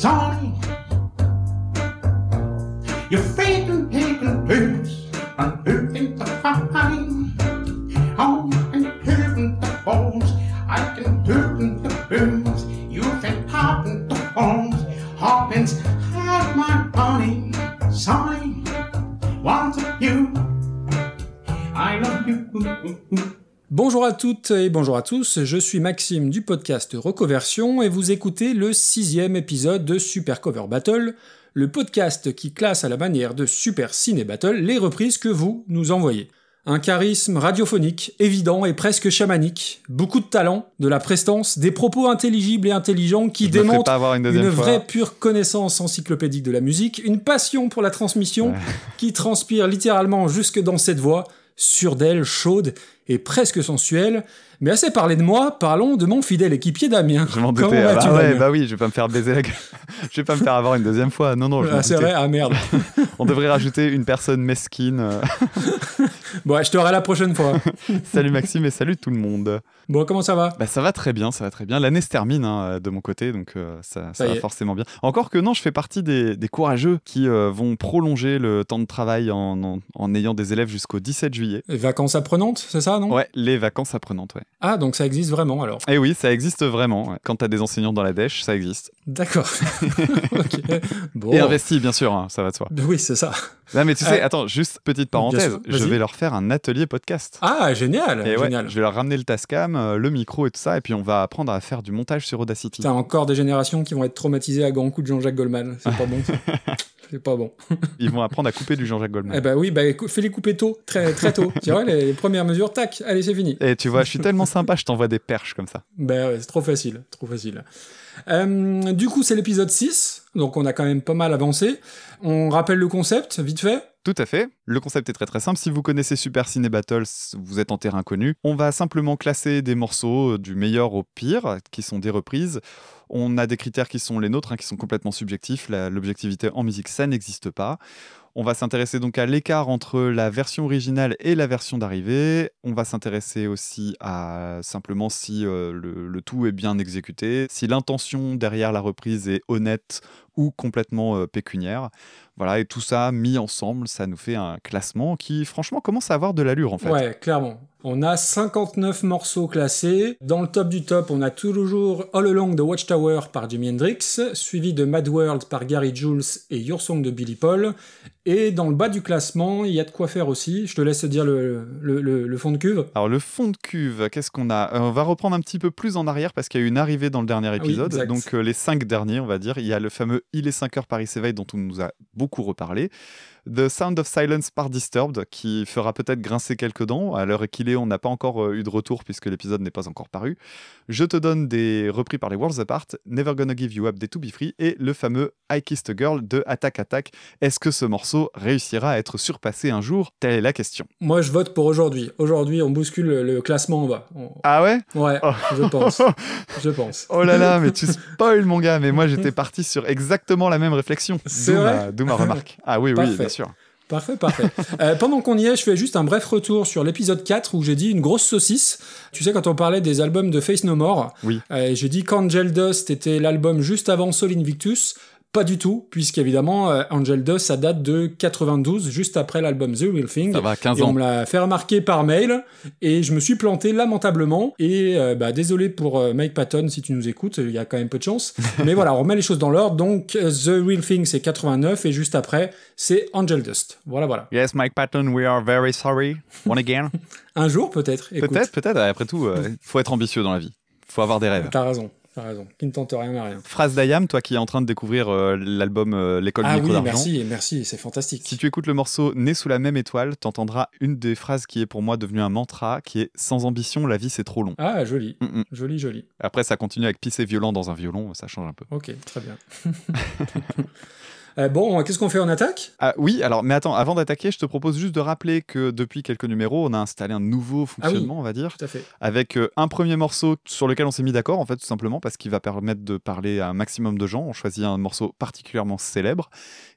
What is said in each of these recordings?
Sony toutes et bonjour à tous, je suis Maxime du podcast Recoversion et vous écoutez le sixième épisode de Super Cover Battle, le podcast qui classe à la manière de Super Ciné Battle les reprises que vous nous envoyez. Un charisme radiophonique, évident et presque chamanique, beaucoup de talent, de la prestance, des propos intelligibles et intelligents qui Je démontrent une vraie pure connaissance encyclopédique de la musique, une passion pour la transmission qui transpire littéralement jusque dans cette voix, sûre d'elle, chaude et presque sensuelle. Mais assez parlé de moi, parlons de mon fidèle équipier Damien. Je m'en doutais. Ah bah, ouais, bah oui, je vais pas me faire baiser la gueule. je vais pas me faire avoir une deuxième fois. Non, non, je Ah, c'est vrai, ah merde. On devrait rajouter une personne mesquine. euh. Bon, ouais, je te verrai la prochaine fois. salut Maxime et salut tout le monde. Bon, comment ça va Bah ça va très bien, ça va très bien. L'année se termine hein, de mon côté, donc euh, ça, ça Ça y va forcément bien. Encore que non, je fais partie des, des courageux qui euh, vont prolonger le temps de travail en, en, en ayant des élèves jusqu'au 17 juillet. Vacances apprenantes, c'est ça, non? Ouais, les vacances apprenantes, ouais. Ah, donc ça existe vraiment alors. Et oui, ça existe vraiment. Quand t'as des enseignants dans la dèche, ça existe. D'accord. ok. Bon. Et investi, bien sûr, hein, ça va de soi. Oui, c'est ça. Non, mais tu sais, Euh, attends, juste petite parenthèse, je vais leur faire un atelier podcast. Ah, génial. Et ouais, génial. je vais leur ramener le Tascam, euh, le micro et tout ça, et puis on va apprendre à faire du montage sur Audacity. T'as encore des générations qui vont être traumatisées à grands coups de Jean-Jacques Goldman. C'est pas bon. ça. C'est pas bon. Ils vont apprendre à couper du Jean-Jacques Goldman. Eh ben oui, bah, écou- fais-les couper tôt, très, très tôt. tu vois, les, les premières mesures, tac, allez, c'est fini. Et tu vois, je suis tellement sympa, je t'envoie des perches comme ça. Ben ouais, c'est trop facile, trop facile. Euh, du coup, c'est l'épisode 6, donc on a quand même pas mal avancé. On rappelle le concept, vite fait. Tout à fait. Le concept est très très simple. Si vous connaissez Super Ciné Battles, vous êtes en terrain connu. On va simplement classer des morceaux euh, du meilleur au pire, qui sont des reprises. On a des critères qui sont les nôtres, hein, qui sont complètement subjectifs. L'objectivité en musique, ça n'existe pas. On va s'intéresser donc à l'écart entre la version originale et la version d'arrivée. On va s'intéresser aussi à simplement si euh, le, le tout est bien exécuté, si l'intention derrière la reprise est honnête ou complètement euh, pécuniaire. Voilà, et tout ça mis ensemble, ça nous fait un classement qui, franchement, commence à avoir de l'allure en fait. Ouais, clairement. On a 59 morceaux classés. Dans le top du top, on a toujours All Along the Watchtower par Jimi Hendrix, suivi de Mad World par Gary Jules et Your Song de Billy Paul. Et dans le bas du classement, il y a de quoi faire aussi. Je te laisse dire le, le- le- le fond de cuve. Alors, le fond de cuve, qu'est-ce qu'on a? Euh, On va reprendre un petit peu plus en arrière parce qu'il y a eu une arrivée dans le dernier oui, épisode. Donc, euh, les cinq derniers, on va dire. Il y a le fameux Il est 5 heures Paris s'éveille dont on nous a beaucoup reparlé. The Sound of Silence par Disturbed qui fera peut-être grincer quelques dents. À l'heure qu'il est, on n'a pas encore euh, eu de retour puisque l'épisode n'est pas encore paru. Je te donne des repris par les Worlds Apart, Never Gonna Give You Up des To Be Free et le fameux I Kissed a Girl de Attack Attack. Est-ce que ce morceau réussira à être surpassé un jour? Telle est la question. Moi, je vote pour aujourd'hui. Aujourd'hui, on bouscule le, classement en bas. On- Ah ouais? Ouais, Oh. je pense. Je pense. Oh là là, mais tu spoil mon gars, mais moi j'étais parti sur exactement la même réflexion. D'où ma, remarque. Ah oui, oui, bien sûr. Parfait, parfait. Euh, pendant qu'on y est, je fais juste un bref retour sur l'épisode 4 où j'ai dit une grosse saucisse. Tu sais, quand on parlait des albums de Face No More, Oui. euh, j'ai dit qu'Angel Dust était l'album juste avant Sol Invictus. Pas du tout, puisqu'évidemment, euh, Angel Dust, ça date de 92, juste après l'album The Real Thing. Ça va, 15 Et on ans. me l'a fait remarquer par mail, et je me suis planté lamentablement. Et euh, bah, désolé pour euh, Mike Patton si tu nous écoutes, il y a quand même peu de chance. Mais voilà, on remet les choses dans l'ordre. Donc, euh, The Real Thing, c'est 89, et juste après, c'est Angel Dust. Voilà, voilà. Yes, Mike Patton, we are very sorry. One again. Un jour, peut-être. peut-être, peut-être. Après tout, euh, faut être ambitieux dans la vie. Faut avoir des rêves. T'as raison, t'as raison. Qui ne tente rien à rien. Phrase d'Ayam, toi qui es en train de découvrir euh, l'album euh, L'école du Ah micro oui, d'argent. merci, merci, c'est fantastique. Si tu écoutes le morceau Né sous la même étoile, t'entendras une des phrases qui est pour moi devenue un mantra, qui est Sans ambition, la vie c'est trop long. Ah, joli, Mm, mm. joli, joli. Après, ça continue avec pisser violent dans un violon, ça change un peu. Ok, très bien. Euh, bon, qu'est-ce qu'on fait en attaque? Ah oui, alors, mais attends, avant d'attaquer, je te propose juste de rappeler que depuis quelques numéros, on a installé un nouveau fonctionnement, on va dire, Tout à fait. avec euh, un premier morceau sur lequel on s'est mis d'accord, en fait, tout simplement, parce qu'il va permettre de parler à un maximum de gens. On choisit un morceau particulièrement célèbre.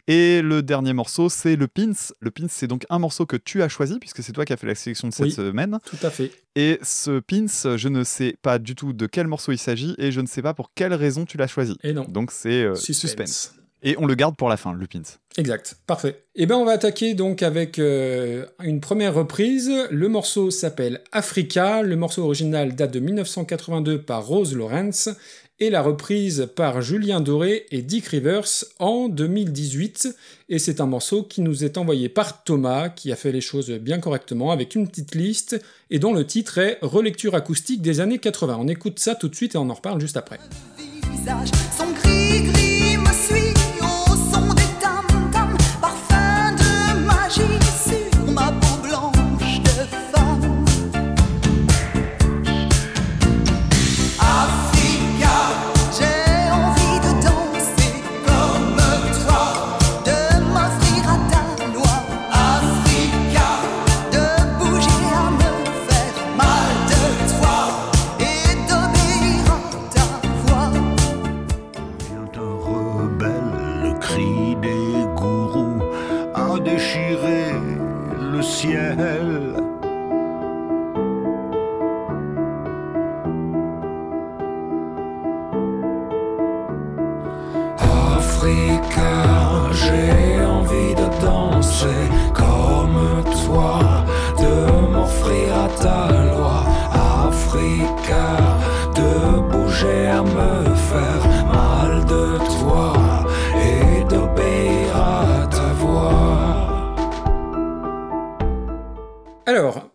Et le dernier morceau, c'est le Pins. Le Pins, c'est donc un morceau que tu as choisi, puisque c'est toi qui as fait la sélection de cette Oui. semaine. Tout à fait. Et ce Pins, je ne sais pas du tout de quel morceau il s'agit, et je ne sais pas pour quelle raison tu l'as choisi. Et non. Donc c'est euh, Suspense. suspense. Et on le garde pour la fin, le Pins. Exact, parfait. Eh bien, on va attaquer donc avec euh, une première reprise. Le morceau s'appelle Africa. Le morceau original date de 1982 par Rose Lawrence et la reprise par Julien Doré et Dick Rivers en 2018. Et c'est un morceau qui nous est envoyé par Thomas, qui a fait les choses bien correctement avec une petite liste et dont le titre est Relecture acoustique des années 80. On écoute ça tout de suite et on en reparle juste après. visage, son gris gris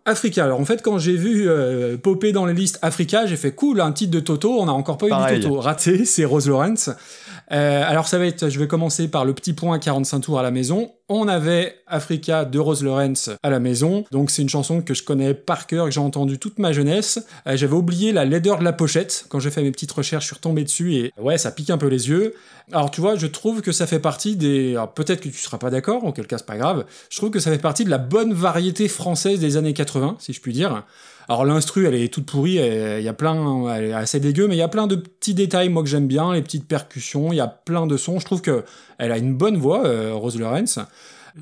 Africa. Alors en fait, quand j'ai vu euh, popper dans les listes Africa, j'ai fait cool, un titre de Toto. On n'a encore pas eu du Toto. Raté, c'est Rose Lawrence. Euh, alors ça va être, je vais commencer par le petit point à 45 tours à la maison. On avait Africa de Rose Lawrence à la maison, donc c'est une chanson que je connais par cœur, que j'ai entendue toute ma jeunesse. Euh, J'avais oublié la laideur de la pochette quand j'ai fait mes petites recherches, je suis retombé dessus et ouais, ça pique un peu les yeux. Alors tu vois, je trouve que ça fait partie des, alors, peut-être que tu seras pas d'accord, auquel cas c'est pas grave. Je trouve que ça fait partie de la bonne variété française des années 80, si je puis dire. Alors l'instru, elle est toute pourrie, il y a plein, elle est assez dégueu, mais il y a plein de petits détails moi que j'aime bien, les petites percussions, il y a plein de sons. Je trouve que elle a une bonne voix, euh, Rose Lawrence.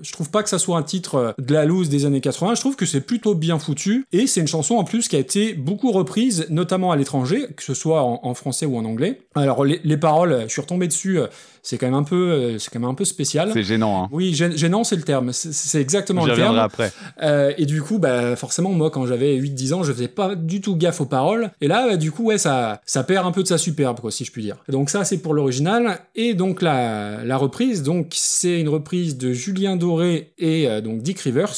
Je trouve pas que ça soit un titre euh, de la loose des années 80, je trouve que c'est plutôt bien foutu, et c'est une chanson en plus qui a été beaucoup reprise, notamment à l'étranger, que ce soit en, en français ou en anglais. Alors les, les paroles, je suis retombé dessus, euh, c'est quand même un peu, euh, c'est quand même un peu spécial. C'est gênant, hein. Oui, gê- gênant, c'est le terme. C'est- exactement le terme. après. Euh, et du coup, bah, forcément, moi, quand j'avais 8-10 ans, je faisais pas du tout gaffe aux paroles. Et là, bah, du coup, ouais, ça, ça perd un peu de sa superbe, quoi, si je puis dire. Donc ça, c'est pour l'original. Et donc, la, la reprise, donc, c'est une reprise de Julien Doré et euh, donc Dick Rivers.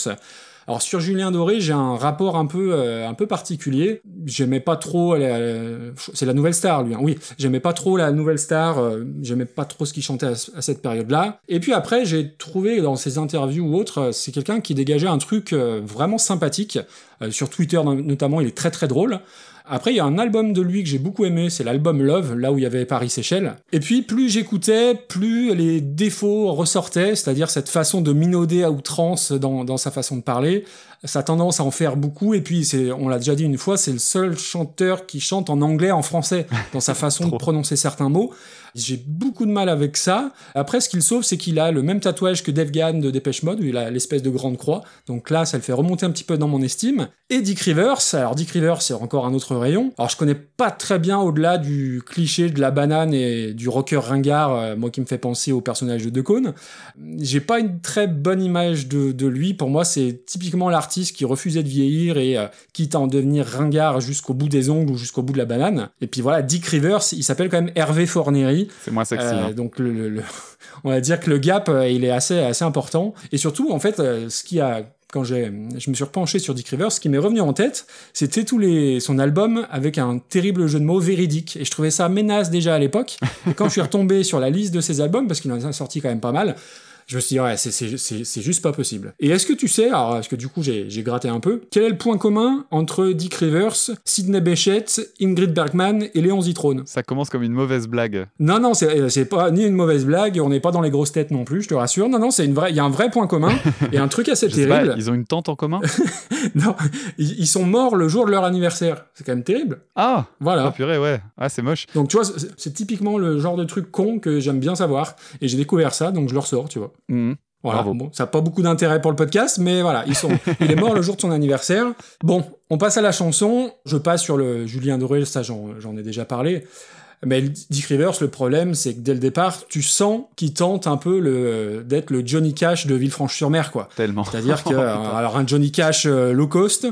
Alors sur Julien Doré, j'ai un rapport un peu euh, un peu particulier. J'aimais pas trop c'est la nouvelle star lui. hein. Oui, j'aimais pas trop la nouvelle star, euh, j'aimais pas trop ce qu'il chantait à, cette période-là. Et puis après, j'ai trouvé dans ses interviews ou autres, c'est quelqu'un qui dégageait un truc vraiment sympathique. Sur Twitter no- notamment, il est très très drôle. Après, il y a un album de lui que j'ai beaucoup aimé, c'est l'album Love, là où il y avait Paris Seychelles. Et puis, plus j'écoutais, plus les défauts ressortaient, c'est-à-dire cette façon de minauder à outrance dans, dans sa façon de parler, sa tendance à en faire beaucoup, et puis, c'est, on l'a déjà dit une fois, c'est le seul chanteur qui chante en anglais, en français, dans sa façon de prononcer certains mots. J'ai beaucoup de mal avec ça. Après, ce qu'il sauve, c'est qu'il a le même tatouage que Dave Gann de Dépêche Mode, où il a l'espèce de grande croix. Donc là, ça le fait remonter un petit peu dans mon estime. Et Dick Rivers, alors Dick Rivers, c'est encore un autre rayon. Alors je connais pas très bien au-delà du cliché de la banane et du rocker ringard, euh, moi qui me fait penser au personnage de Decaune. J'ai pas une très bonne image de, lui. Pour moi, c'est typiquement l'artiste qui refusait de vieillir et euh, quitte à en devenir ringard jusqu'au bout des ongles ou jusqu'au bout de la banane. Et puis voilà, Dick Rivers, il s'appelle quand même Hervé C'est moins sexy. Euh, hein. donc le, le- le- on va dire que le gap euh, il est assez assez important et surtout en fait euh, ce qui a quand j'ai je me suis repenché sur Dick Rivers ce qui m'est revenu en tête c'était tous les son album avec un terrible jeu de mots véridique et je trouvais ça menace déjà à l'époque et quand je suis retombé sur la liste de ses albums parce qu'il en a sorti quand même pas mal Je me suis dit, ouais, c'est- c'est c'est- c'est juste pas possible. Et est-ce que tu sais, alors, parce que du coup, j'ai gratté un peu, quel est le point commun entre Dick Rivers, Sidney Bechet, Ingrid Bergman et Léon Zitrone? Ça commence comme une mauvaise blague. Non, non, c'est euh, c'est pas ni une mauvaise blague, on n'est pas dans les grosses têtes non plus, je te rassure. Non, non, c'est une vraie, il y a un vrai point commun et un truc assez pas, terrible. ils ont une tante en commun? Non, ils, ils sont morts le jour de leur anniversaire. C'est quand même terrible. Ah Voilà. Ah purée, ouais. Ah, c'est moche. Donc tu vois, c'est c'est typiquement le genre de truc con que j'aime bien savoir. Et j'ai découvert ça, donc je le ressors, tu vois. Mhm. Voilà. Bravo. Bon, ça n'a pas beaucoup d'intérêt pour le podcast, mais voilà, ils sont. il est mort le jour de son anniversaire. Bon, on passe à la chanson. Je passe sur le Julien Doré, ça j'en j'en ai déjà parlé. Mais Dick Rivers, le problème, c'est que dès le départ, tu sens qu'il tente un peu le d'être le Johnny Cash de Villefranche-sur-Mer, quoi. Tellement. C'est-à-dire que, Oh, alors un Johnny Cash euh, low cost,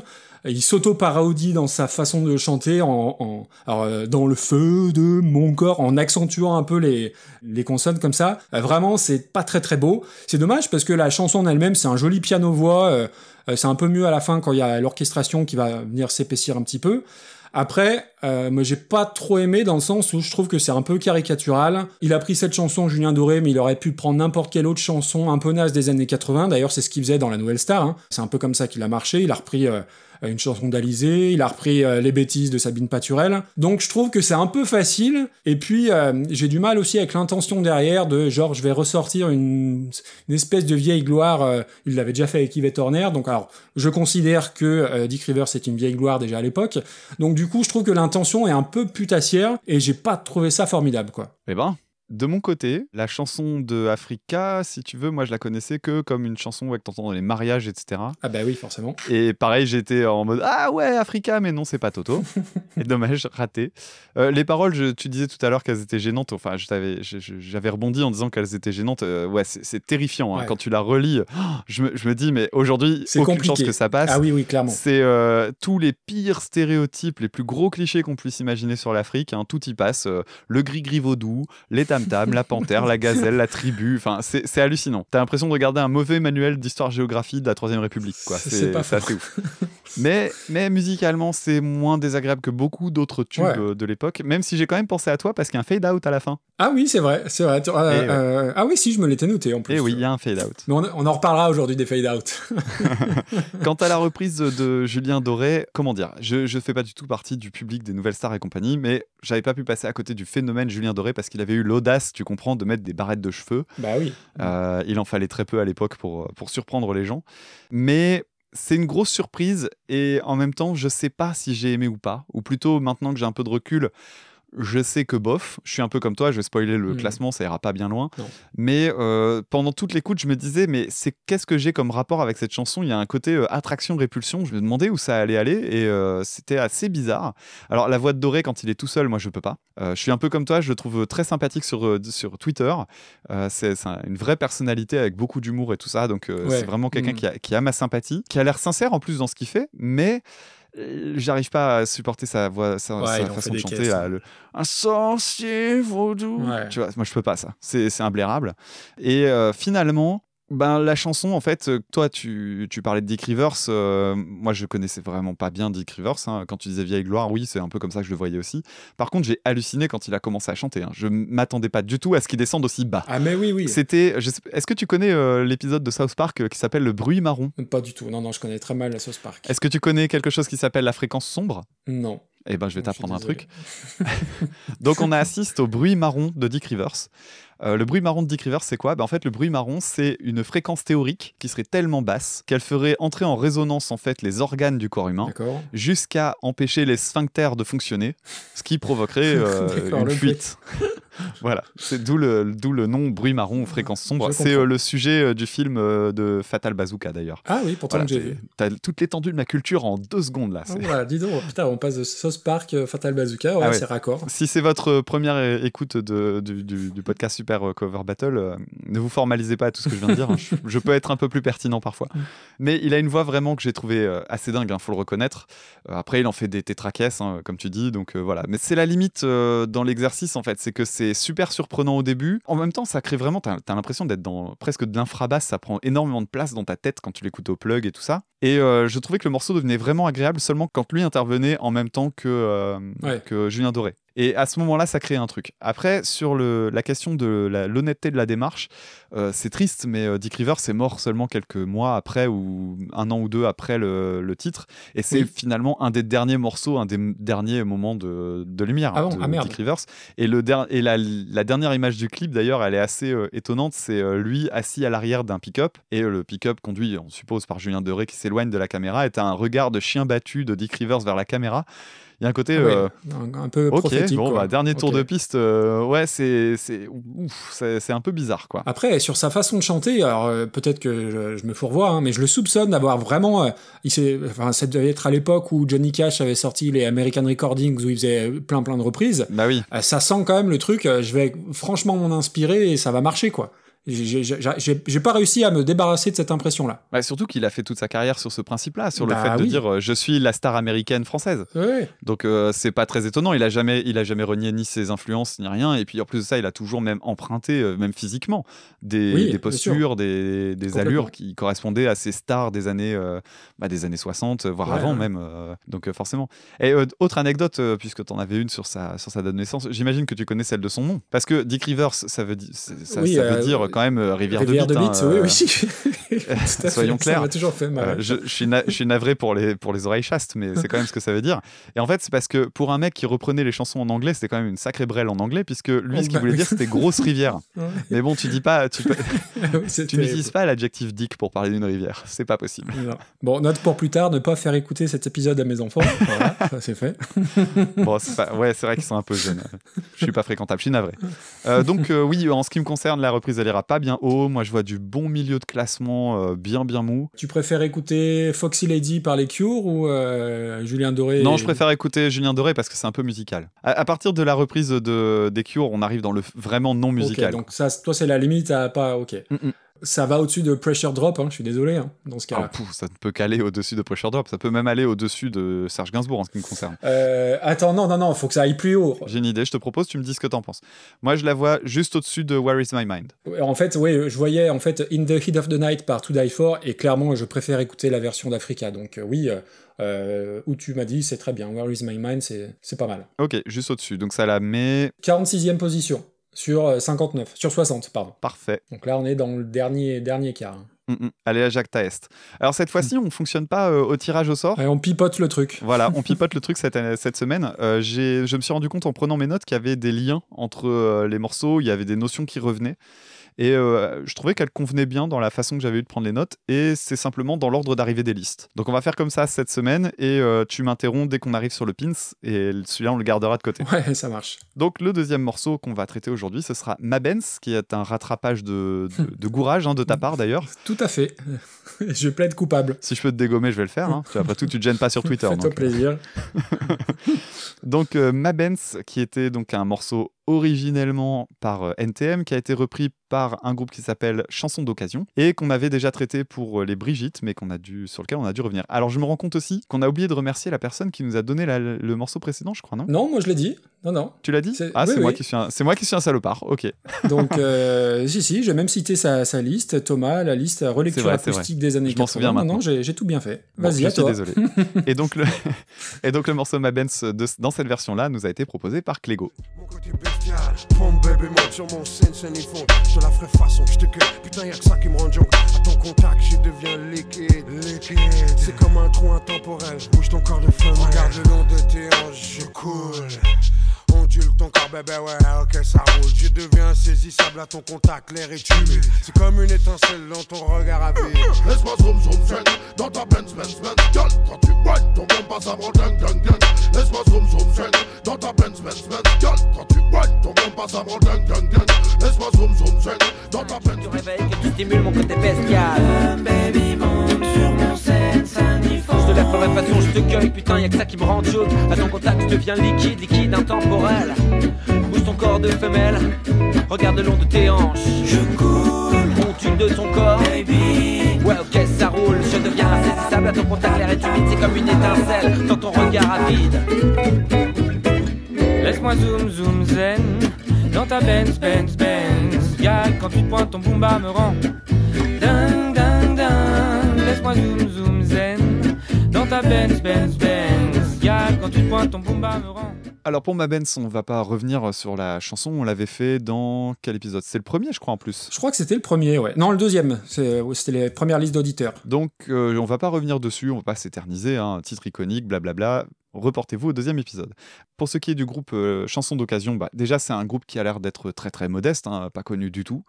il s'auto-parodie dans sa façon de chanter en, en- alors, euh, dans le feu de mon corps, en accentuant un peu les, les consonnes comme ça. Euh, vraiment, c'est pas très très beau. C'est dommage parce que la chanson en elle-même, c'est un joli piano-voix. euh, c'est un peu mieux à la fin quand il y a l'orchestration qui va venir s'épaissir un petit peu. Après, euh, moi j'ai pas trop aimé dans le sens où je trouve que c'est un peu caricatural. Il a pris cette chanson Julien Doré, mais il aurait pu prendre n'importe quelle autre chanson un peu naze des années 80. D'ailleurs, c'est ce qu'il faisait dans la Nouvelle Star. hein. C'est un peu comme ça qu'il a marché. Il a repris euh, une chanson d'Alizé, il a repris euh, Les bêtises de Sabine Paturel. Donc je trouve que c'est un peu facile. Et puis euh, j'ai du mal aussi avec l'intention derrière de genre je vais ressortir une, une espèce de vieille gloire. euh, il l'avait déjà fait avec Yves Torner. Donc alors je considère que euh, Dick Rivers c'est une vieille gloire déjà à l'époque. Donc du coup je trouve que l'intention est un peu putassière et j'ai pas trouvé ça formidable quoi. Eh ben, de mon côté, la chanson de Africa, si tu veux, moi je la connaissais que comme une chanson ouais, que t'entends dans les mariages, etc. Ah bah oui forcément. Et pareil, j'étais en mode Ah ouais, Africa, mais non, c'est pas Toto. Et dommage, raté. Euh, les paroles, je- tu disais tout à l'heure qu'elles étaient gênantes. Enfin, j'avais rebondi en disant qu'elles étaient gênantes. Euh, ouais, c'est terrifiant. hein. Ouais. Quand tu la relis, oh, je, me, je me dis, mais aujourd'hui, C'est aucune compliqué. chance que ça passe. Ah oui oui clairement. C'est euh, tous les pires stéréotypes, les plus gros clichés qu'on puisse imaginer sur l'Afrique. hein, tout y passe. le gris-gris vaudou, les tam-tams, la panthère, la gazelle, la tribu. Enfin, c'est hallucinant. T'as l'impression de regarder un mauvais manuel d'histoire-géographie de la Troisième République. C'est- assez ouf. mais, mais musicalement, c'est moins désagréable que beaucoup d'autres tubes Ouais. euh, de l'époque. Même si j'ai quand même pensé à toi parce qu'il y a un fade-out à la fin. Ah oui c'est vrai c'est vrai. Euh, ouais. euh, ah oui si je me l'étais noté en plus. Et oui, il y a un fade-out. Mais on, on en reparlera aujourd'hui des fade out. Quant à la reprise de Julien Doré, comment dire? Je ne fais pas du tout partie du public des Nouvelles Stars et compagnie, mais j'avais pas pu passer à côté du phénomène Julien Doré parce qu'il avait eu l'audace, tu comprends, de mettre des barrettes de cheveux. bah oui. Euh, il en fallait très peu à l'époque pour, pour surprendre les gens. Mais c'est une grosse surprise et en même temps, je sais pas si j'ai aimé ou pas. Ou plutôt, maintenant que j'ai un peu de recul, je sais que bof, je suis un peu comme toi, je vais spoiler le Mm. classement, ça ira pas bien loin. Non. Mais euh, pendant toute l'écoute, je me disais, mais c'est qu'est-ce que j'ai comme rapport avec cette chanson? Il y a un côté euh, attraction-répulsion. Je me demandais où ça allait aller et euh, c'était assez bizarre. Alors, la voix de Doré, quand il est tout seul, moi, je peux pas. Euh, je suis un peu comme toi, je le trouve très sympathique sur, sur Twitter. C'est c'est un- une vraie personnalité avec beaucoup d'humour et tout ça. Donc, Ouais. c'est vraiment quelqu'un Mm. qui, a, qui a ma sympathie, qui a l'air sincère en plus dans ce qu'il fait, mais. Euh, J'arrive pas à supporter sa voix, sa, Ouais, façon de chanter. caisses, là, hein. le- un sorcier vaudou. Ouais. Tu vois, moi je peux pas ça. C'est c'est imblairable. Et euh, finalement, ben, la chanson, en fait, euh, toi tu, tu parlais de Dick Rivers. euh, moi je connaissais vraiment pas bien Dick Rivers. hein. Quand tu disais Vieille Gloire, oui, c'est un peu comme ça que je le voyais aussi. Par contre, j'ai halluciné quand il a commencé à chanter. hein. Je m'attendais pas du tout à ce qu'il descende aussi bas. Ah mais oui oui. C'était. Est-ce que tu connais euh, l'épisode de South Park qui s'appelle Le bruit marron? Pas du tout. Non non je connais très mal la sauce park. Est-ce que tu connais quelque chose qui s'appelle la fréquence sombre? Non. Eh ben, je vais t'apprendre un truc. Donc on assiste au bruit marron de Dick Rivers. Euh, le bruit marron de Dick Rivers, c'est quoi? Ben, En fait, le bruit marron, c'est une fréquence théorique qui serait tellement basse qu'elle ferait entrer en résonance en fait les organes du corps humain jusqu'à empêcher les sphincters de fonctionner, ce qui provoquerait euh, une fuite. voilà, c'est d'où le, d'où le nom bruit marron ou fréquence sombre. C'est euh, le sujet du film de Fatal Bazooka d'ailleurs. Ah oui pourtant Voilà, que j'ai t'as toute l'étendue de ma culture en deux secondes là. Ah, voilà, dis donc, putain, on passe de Sauce Park, Fatal Bazooka, ouais, Ah ouais. c'est raccord. Si c'est votre première écoute de- du, du- du podcast Super euh, Cover Battle, euh, ne vous formalisez pas à tout ce que je viens de dire. hein. Je, je peux être un peu plus pertinent parfois. Mais il a une voix vraiment que j'ai trouvé euh, assez dingue, il faut le reconnaître. Après, il en fait des tétraquesses, hein, comme tu dis, donc voilà. Mais c'est la limite dans l'exercice, en fait. C'est que c'est super surprenant au début. En même temps, ça crée vraiment, t'as as, l'impression d'être dans presque de l'infrabasse. Ça prend énormément de place dans ta tête quand tu l'écoutes au plug et tout ça. Et euh, je trouvais que le morceau devenait vraiment agréable seulement quand lui intervenait en même temps que, euh, Ouais. que Julien Doré. Et à ce moment-là, ça crée un truc. Après, sur le, la question de l'honnêteté de la démarche, euh, c'est triste, mais euh, Dick Rivers est mort seulement quelques mois après, ou un an ou deux après le, le titre. Et c'est Oui. finalement un des derniers morceaux, un des derniers moments de, de lumière Ah bon de Ah merde. Dick Rivers. Et, le der- et la, la dernière image du clip, d'ailleurs, elle est assez euh, étonnante. C'est euh, lui assis à l'arrière d'un pick-up. Et le pick-up, conduit, on suppose, par Julien Doré, qui s'éloigne de la caméra, est un regard de chien battu de Dick Rivers vers la caméra. Il y a un côté. Ah euh, un, un peu Ok, prophétique. bon, quoi. bah, dernier tour de piste, euh, ouais, c'est c'est ouf, c'est c'est un peu bizarre, quoi. Après, sur sa façon de chanter, alors euh, peut-être que je, je me fourvoie, hein, mais je le soupçonne d'avoir vraiment. il enfin, ça devait être à l'époque où Johnny Cash avait sorti les American Recordings où il faisait plein plein de reprises. Bah oui, ça sent quand même le truc. je vais franchement m'en inspirer et ça va marcher, quoi. J'ai- pas réussi à me débarrasser de cette impression-là. Bah, surtout qu'il a fait toute sa carrière sur ce principe-là, sur le Bah fait de oui. dire euh, je suis la star américaine française. Donc euh, c'est pas très étonnant. Il a jamais, il a jamais renié ni ses influences ni rien. Et puis en plus de ça, il a toujours même emprunté, euh, même physiquement, des, Oui, des bien postures, des, allures qui correspondaient à ces stars des années, euh, bah, des années 60, voire Ouais, avant ouais. même. euh, donc forcément. Et autre anecdote, puisque tu en avais une sur sa, sur sa date de naissance, j'imagine que tu connais celle de son nom, parce que Dick Rivers, ça veut, di- ça, ça Oui, veut dire quand même euh, rivière, Rivière de Bite, hein, oui, euh, oui. Fait, soyons clairs. Ça m'a toujours fait mal. euh, je, je suis je suis navré pour les, pour les oreilles chastes, mais c'est quand même ce que ça veut dire. Et en fait, c'est parce que pour un mec qui reprenait les chansons en anglais, c'était quand même une sacrée brêle en anglais, puisque lui, ce qu'il bah, voulait dire, c'était grosse rivière. Mais bon, tu dis pas, tu, Oui, c'était- tu n'utilises pas l'adjectif dick pour parler d'une rivière. C'est pas possible. Non. Bon, note pour plus tard, ne pas faire écouter cet épisode à mes enfants. Voilà, ça c'est fait. Bon, pas, ouais, c'est vrai qu'ils sont un peu jeunes. Je suis pas fréquentable, je suis navré. Euh, donc, euh, oui, en ce qui me concerne, la reprise, elle ira pas bien haut. Moi, je vois du bon milieu de classement, euh, bien, bien mou. Tu préfères écouter Foxy Lady par les Cure ou euh, Julien Doré Non, et- je préfère écouter Julien Doré parce que c'est un peu musical. À, à partir de la reprise de, des Cure, on arrive dans le vraiment non musical. donc ça, toi, c'est la limite à pas. Ok. Mm, mm. Ça va au-dessus de Pressure Drop, hein, je suis désolé, hein, dans ce Ah, cas-là. pouf, ça ne peut qu'aller au-dessus de Pressure Drop, ça peut même aller au-dessus de Serge Gainsbourg en ce qui me concerne. Euh, attends, non, non, non, faut que ça aille plus haut. J'ai une idée, je te propose, tu me dis ce que t'en penses. Moi, je la vois juste au-dessus de Where is My Mind. En fait, oui, je voyais en fait In the Heat of the Night par To Die For, et clairement, je préfère écouter la version d'Africa. Donc, euh, oui, euh, euh, où tu m'as dit, c'est très bien. Where is My Mind, c'est c'est pas mal. Ok, juste au-dessus. Donc ça la met 46e position sur euh, 59, sur 60, pardon. parfait. Donc là, on est dans le dernier, dernier quart. hein. Mm, mm. Allez à Jacques Taest. Alors cette fois-ci, on fonctionne pas euh, au tirage au sort. Et on pipote le truc. Voilà, on pipote le truc cette, cette semaine. Euh, je me suis rendu compte en prenant mes notes qu'il y avait des liens entre euh, les morceaux, il y avait des notions qui revenaient. Et euh, je trouvais qu'elles convenaient bien dans la façon que j'avais eu de prendre les notes. Et c'est simplement dans l'ordre d'arrivée des listes. Donc on va faire comme ça cette semaine. Et euh, tu m'interromps dès qu'on arrive sur le pins. Et celui-là, on le gardera de côté. Ouais, ça marche. Donc le deuxième morceau qu'on va traiter aujourd'hui, ce sera Mabens, qui est un rattrapage de, de, de gourage, hein, de ta part d'ailleurs. Tout à fait. je plaide coupable. Si je peux te dégommer, je vais le faire. hein. Après tout, tu te gênes pas sur Twitter. Fais-toi plaisir. Donc euh, Mabens, qui était donc un morceau originellement par euh, NTM, qui a été repris par un groupe qui s'appelle Chanson d'occasion et qu'on avait déjà traité pour euh, les Brigitte, mais qu'on a dû sur lequel on a dû revenir. Alors je me rends compte aussi qu'on a oublié de remercier la personne qui nous a donné la- le morceau précédent, je crois, non? Non, moi je l'ai dit. Non, non. Tu l'as dit? Ah, oui, c'est moi oui. qui suis un, c'est moi qui suis un salopard. Ok. Donc, euh, si, si, j'ai même cité sa, sa liste, Thomas, la liste relecture vrai, acoustique des années Je m'en 80. souviens non, maintenant. j'ai tout bien fait. Bon, Vas-y, je à suis toi. désolé. et donc le et donc le morceau Mabens de- dans cette version-là nous a été proposé par Clégo. Mon côté bestial, pompe baby monte sur mon scène, scène font. Je te la ferai façon, je te cueille. Putain, y'a que ça qui me rend junk. À ton contact, je deviens liquide. Liquide. C'est comme un trou intemporel. Bouge ton corps de femme. Regarde le long de tes hanches, je coule. Ondule ton corps, bébé, ouais, ok, ça roule. Je deviens insaisissable à ton contact, l'air est humide. C'est comme une étincelle dans ton regard à vide. Laisse-moi zoom zoom zen dans ta Benz Benz Benz Girl, quand tu whines, ton bon passe avant ding ding ding Laisse-moi zoom zoom zen dans ta Benz Benz Benz Girl, quand tu whines, ton bon passe avant ding ding ding Laisse-moi zoom zoom zen dans ta Benz réveilles, que tu stimules mon côté bestial. Baby monte sur mon scène, ça. Je te la ferai façon, je te cueille, putain, y'a que ça qui me rend jaune. À ton contact, je deviens liquide, liquide intemporel. Bouge ton corps de femelle, regarde le long de tes hanches. Je coule, Ondule de ton corps, baby. ouais, ok, ça roule. Je deviens insaisissable à ton contact, l'air est humide, c'est comme une étincelle dans ton regard avide. Laisse-moi zoom zoom zen dans ta Benz Benz Benz. Gag quand tu te pointes ton boomba me rend dingue dingue dingue. Laisse-moi zoom zoom zen dans ta Benz, Benz, Benz. Quand tu pointes ton bomba me rend. Alors pour ma Benz, on va pas revenir sur la chanson, on l'avait fait dans quel épisode? C'est le premier, je crois, en plus. Je crois que c'était le premier, ouais. Non, le deuxième. C'était les premières listes d'auditeurs. Donc euh, on va pas revenir dessus, on va pas s'éterniser, hein, un titre iconique, blablabla. Reportez-vous au deuxième épisode. Pour ce qui est du groupe euh, Chanson d'occasion, bah, déjà c'est un groupe qui a l'air d'être très très modeste, hein, pas connu du tout.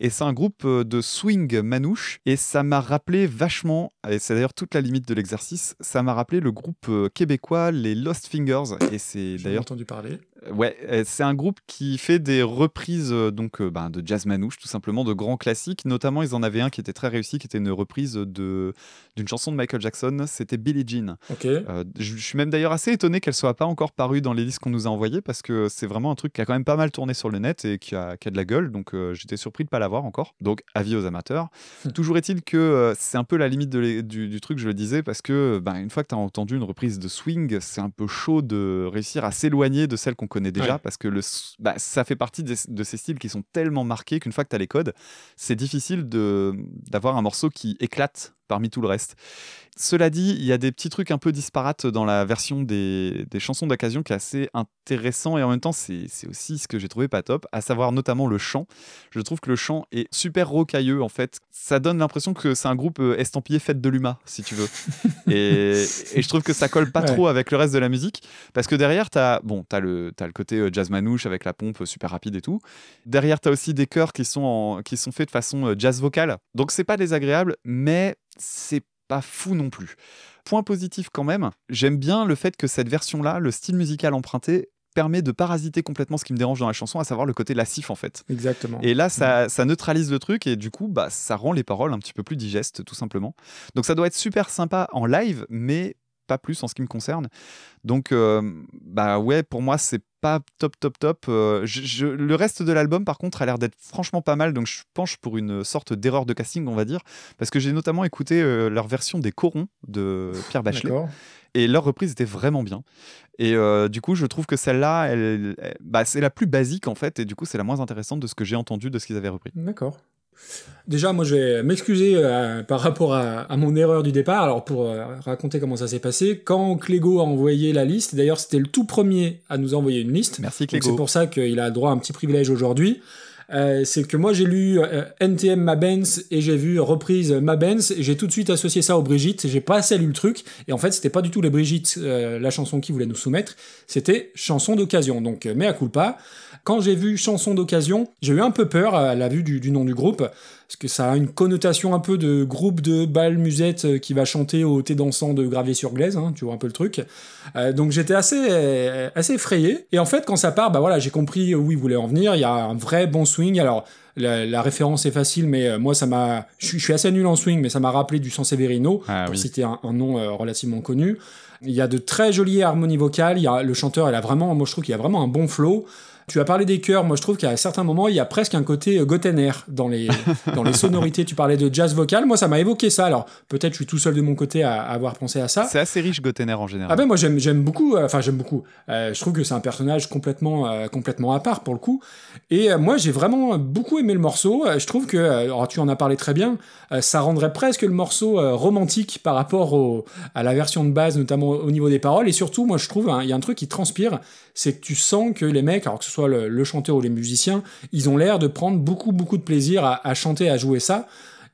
Et c'est un groupe euh, de swing manouche. Et ça m'a rappelé vachement, et c'est d'ailleurs toute la limite de l'exercice, ça m'a rappelé le groupe euh, québécois les Lost Fingers. Et c'est d'ailleurs entendu parler. Ouais, euh, c'est un groupe qui fait des reprises euh, donc euh, ben, de jazz manouche, tout simplement, de grands classiques. Notamment, ils en avaient un qui était très réussi, qui était une reprise de d'une chanson de Michael Jackson. C'était Billie Jean. Euh, je je suis même d'ailleurs assez étonné qu'elle soit pas encore parue dans les listes qu'on nous a envoyées parce que c'est vraiment un truc qui a quand même pas mal tourné sur le net et qui a, qui a de la gueule. Donc euh, j'étais surpris de pas l'avoir encore. Donc avis aux amateurs. Toujours est-il que euh, c'est un peu la limite de l'é- du, du truc, je le disais, parce que ben, une fois que tu as entendu une reprise de swing, c'est un peu chaud de réussir à s'éloigner de celle qu'on connaît déjà Ouais. parce que le, bah, ça fait partie des- de ces styles qui sont tellement marqués qu'une fois que tu as les codes, c'est difficile de- d'avoir un morceau qui éclate parmi tout le reste. Cela dit, il y a des petits trucs un peu disparates dans la version des, des chansons d'occasion qui est assez intéressant et en même temps c'est c'est aussi ce que j'ai trouvé pas top, à savoir notamment le chant. Je trouve que le chant est super rocailleux en fait. Ça donne l'impression que c'est un groupe euh, estampillé fête de l'UMA, si tu veux. et, et je trouve que ça colle pas Ouais. trop avec le reste de la musique parce que derrière t'as bon, as le, le côté euh, jazz manouche avec la pompe euh, super rapide et tout. Derrière t'as aussi des chœurs qui sont, en- qui sont faits de façon jazz vocale. Donc c'est pas désagréable, mais c'est pas fou non plus. Point positif quand même, j'aime bien le fait que cette version-là, le style musical emprunté, permet de parasiter complètement ce qui me dérange dans la chanson, à savoir le côté lassif en fait. Exactement. Et là, ça, ça neutralise le truc et du coup, bah, ça rend les paroles un petit peu plus digestes, tout simplement. Donc ça doit être super sympa en live, mais pas plus en ce qui me concerne. Donc, euh, bah ouais, pour moi, c'est pas top, top, top. Euh, je- je- le reste de l'album, par contre, a l'air d'être franchement pas mal. Donc je penche pour une sorte d'erreur de casting, on va dire, parce que j'ai notamment écouté euh, leur version des corons de Pierre Bachelet. Et leur reprise était vraiment bien. Et du coup, je trouve que celle-là, elle, elle- bah, c'est la plus basique en fait, et du coup, c'est la moins intéressante de ce que j'ai entendu de ce qu'ils avaient repris. D'accord. Déjà, moi, je vais m'excuser euh, par rapport à, à mon erreur du départ. Alors, pour euh, raconter comment ça s'est passé, quand Clégo a envoyé la liste, d'ailleurs, c'était le tout premier à nous envoyer une liste. Merci Clégo. c'est pour ça qu'il a droit à un petit privilège aujourd'hui. Euh, c'est que moi j'ai lu euh, NTM Ma Benz et j'ai vu reprise Ma Benz et j'ai tout de suite associé ça aux Brigitte j'ai pas assez lu le truc et en fait c'était pas du tout les Brigitte euh, la chanson qu'ils voulaient nous soumettre c'était chanson d'occasion donc mea culpa quand j'ai vu chanson d'occasion j'ai eu un peu peur à la vue du, du nom du groupe parce que ça a une connotation un peu de groupe de bal musette euh, qui va chanter au thé dansant de gravier sur glaise hein, tu vois un peu le truc euh, donc j'étais assez, euh, assez effrayé. Et en fait, quand ça part, bah voilà, j'ai compris où il voulait en venir. Il y a un vrai bon swing. Alors, la, la référence est facile, mais euh, moi, ça m'a. Je suis- assez nul en swing, mais ça m'a rappelé du Sanseverino, Ah pour oui. citer un, un nom euh, relativement connu. Il y a de très jolies harmonies vocales. Il y a, le chanteur, il a vraiment, moi, je trouve qu'il a vraiment un bon flow. Tu as parlé des chœurs, moi je trouve qu'à certains moments il y a presque un côté euh, Gottener dans les, dans les sonorités. Tu parlais de jazz vocal, moi ça m'a évoqué ça. Alors peut-être je suis tout seul de mon côté à, à avoir pensé à ça. C'est assez riche Gottener en général. Ah ben moi j'aime beaucoup euh, enfin j'aime beaucoup Euh, je trouve que c'est un personnage complètement euh, complètement à part pour le coup et moi j'ai vraiment beaucoup aimé le morceau je trouve que alors, tu en as parlé très bien ça rendrait presque le morceau romantique par rapport au, à la version de base notamment au niveau des paroles et surtout moi je trouve hein, il y a un truc qui transpire c'est que tu sens que les mecs alors que ce soit le, chanteur ou les musiciens ils ont l'air de prendre beaucoup beaucoup de plaisir à chanter à jouer ça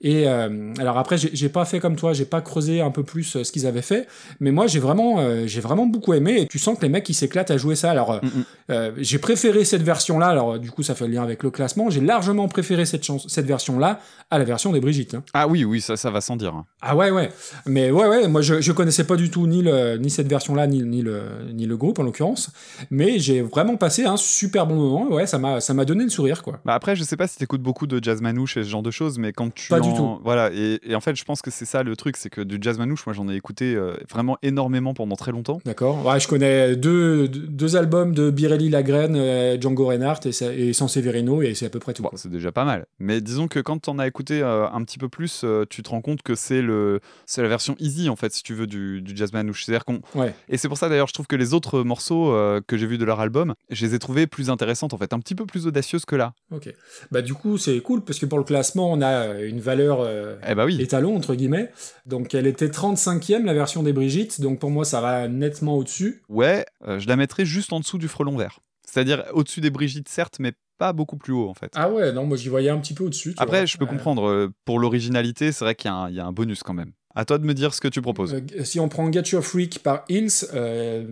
et euh, alors après, j'ai pas fait comme toi, j'ai pas creusé un peu plus euh, ce qu'ils avaient fait, mais moi j'ai vraiment, euh, j'ai vraiment beaucoup aimé. Et tu sens que les mecs ils s'éclatent à jouer ça. Alors Mm, mm. j'ai préféré cette version-là. Alors euh, du coup, ça fait le lien avec le classement. J'ai largement préféré cette cette version-là à la version des Brigitte. hein. Ah oui, oui, ça, ça va sans dire. hein. Ah ouais, ouais. Mais ouais, ouais. Moi, je, je connaissais pas du tout ni le, ni cette version-là, ni, ni le, ni le groupe en l'occurrence. Mais j'ai vraiment passé un super bon moment. Ouais, ça m'a, ça m'a donné le sourire, quoi. Bah après, je sais pas si t'écoutes beaucoup de jazz manouche et ce genre de choses, mais quand tu Pas du en- tout. Voilà, et, et en fait, je pense que c'est ça le truc, c'est que du jazz manouche, moi j'en ai écouté euh, vraiment énormément pendant très longtemps. D'accord. Ouais, je connais deux, deux- albums de Birelli Lagrène, euh, Django Reinhardt et, ça- et Sanseverino, et c'est à peu près tout. Bon, c'est déjà pas mal. Mais disons que quand t'en as écouté euh, un petit peu plus, tu te rends compte que c'est le, c'est la version easy en fait, si tu veux, du, du jazz manouche. C'est-à-dire qu'on, Ouais. et c'est pour ça d'ailleurs, je trouve que les autres morceaux que j'ai vus de leur album, je les ai trouvés plus intéressantes en fait, un petit peu plus audacieuses que là. Ok. Bah du coup c'est cool parce que pour le classement on a une valeur valeur euh, Eh bah oui. étalon, entre guillemets. Donc elle était 35e, la version des Brigitte, donc pour moi ça va nettement au-dessus. Ouais, euh, je la mettrais juste en dessous du frelon vert. C'est-à-dire au-dessus des Brigitte, certes, mais pas beaucoup plus haut en fait. Ah ouais, non, moi j'y voyais un petit peu au-dessus. Après, vois. je peux comprendre, euh, pour l'originalité, c'est vrai qu'il y a un bonus quand même. À toi de me dire ce que tu proposes. Euh, si on prend Get Your Freak par Hills, euh,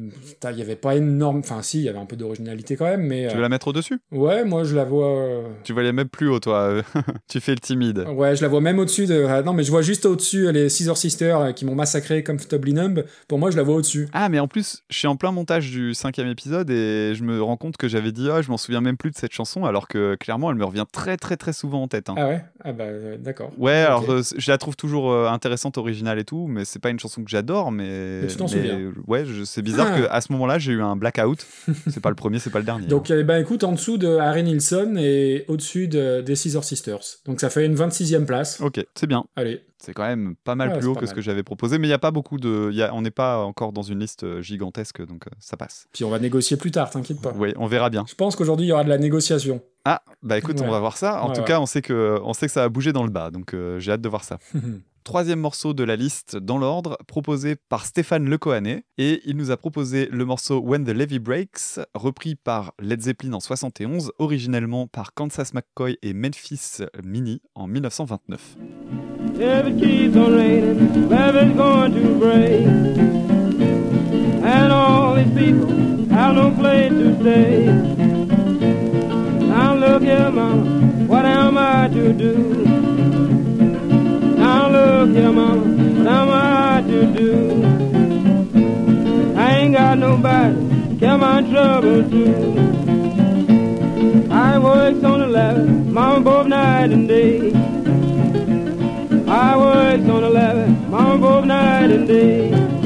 il y avait pas énorme. Enfin, si, il y avait un peu d'originalité quand même, mais. Tu euh, veux la mettre au-dessus? Ouais, moi je la vois. euh, Tu vas aller même plus haut, toi. euh, tu fais le timide. Ouais, je la vois même au-dessus de. ah, non, mais je vois juste au-dessus euh, les Scissor Sisters euh, qui m'ont massacré comme Numb. Pour moi, je la vois au-dessus. Ah, mais en plus, je suis en plein montage du cinquième épisode et je me rends compte que j'avais dit, ah, je m'en souviens même plus de cette chanson, alors que clairement, elle me revient très, très, très souvent en tête. hein. Ah ouais? Ah bah, euh, d'accord. Ouais, alors euh, je la trouve toujours euh, intéressante, originale et tout, mais c'est pas une chanson que j'adore, mais. Mais tu t'en souviens. Ouais, c'est bizarre Ah. que à ce moment-là, j'ai eu un blackout. c'est pas le premier, c'est pas le dernier. Donc, eh ben, écoute, en dessous de Harry Nilsson et au-dessus de- des Scissor Sisters. Donc, ça fait une 26e place. Ok, c'est bien. Allez. C'est quand même pas mal plus haut que ce que j'avais proposé, mais il y a pas beaucoup de. il Y a... On n'est pas encore dans une liste euh, gigantesque, donc euh, ça passe. Puis on va négocier plus tard, t'inquiète pas. Oui, on verra bien. Je pense qu'aujourd'hui, il y aura de la négociation. Ah, bah écoute, Ouais. on va voir ça. En Ouais, tout ouais. cas, on sait, que, on sait que ça a bougé dans le bas, donc euh, j'ai hâte de voir ça. Troisième morceau de la liste dans l'ordre, proposé par Stéphane Lecohanet, et il nous a proposé le morceau When the Levy Breaks, repris par Led Zeppelin en 71, originellement par Kansas McCoy et Memphis Mini en 1929. If it keeps on raining, levee's going to break. And all these people have no place to stay. Now look here, mama, what am I to do? Look here, mama, what am I to do? I ain't got nobody care my trouble to. I works on the ladder, mama, both night and day. I works on the levee, mama, both night and day.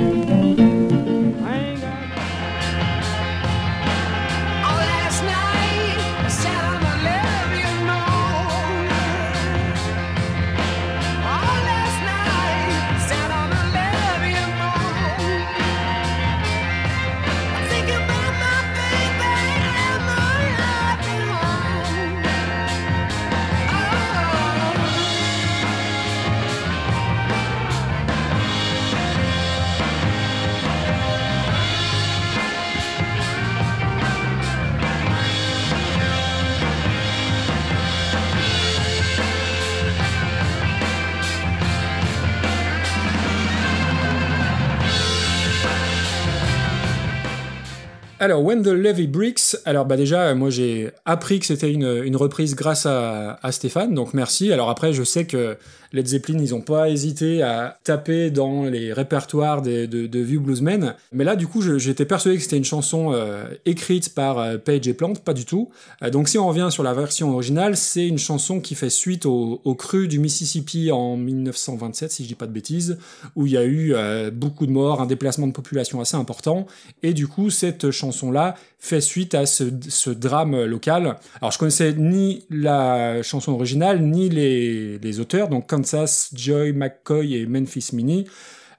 Alors, When the Levy Breaks, alors bah déjà, moi j'ai appris que c'était une, une reprise grâce à, à Stéphane, donc merci. Alors après, je sais que Led Zeppelin, ils ont pas hésité à taper dans les répertoires de, de Bluesmen, mais là, du coup, j'étais persuadé que c'était une chanson euh, écrite par euh, Page et Plant, pas du tout. Euh, donc si on revient sur la version originale, c'est une chanson qui fait suite au, au cru du Mississippi en 1927, si je dis pas de bêtises, où il y a eu beaucoup de morts, un déplacement de population assez important, et du coup, cette chanson-là fait suite à ce, drame local. Alors, je connaissais ni la chanson originale, ni les, les auteurs, donc Kansas, Joy, McCoy et Memphis Mini.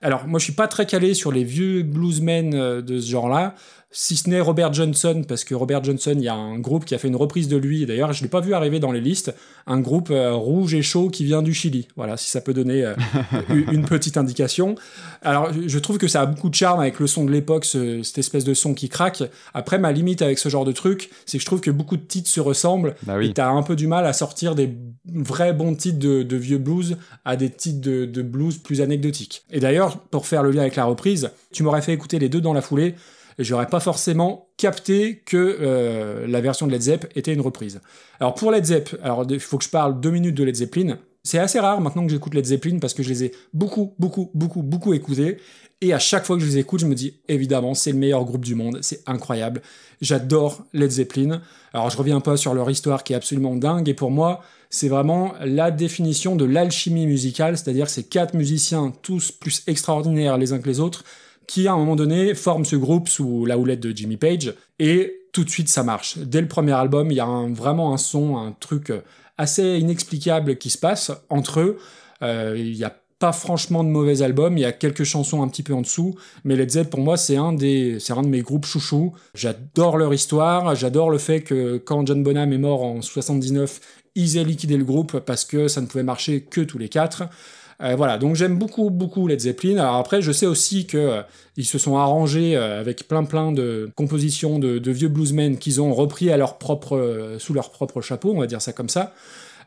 Alors, moi, je suis pas très calé sur les vieux bluesmen euh, de ce genre-là, si ce n'est Robert Johnson, parce que Robert Johnson, il y a un groupe qui a fait une reprise de lui, et d'ailleurs, je l'ai pas vu arriver dans les listes, un groupe euh, rouge et chaud qui vient du Chili. Voilà, si ça peut donner euh, une petite indication. Alors, je- trouve que ça a beaucoup de charme avec le son de l'époque, ce- cette espèce de son qui craque. Après, ma limite avec ce genre de truc, c'est que je trouve que beaucoup de titres se ressemblent, Bah oui. et t'as un peu du mal à sortir des vrais bons titres de, de vieux blues à des titres de, de blues plus anecdotiques. Et d'ailleurs, pour faire le lien avec la reprise, tu m'aurais fait écouter les deux dans la foulée, j'aurais pas forcément capté que euh, la version de Led Zepp était une reprise. Alors pour Led Zepp, alors il faut que je parle deux minutes de Led Zeppelin. C'est assez rare maintenant que j'écoute Led Zeppelin parce que je les ai beaucoup, beaucoup, beaucoup, beaucoup écoutés. Et à chaque fois que je les écoute, je me dis évidemment, c'est le meilleur groupe du monde, c'est incroyable. J'adore Led Zeppelin. Alors je reviens pas sur leur histoire qui est absolument dingue. Et pour moi, c'est vraiment la définition de l'alchimie musicale, c'est-à-dire ces quatre musiciens, tous plus extraordinaires les uns que les autres, qui à un moment donné forment ce groupe sous la houlette de Jimmy Page. Et tout de suite, ça marche. Dès le premier album, il y a vraiment un son, un truc euh, assez inexplicable qui se passe entre eux. Euh, Il n'y a pas franchement de mauvais albums, il y a quelques chansons un petit peu en dessous, mais Led Zepp pour moi c'est un des c'est un de mes groupes chouchous. J'adore leur histoire, j'adore le fait que quand John Bonham est mort en 79, ils aient liquidé le groupe parce que ça ne pouvait marcher que tous les quatre. Euh, voilà, donc j'aime beaucoup, beaucoup Led Zeppelin. Alors après, je sais aussi que euh, ils se sont arrangés euh, avec plein, plein de compositions de, vieux bluesmen qu'ils ont repris à leur propre, sous leur propre chapeau, on va dire ça comme ça.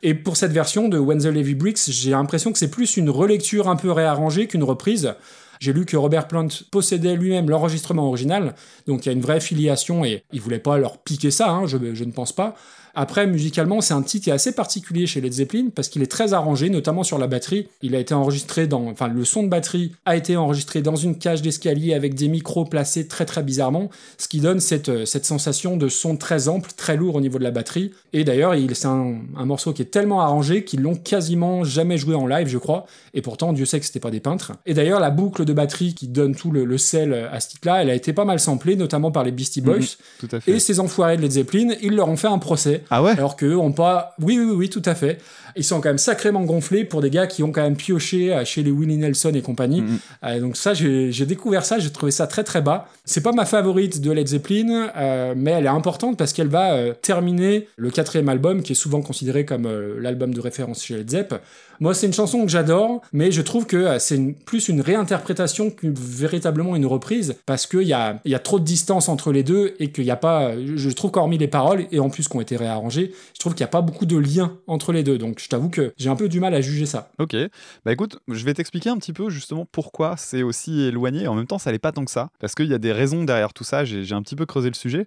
Et pour cette version de When the Levy Bricks, j'ai l'impression que c'est plus une relecture un peu réarrangée qu'une reprise. J'ai lu que Robert Plant possédait lui-même l'enregistrement original, donc il y a une vraie filiation et il voulait pas leur piquer ça, hein, je ne pense pas. Après, musicalement, c'est un titre qui est assez particulier chez Led Zeppelin parce qu'il est très arrangé, notamment sur la batterie. Il a été enregistré dans, enfin, le son de batterie a été enregistré dans une cage d'escalier avec des micros placés très très bizarrement, ce qui donne cette, euh, cette sensation de son très ample, très lourd au niveau de la batterie. Et d'ailleurs, il- c'est un, un morceau qui est tellement arrangé qu'ils l'ont quasiment jamais joué en live, je crois. Et pourtant, Dieu sait que c'était pas des peintres. Et d'ailleurs, la boucle de batterie qui donne tout le, le sel à ce titre-là, elle a été pas mal samplée, notamment par les Beastie Boys. Mhm, Tout à fait. Et ces enfoirés de Led Zeppelin, ils leur ont fait un procès. Ah ouais? Alors qu'eux ont pas. Oui, oui, oui, oui, tout à fait. Ils sont quand même sacrément gonflés pour des gars qui ont quand même pioché euh, chez les Willie Nelson et compagnie. Mhm. Euh, donc, ça, j'ai découvert ça, j'ai trouvé ça très très bas. C'est pas ma favorite de Led Zeppelin, euh, mais elle est importante parce qu'elle va euh, terminer le quatrième album, qui est souvent considéré comme l'album de référence chez Led Zepp. Moi, c'est une chanson que j'adore, mais je trouve que c'est plus une réinterprétation que véritablement une reprise, parce qu'il y a, y a trop de distance entre les deux et qu'il n'y a pas. Je trouve qu'hormis les paroles, et en plus qui ont été réarrangées, je trouve qu'il n'y a pas beaucoup de lien entre les deux. Donc, je t'avoue que j'ai un peu du mal à juger ça. Ok, bah écoute, je vais t'expliquer un petit peu justement pourquoi c'est aussi éloigné. En même temps, ça l'est pas tant que ça, parce qu'il y a des raisons derrière tout ça. J'ai j'ai un petit peu creusé le sujet.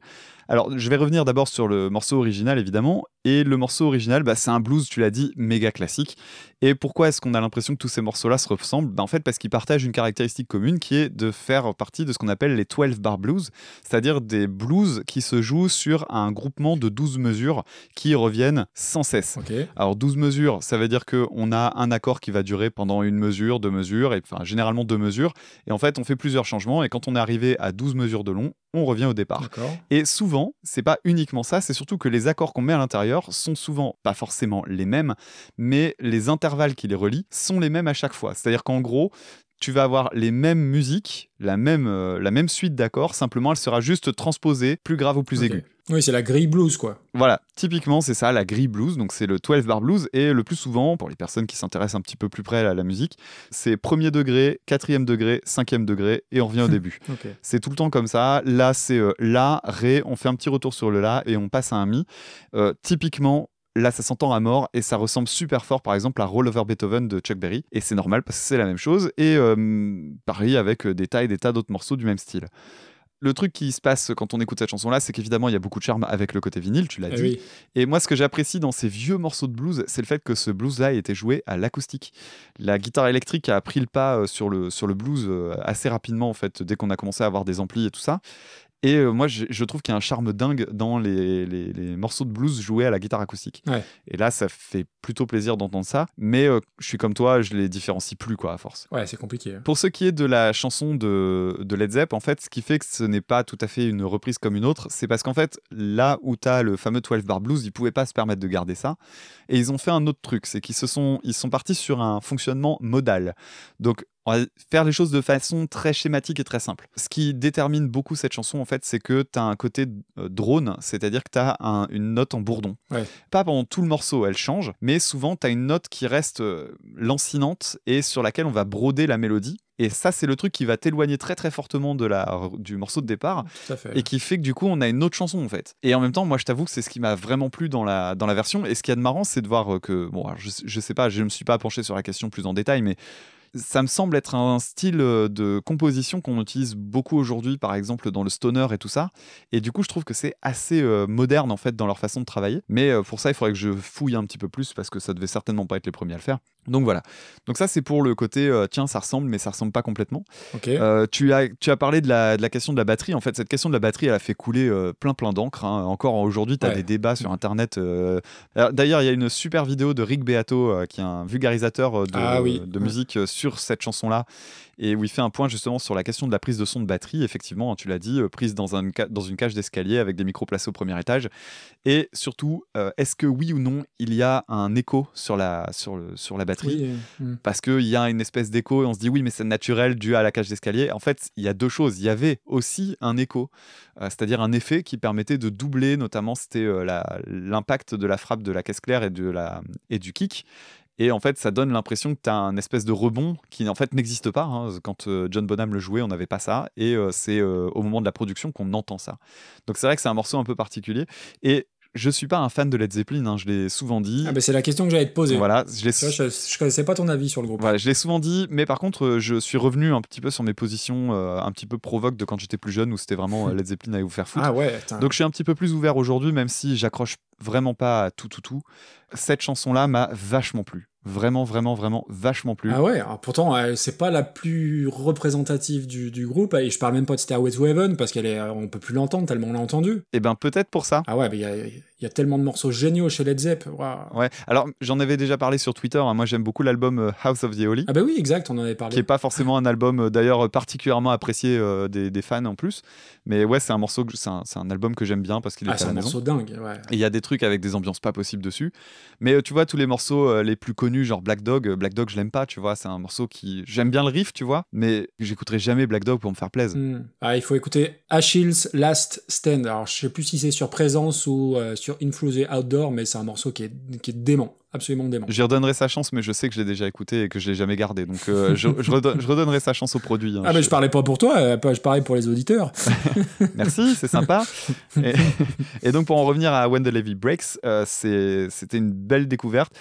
Alors, je vais revenir d'abord sur le morceau original, évidemment. Et le morceau original, bah, c'est un blues, tu l'as dit, méga classique. Et pourquoi est-ce qu'on a l'impression que tous ces morceaux-là se ressemblent? Bah, En fait, parce qu'ils partagent une caractéristique commune qui est de faire partie de ce qu'on appelle les 12 bar blues, c'est-à-dire des blues qui se jouent sur un groupement de 12 mesures qui reviennent sans cesse. Alors 12 mesures, ça veut dire qu'on a un accord qui va durer pendant une mesure, deux mesures, et enfin généralement deux mesures. Et en fait, on fait plusieurs changements, et quand on est arrivé à 12 mesures de long, on revient au départ. Et souvent, c'est pas uniquement ça, c'est surtout que les accords qu'on met à l'intérieur sont souvent pas forcément les mêmes, mais les intervalles qui les relient sont les mêmes à chaque fois. C'est-à-dire qu'en gros, tu vas avoir les mêmes musiques, la même, euh, la même suite d'accords, simplement elle sera juste transposée, plus grave ou plus aiguë. Oui, c'est la grille blues, quoi. Voilà, typiquement c'est ça, la grille blues, donc c'est le 12 bar blues, et le plus souvent, pour les personnes qui s'intéressent un petit peu plus près à la musique, c'est premier degré, quatrième degré, cinquième degré, et on revient au début. C'est tout le temps comme ça. Là, c'est euh, La, Ré, on fait un petit retour sur le La et on passe à un Mi. Euh, typiquement, là, ça s'entend à mort et ça ressemble super fort, par exemple, à Roll Over Beethoven de Chuck Berry. Et c'est normal parce que c'est la même chose. Et euh, pareil avec euh, des tas et des tas d'autres morceaux du même style. Le truc qui se passe quand on écoute cette chanson-là, c'est qu'évidemment, il y a beaucoup de charme avec le côté vinyle, tu l'as Eh dit. oui. Et moi, ce que j'apprécie dans ces vieux morceaux de blues, c'est le fait que ce blues-là ait été joué à l'acoustique. La guitare électrique a pris le pas euh, sur le, sur le blues euh, assez rapidement, en fait, dès qu'on a commencé à avoir des amplis et tout ça. Et euh, moi, je, je trouve qu'il y a un charme dingue dans les, les- les morceaux de blues joués à la guitare acoustique. Ouais. Et là, ça fait plutôt plaisir d'entendre ça. Mais euh, je suis comme toi, je les différencie plus, quoi, à force. Ouais, c'est compliqué. hein. Pour ce qui est de la chanson de, de Led Zepp, en fait, ce qui fait que ce n'est pas tout à fait une reprise comme une autre, c'est parce qu'en fait, là où tu as le fameux 12 bar blues, ils pouvaient pas se permettre de garder ça. Et ils ont fait un autre truc, c'est qu'ils se sont, ils sont partis sur un fonctionnement modal. Donc, on va faire les choses de façon très schématique et très simple. Ce qui détermine beaucoup cette chanson, en fait, c'est que tu as un côté euh, drone, c'est-à-dire que tu as une note en bourdon. Ouais. Pas pendant tout le morceau, elle change, mais souvent tu as une note qui reste euh, lancinante et sur laquelle on va broder la mélodie. Et ça, c'est le truc qui va t'éloigner très très fortement de la, du morceau de départ fait. et qui fait que du coup, on a une autre chanson en fait. Et en même temps, moi, je t'avoue que c'est ce qui m'a vraiment plu dans la, dans la version. Et ce qu'il y a de marrant, c'est de voir euh, que, bon, je, je sais pas, je ne me suis pas penché sur la question plus en détail, mais ça me semble être un style euh, de composition qu'on utilise beaucoup aujourd'hui, par exemple dans le stoner et tout ça. Et du coup, je trouve que c'est assez euh, moderne en fait dans leur façon de travailler. Mais euh, pour ça, il faudrait que je fouille un petit peu plus parce que ça devait certainement pas être les premiers à le faire. Donc voilà. Donc ça, c'est pour le côté euh, tiens, ça ressemble, mais ça ressemble pas complètement. Ok. Euh, tu, as, tu as parlé de la, de la question de la batterie. En fait, cette question de la batterie, elle a fait couler euh, plein plein d'encre. hein. Encore aujourd'hui, tu as Ouais. des débats sur Internet. D'ailleurs, il y a une super vidéo de Rick Beato, qui est un vulgarisateur de, Ah oui. de musique sur cette chanson-là et où il fait un point justement sur la question de la prise de son de batterie. Effectivement, hein, tu l'as dit, prise dans, un, dans une cage d'escalier avec des micros placés au premier étage. Et surtout, est-ce que oui ou non, il y a un écho sur la, sur le, sur la batterie Oui, euh, mm. parce qu'il y a une espèce d'écho et on se dit oui mais c'est naturel dû à la cage d'escalier. En fait il y a deux choses. Il y avait aussi un écho, euh, c'est-à-dire un effet qui permettait de doubler notamment c'était euh, l'impact de la frappe de la caisse claire et, de la, et du kick. Et en fait, ça donne l'impression que tu as un espèce de rebond qui en fait n'existe pas. hein. Quand John Bonham le jouait, on n'avait pas ça. Et euh, c'est euh, au moment de la production qu'on entend ça. Donc c'est vrai que c'est un morceau un peu particulier. Et je suis pas un fan de Led Zeppelin, hein, je l'ai souvent dit. Ah, bah, c'est la question que j'allais te poser. Voilà, je je, je connaissais pas ton avis sur le groupe. voilà, je l'ai souvent dit, mais par contre, euh, je suis revenu un petit peu sur mes positions euh, un petit peu provoques de quand j'étais plus jeune, où c'était vraiment euh, Led Zeppelin à vous faire foutre. Ah ouais. Donc je suis un petit peu plus ouvert aujourd'hui, même si j'accroche vraiment pas à tout, tout, tout. Cette chanson-là m'a vachement plu. Vraiment, vraiment, vraiment vachement plu. Ah ouais, alors pourtant, euh, c'est pas la plus représentative du, du groupe, et je parle même pas de Stairway to Heaven, parce qu'elle est, euh, on peut plus l'entendre tellement on l'a entendu. Et ben peut-être pour ça. Ah ouais, mais il y a, il y a tellement de morceaux géniaux chez Led Zepp. Ouais. Alors j'en avais déjà parlé sur Twitter. hein. Moi j'aime beaucoup l'album euh, House of the Holy. Ah bah oui, exact, on en avait parlé. qui est pas forcément un album euh, d'ailleurs particulièrement apprécié euh, des, des fans en plus mais ouais c'est un morceau c'est un, album que j'aime bien parce qu'il est Ah, c'est un maison morceau dingue, ouais. Et il y a des trucs avec des ambiances pas possibles dessus. Mais euh, tu vois, tous les morceaux euh, les plus connus, genre Black Dog, euh, Black Dog, je l'aime pas, tu vois. C'est un morceau qui. J'aime bien le riff, tu vois, mais j'écouterai jamais Black Dog pour me faire plaisir. Hmm. Ah, il faut écouter Achilles Last Stand. Alors, je sais plus si c'est sur Présence ou euh, sur Outdoor, mais c'est un morceau qui est, qui est dément, absolument dément. J'y redonnerai sa chance, mais je sais que je l'ai déjà écouté et que je l'ai jamais gardé. Donc euh, je, je redonne- je redonnerai sa chance au produit. hein. Ah, mais je parlais pas pour toi, euh, je parlais pour les auditeurs. Merci, c'est sympa. et, et donc pour en revenir à When the Levy Breaks, euh, c'était une belle découverte.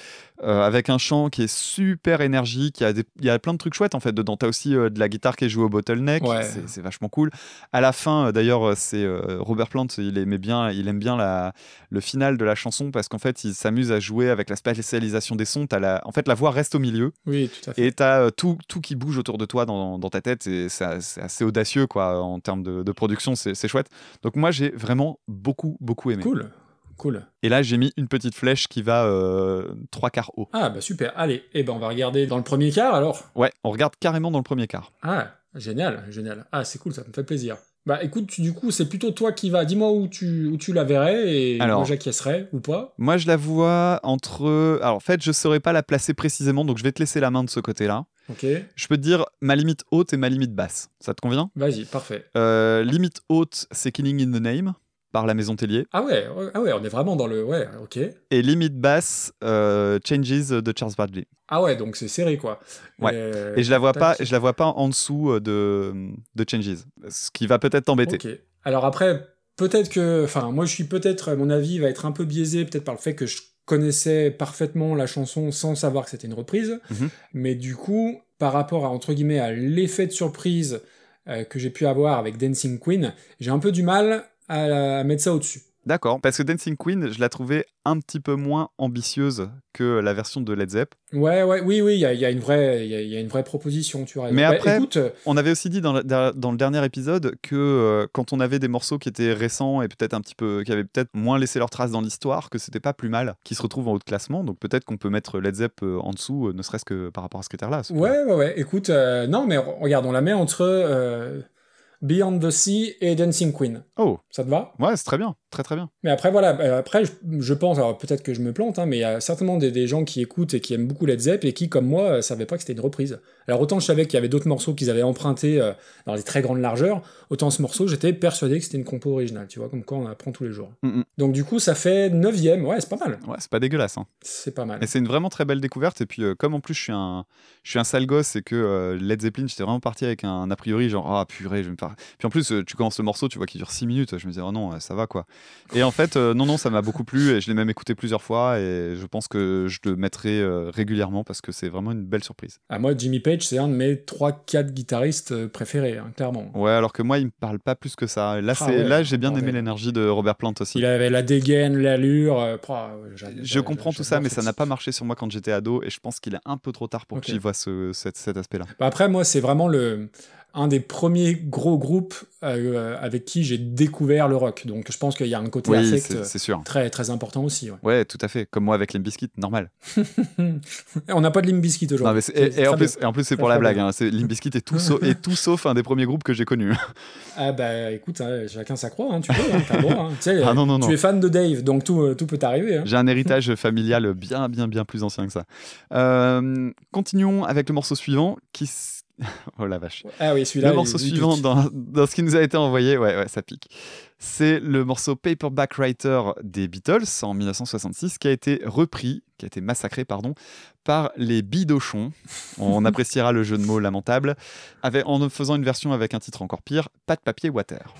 euh, avec un chant qui est super énergique, il y, a des- il y a plein de trucs chouettes en fait dedans. T'as aussi euh, de la guitare qui est jouée au bottleneck, Ouais. c'est- vachement cool. À la fin, euh, d'ailleurs, c'est Robert Plant, il aimait bien, il aime bien la, le final de la chanson parce qu'en fait, il s'amuse à jouer avec la spécialisation des sons. T'as la, en fait, la voix reste au milieu Oui, tout à fait. et t'as euh, tout, tout qui bouge autour de toi dans, dans ta tête. Et c'est assez audacieux quoi en termes de, de production, c'est c'est chouette. Donc moi, j'ai vraiment beaucoup, beaucoup aimé. Cool, cool. Et là, j'ai mis une petite flèche qui va euh, trois quarts haut. Ah, bah super. Allez, eh ben, on va regarder dans le premier quart alors? Ouais, on regarde carrément dans le premier quart. Ah, génial, génial. Ah, c'est cool, ça me fait plaisir. Bah écoute, tu- du coup, c'est plutôt toi qui vas. Dis-moi où tu, où tu la verrais et Alors. moi j'acquiescerais ou pas. Moi, je la vois entre. Alors, en fait, je saurais pas la placer précisément, donc je vais te laisser la main de ce côté-là. Ok, Je peux te dire ma limite haute et ma limite basse. Ça te convient? Vas-y, parfait. Euh, Limite haute, c'est Killing in the Name par la Maison Tellier. Ah ouais, ah ouais, on est vraiment dans le. Ouais, ok. Et limite basse, euh, Changes de Charles Bradley. Ah ouais, donc c'est serré quoi. Ouais. Euh, Et je la vois pas, je la vois pas en dessous euh, de, de Changes, ce qui va peut-être t'embêter. Ok. Alors après, peut-être que. Enfin, moi je suis peut-être. Mon avis va être un peu biaisé, peut-être par le fait que je connaissais parfaitement la chanson sans savoir que c'était une reprise. Mhm. Mais du coup, par rapport à, entre guillemets, à l'effet de surprise que j'ai pu avoir avec Dancing Queen, j'ai un peu du mal à, à mettre ça au-dessus. D'accord, parce que Dancing Queen, je la trouvais un petit peu moins ambitieuse que la version de Led Zepp. Ouais, ouais, oui, oui, il y a, y a une vraie, il y a, y a une vraie proposition, tu vois. Mais après- écoute, euh, On avait aussi dit dans le, dans le dernier épisode que euh, quand on avait des morceaux qui étaient récents et peut-être un petit peu, qui avaient peut-être moins laissé leur trace dans l'histoire, que c'était pas plus mal qu'ils se retrouvent en haut de classement. Donc peut-être qu'on peut mettre Led Zepp euh, en dessous, euh, ne serait-ce que par rapport à ce critère-là. ouais, ouais, ouais. Écoute, euh, non, mais re- regarde, on la met entre Beyond the Sea et Dancing Queen. Oh, Ça te va? Ouais, c'est très bien, très très bien. Mais après, voilà, euh, après, je, pense, alors peut-être que je me plante, hein, mais il y a certainement des, des gens qui écoutent et qui aiment beaucoup Led Zepp et qui, comme moi, euh, savaient pas que c'était une reprise. Alors autant je savais qu'il y avait d'autres morceaux qu'ils avaient empruntés euh, dans les très grandes largeurs, autant ce morceau, j'étais persuadé que c'était une compo originale, tu vois, comme quoi on apprend tous les jours. Mm, mm. Donc du coup, ça fait 9ème, ouais, c'est pas mal. Ouais, c'est pas dégueulasse. Hein. C'est pas mal. Et c'est une vraiment très belle découverte. Et puis, euh, comme en plus, je suis un, je suis un sale gosse et que euh, Led Zeppelin, j'étais vraiment parti avec un a priori, genre, ah purée, je vais me faire. Puis en plus, tu commences le morceau, tu vois, qui dure 6 minutes. Je me disais, oh non, ça va quoi. Et en fait, euh, non, non, ça m'a beaucoup plu et je l'ai même écouté plusieurs fois. Et je pense que je le mettrai euh, régulièrement parce que c'est vraiment une belle surprise. Ah, moi, Jimmy Page, c'est un de mes 3-4 guitaristes euh, préférés, hein, clairement. Ouais, alors que moi, il me parle pas plus que ça. Là, Ah ouais, là j'ai bien aimé l'énergie de Robert Plant aussi. Il avait la dégaine, l'allure. euh, j'a- Je comprends tout ça, mais ça n'a pas marché sur moi quand j'étais ado et je pense qu'il est un peu trop tard pour Ok. que j'y vois ce, cet, cet aspect-là. Bah après, moi, c'est vraiment le. Un des premiers gros groupes euh, avec qui j'ai découvert le rock. Donc je pense qu'il y a un côté Oui, affect c'est sûr. très, très important aussi. ouais. Ouais, tout à fait. Comme moi avec Limp Bizkit, normal. On n'a pas de Non, aujourd'hui. et, en plus, et en plus, c'est pour la blague. Hein. C'est- Bizkit est tout, sauf, est tout sauf un des premiers groupes que j'ai connus. Ah bah écoute, hein, chacun sa croix, hein, tu peux, hein, droit. Ah non, non, tu non. es fan de Dave, donc tout, euh, tout peut t'arriver. J'ai un héritage familial bien, bien, bien plus ancien que ça. Euh, continuons avec le morceau suivant qui. Oh la vache. Ah oui, celui-là. Le morceau il- suivant dans, dans ce qui nous a été envoyé, ouais, ouais, ça pique. C'est le morceau Paperback Writer des Beatles en 1966 qui a été repris, qui a été massacré, pardon, par les Bidochons. On appréciera le jeu de mots lamentable, avec, en faisant une version avec un titre encore pire, Pas de papier water.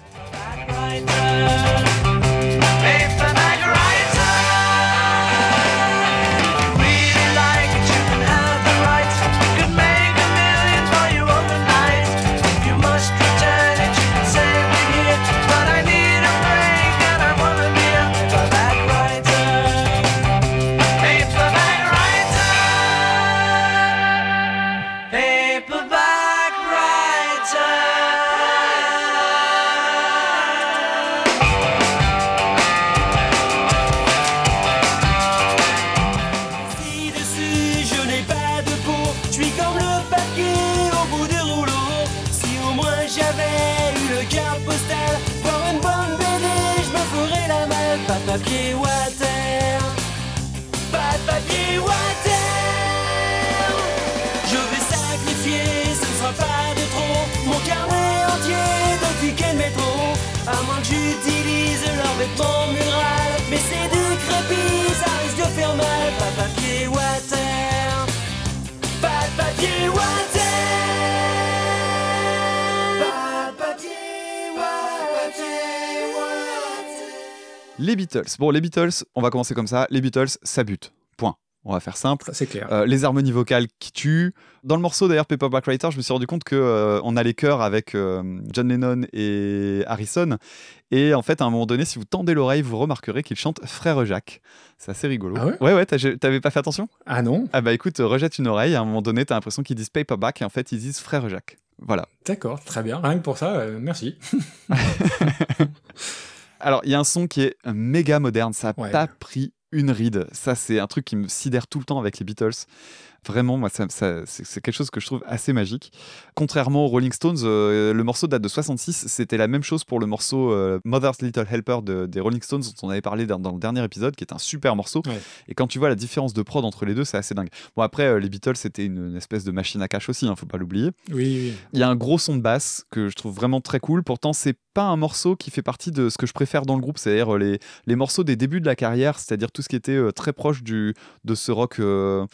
Les Beatles. Bon, les Beatles, on va commencer comme ça. Les Beatles, ça bute. Point. On va faire simple. Ça, c'est clair. Euh, les harmonies vocales qui tuent. Dans le morceau d'ailleurs Paperback Writer, je me suis rendu compte que euh, on a les chœurs avec euh, John Lennon et Harrison. Et en fait, à un moment donné, si vous tendez l'oreille, vous remarquerez qu'ils chantent Frère Jacques. C'est assez rigolo. Ah ouais Ouais, ouais, t'avais pas fait attention? Ah non Ah bah écoute, rejette une oreille. À un moment donné, t'as l'impression qu'ils disent Paperback et en fait, ils disent Frère Jacques. Voilà. D'accord, très bien. Rien que pour ça, euh, merci. Alors, il y a un son qui est méga moderne. Ça n'a Ouais. pas pris une ride. Ça, c'est un truc qui me sidère tout le temps avec les Beatles. Vraiment, moi, ça, ça- c'est quelque chose que je trouve assez magique. Contrairement aux Rolling Stones, euh, le morceau date de 66. C'était la même chose pour le morceau euh, Mother's Little Helper de- des Rolling Stones, dont on avait parlé dans, dans le dernier épisode, qui est un super morceau. Ouais. Et quand tu vois la différence de prod entre les deux, c'est assez dingue. Bon, après, euh, les Beatles, c'était une, une espèce de machine à cash aussi, hein, faut pas l'oublier. Oui, oui. Il y a un gros son de basse que je trouve vraiment très cool. Pourtant, c'est pas un morceau qui fait partie de ce que je préfère dans le groupe, c'est-à-dire euh, les, les morceaux des débuts de la carrière, c'est-à-dire tout ce qui était très proche du, de ce rock, euh,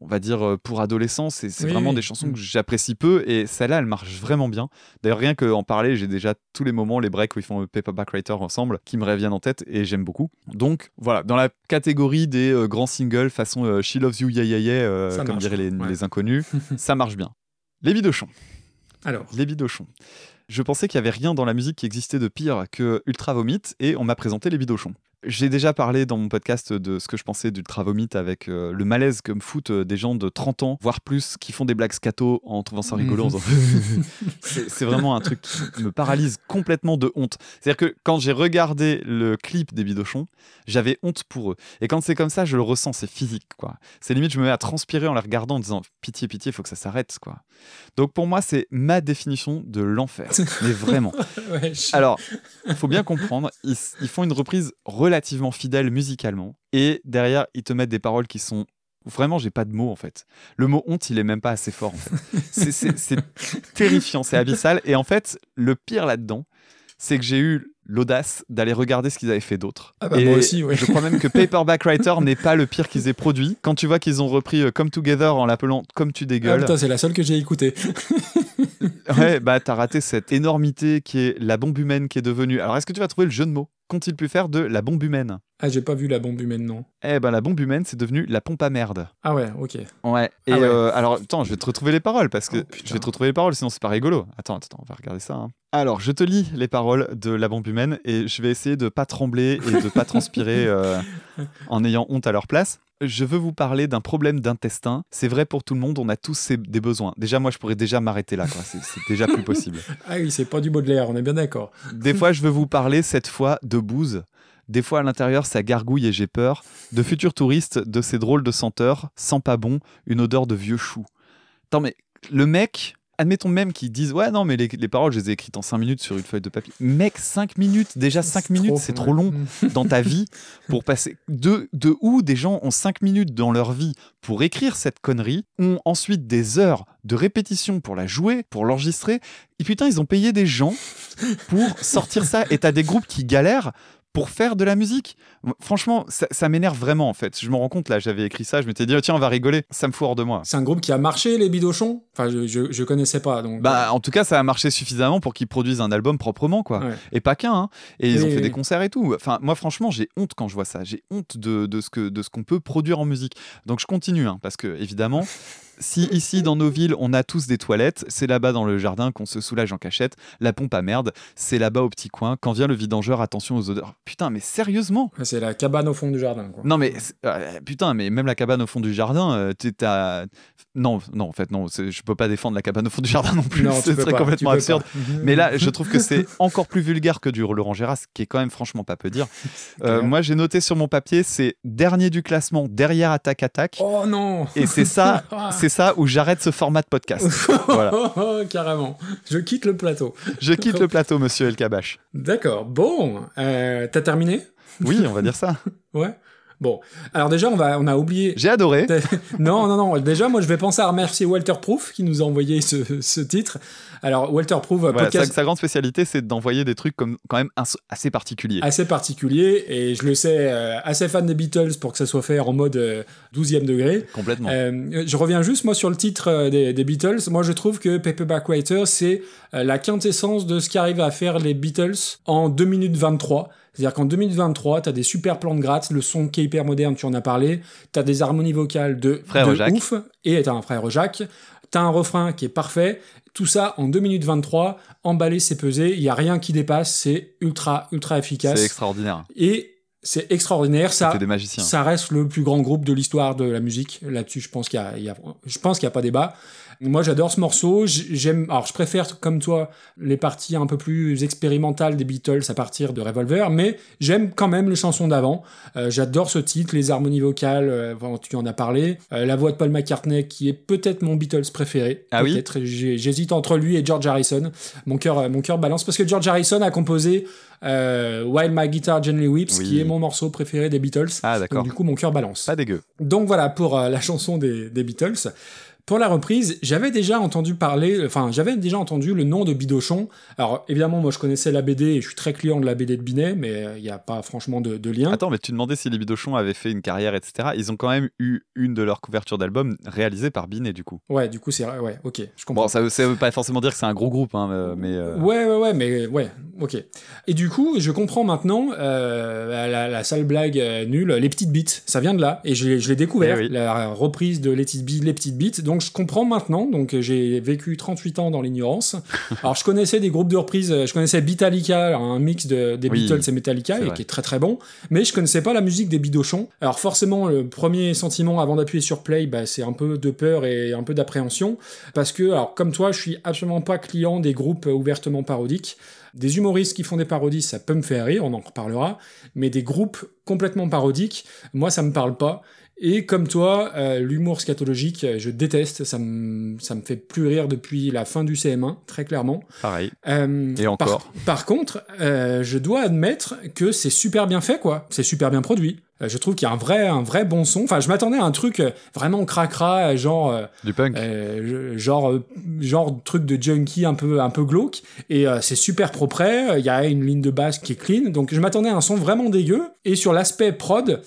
on va dire, euh, pour adolescents. C'est Oui, vraiment oui. des chansons Mm. que j'apprécie peu et celle-là, elle marche vraiment bien. D'ailleurs, rien qu'en parler, j'ai déjà tous les moments, les breaks où ils font euh, Paperback Writer ensemble, qui me reviennent en tête et j'aime beaucoup. Donc voilà, dans la catégorie des euh, grands singles façon euh, She Loves You, Yeah Yeah Yeah, euh, comme diraient les, ouais. les inconnus, ça marche bien. Les bidochons. Alors, Les bidochons. Je pensais qu'il y avait rien dans la musique qui existait de pire que Ultra Vomit et on m'a présenté les bidochons. J'ai déjà parlé dans mon podcast de ce que je pensais d'Ultra Vomit avec euh, le malaise que me foutent euh, des gens de 30 ans, voire plus, qui font des blagues scato en trouvant ça rigolo. en Mhm. c'est vraiment un truc qui me paralyse complètement de honte. C'est-à-dire que quand j'ai regardé le clip des bidochons, j'avais honte pour eux. Et quand c'est comme ça, je le ressens, c'est physique. quoi. C'est limite, je me mets à transpirer en les regardant en disant pitié, pitié, il faut que ça s'arrête. quoi. Donc pour moi, c'est ma définition de l'enfer. Mais vraiment. ouais, je- Alors, il faut bien comprendre, ils, ils font une reprise relativement fidèle musicalement, et derrière, ils te mettent des paroles qui sont... Vraiment, j'ai pas de mots en fait. Le mot honte, il est même pas assez fort en fait. C'est- terrifiant, c'est abyssal. Et en fait, le pire là-dedans, c'est que j'ai eu l'audace d'aller regarder ce qu'ils avaient fait d'autre. Ah bah, moi aussi, ouais. Je crois même que Paperback Writer n'est pas le pire qu'ils aient produit. Quand tu vois qu'ils ont repris euh, Come Together en l'appelant Comme tu Ah, dégueules, putain, c'est la seule que j'ai écoutée. Ouais, bah t'as raté cette énormité qui est la bombe humaine qui est devenue. Alors est-ce que tu vas trouver le jeu de mots? Qu'ont-ils pu faire de la bombe humaine? Ah, j'ai pas vu la bombe humaine, non. Eh ben la bombe humaine c'est devenu la pompe à merde. Ah ouais, ok. Ouais. Et Ah ouais. euh, alors attends, je vais te retrouver les paroles parce que Oh, je vais te retrouver les paroles sinon c'est pas rigolo. Attends, attends, on va regarder ça. hein. Alors je te lis les paroles de la bombe humaine et je vais essayer de pas trembler et de pas transpirer euh, en ayant honte à leur place. Je veux vous parler d'un problème d'intestin. C'est vrai pour tout le monde, on a tous des besoins. Déjà, moi, je pourrais déjà m'arrêter là. c'est déjà plus possible. Ah oui, c'est pas du Baudelaire, on est bien d'accord. Des fois, je veux vous parler, cette fois, de bouse. Des fois, à l'intérieur, ça gargouille et j'ai peur. De futurs touristes, de ces drôles de senteurs, sans pas bon, une odeur de vieux chou. Attends, mais le mec, admettons même qu'ils disent Ouais, non, mais les, les paroles, je les ai écrites en 5 minutes sur une feuille de papier. Mec, 5 minutes, déjà 5 C'est minutes, c'est trop long dans ta vie pour passer. De, de où des gens ont 5 minutes dans leur vie pour écrire cette connerie, ont ensuite des heures de répétition pour la jouer, pour l'enregistrer, et putain, ils ont payé des gens pour sortir ça, et t'as des groupes qui galèrent pour faire de la musique. Franchement, ça, ça m'énerve vraiment en fait. Je me rends compte là, j'avais écrit ça, je m'étais dit, oh, tiens, on va rigoler. Ça me fout hors de moi. C'est un groupe qui a marché, les Bidochons? Enfin, je, je, je connaissais pas, donc... Bah, en tout cas, ça a marché suffisamment pour qu'ils produisent un album proprement, quoi. Ouais. Et pas qu'un. hein. Et ils ont fait des concerts et tout. Enfin, moi, franchement, j'ai honte quand je vois ça. J'ai honte de, de ce que de ce qu'on peut produire en musique. Donc, je continue, hein, parce que évidemment. Si ici dans nos villes on a tous des toilettes, c'est là-bas dans le jardin qu'on se soulage en cachette. La pompe à merde, c'est là-bas au petit coin. Quand vient le vidangeur, attention aux odeurs. Putain, mais sérieusement C'est la cabane au fond du jardin, quoi. Non mais euh, putain, mais même la cabane au fond du jardin, euh, t'as non non en fait non, je peux pas défendre la cabane au fond du jardin non plus. Ce serait pas, complètement absurde. Mais là, je trouve que c'est encore plus vulgaire que du Laurent Gérard, ce qui est quand même franchement pas peu dire. Euh, moi, j'ai noté sur mon papier, c'est dernier du classement derrière Attaque Attaque. Oh non Et c'est ça, c'est ça où j'arrête ce format de podcast. voilà. Oh, Carrément. Je quitte le plateau. Je quitte le plateau, monsieur El Kabash. D'accord. Bon, euh, t'as terminé? Oui, on va dire ça. Ouais. Bon. Alors déjà, on, va, on a oublié... J'ai adoré. Non, non, non. Déjà, moi, je vais penser à remercier Walter Proof qui nous a envoyé ce, ce titre. Alors, Walter Proof, Voilà, sa, podcast sa grande spécialité, c'est d'envoyer des trucs comme quand même assez particuliers. assez particulier et je le sais, euh, assez fan des Beatles pour que ça soit fait en mode euh, 12e degré. Complètement. Euh, je reviens juste moi sur le titre euh, des, des Beatles. Moi je trouve que Paperback Writer c'est euh, la quintessence de ce qu'arrivent à faire les Beatles en 2 minutes 23. C'est-à-dire qu'en 2 minutes 23, t'as des super plans de gratte, le son qui est hyper moderne, tu en as parlé, t'as des harmonies vocales de, Frère de Jacques. ouf, et t'as un frère Jacques, t'as un refrain qui est parfait, tout ça en 2 minutes 23, emballé, c'est pesé, il y a rien qui dépasse, c'est ultra, ultra efficace. C'est extraordinaire. Et c'est extraordinaire, ça. C'était des magiciens. Ça reste le plus grand groupe de l'histoire de la musique. Là-dessus, je pense qu'il y y a- je pense qu'il y a pas débat. Moi, j'adore ce morceau. J'aime, alors, je préfère, comme toi, les parties un peu plus expérimentales des Beatles à partir de Revolver, mais j'aime quand même les chansons d'avant. Euh, j'adore ce titre, les harmonies vocales, euh, tu en as parlé. Euh, la voix de Paul McCartney, qui est peut-être mon Beatles préféré. Ah oui J'hésite entre lui et George Harrison. Mon cœur, mon cœur balance parce que George Harrison a composé euh, While My Guitar Gently Weeps, Oui. qui est mon morceau préféré des Beatles. Ah d'accord. du coup, mon cœur balance. Pas dégueu. Donc voilà pour euh, la chanson des, des Beatles. Pour la reprise, j'avais déjà entendu parler, enfin j'avais déjà entendu le nom de Bidochon. Alors évidemment, moi je connaissais la BD et je suis très client de la BD de Binet, mais euh, il n'y a pas franchement de, de lien. Attends, mais tu demandais si les Bidochons avaient fait une carrière, etc. Ils ont quand même eu une de leurs couvertures d'album réalisée par Binet, du coup. Ouais, du coup c'est ouais, ok, je comprends. Bon, ça, ça veut pas forcément dire que c'est un gros groupe, hein, euh, mais. euh, Ouais, ouais, ouais, mais ouais, ok. Et du coup, je comprends maintenant euh, la, la sale blague euh, nulle, les petites bites, ça vient de là, et je, l'ai- je l'ai découvert, Eh oui. la reprise de les petites, bites, les petites bites, donc je comprends maintenant, donc euh, j'ai vécu 38 ans dans l'ignorance. Alors je connaissais des groupes de reprises, euh, je connaissais Beatallica, un mix de, des Oui, Beatles et Metallica, et qui est très très bon, mais je connaissais pas la musique des Bidochons. Alors forcément, le premier sentiment avant d'appuyer sur play, bah, c'est un peu de peur et un peu d'appréhension, parce que, alors comme toi, je suis absolument pas client des groupes ouvertement parodiques. Des humoristes qui font des parodies, ça peut me faire rire, on en reparlera, mais des groupes complètement parodiques, moi ça me parle pas. Et comme toi, euh, l'humour scatologique, euh, je déteste, ça me, ça me fait plus rire depuis la fin du CM1, très clairement. Pareil. Euh, Et encore. Par, par contre, euh, je dois admettre que c'est super bien fait, quoi. C'est super bien produit. Euh, je trouve qu'il y a un vrai, un vrai bon son. Enfin, je m'attendais à un truc euh, vraiment cracra, euh, genre, euh, Du punk. euh, genre, genre truc de junkie un peu, un peu glauque. Et c'est super propre. Il y a une ligne de basse qui est clean. Donc, je m'attendais à un son vraiment dégueu. Et sur l'aspect prod,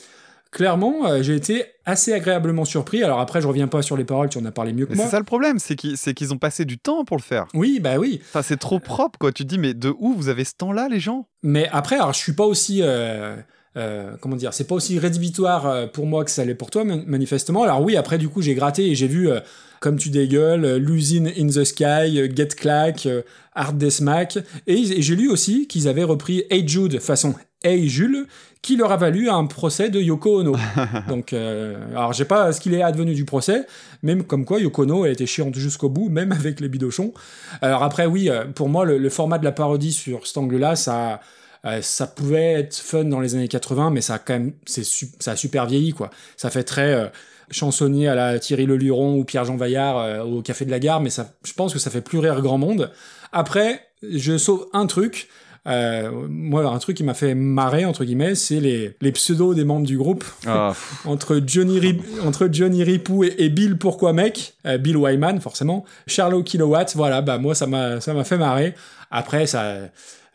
clairement, euh, j'ai été assez agréablement surpris. Alors après, je reviens pas sur les paroles, tu en as parlé mieux que Mais moi. c'est ça le problème, c'est qu'ils c'est qu'ils ont passé du temps pour le faire. Oui, bah oui. Enfin, c'est trop propre, quoi. Tu te dis, mais de où vous avez ce temps-là, les gens? Mais après, alors je suis pas aussi. euh, euh, comment dire C'est pas aussi rédhibitoire euh, pour moi que ça l'est pour toi, man- manifestement. Alors oui, après, du coup, j'ai gratté et j'ai vu. euh, comme tu dégueules, euh, l'usine In the Sky, Get Clack, Hard Death Smack. Et, et j'ai lu aussi qu'ils avaient repris Hey Jude façon Hey Jules, qui leur a valu un procès de Yoko Ono. Donc, alors j'ai pas ce qu'il est advenu du procès, même comme quoi Yoko Ono elle était chiante jusqu'au bout, même avec les bidochons. Alors après, oui, pour moi, le, le format de la parodie sur cet angle-là, ça, euh, ça pouvait être fun dans les années 80, mais ça a quand même, c'est su- ça a super vieilli, quoi. Ça fait très euh, chansonnier à la Thierry Leluron ou Pierre-Jean Vaillard euh, au Café de la Gare, mais ça, je pense que ça fait plus rire grand monde. Après, je sauve un truc. Euh, moi, un truc qui m'a fait marrer, entre guillemets, c'est les, les pseudos des membres du groupe. Ah, entre Johnny, Rip- entre Johnny Ripou et, et Bill Pourquoi Mec, euh, Bill Wyman, forcément, Charlot Kilowatt, voilà, bah moi, ça m'a ça m'a fait marrer. Après, ça,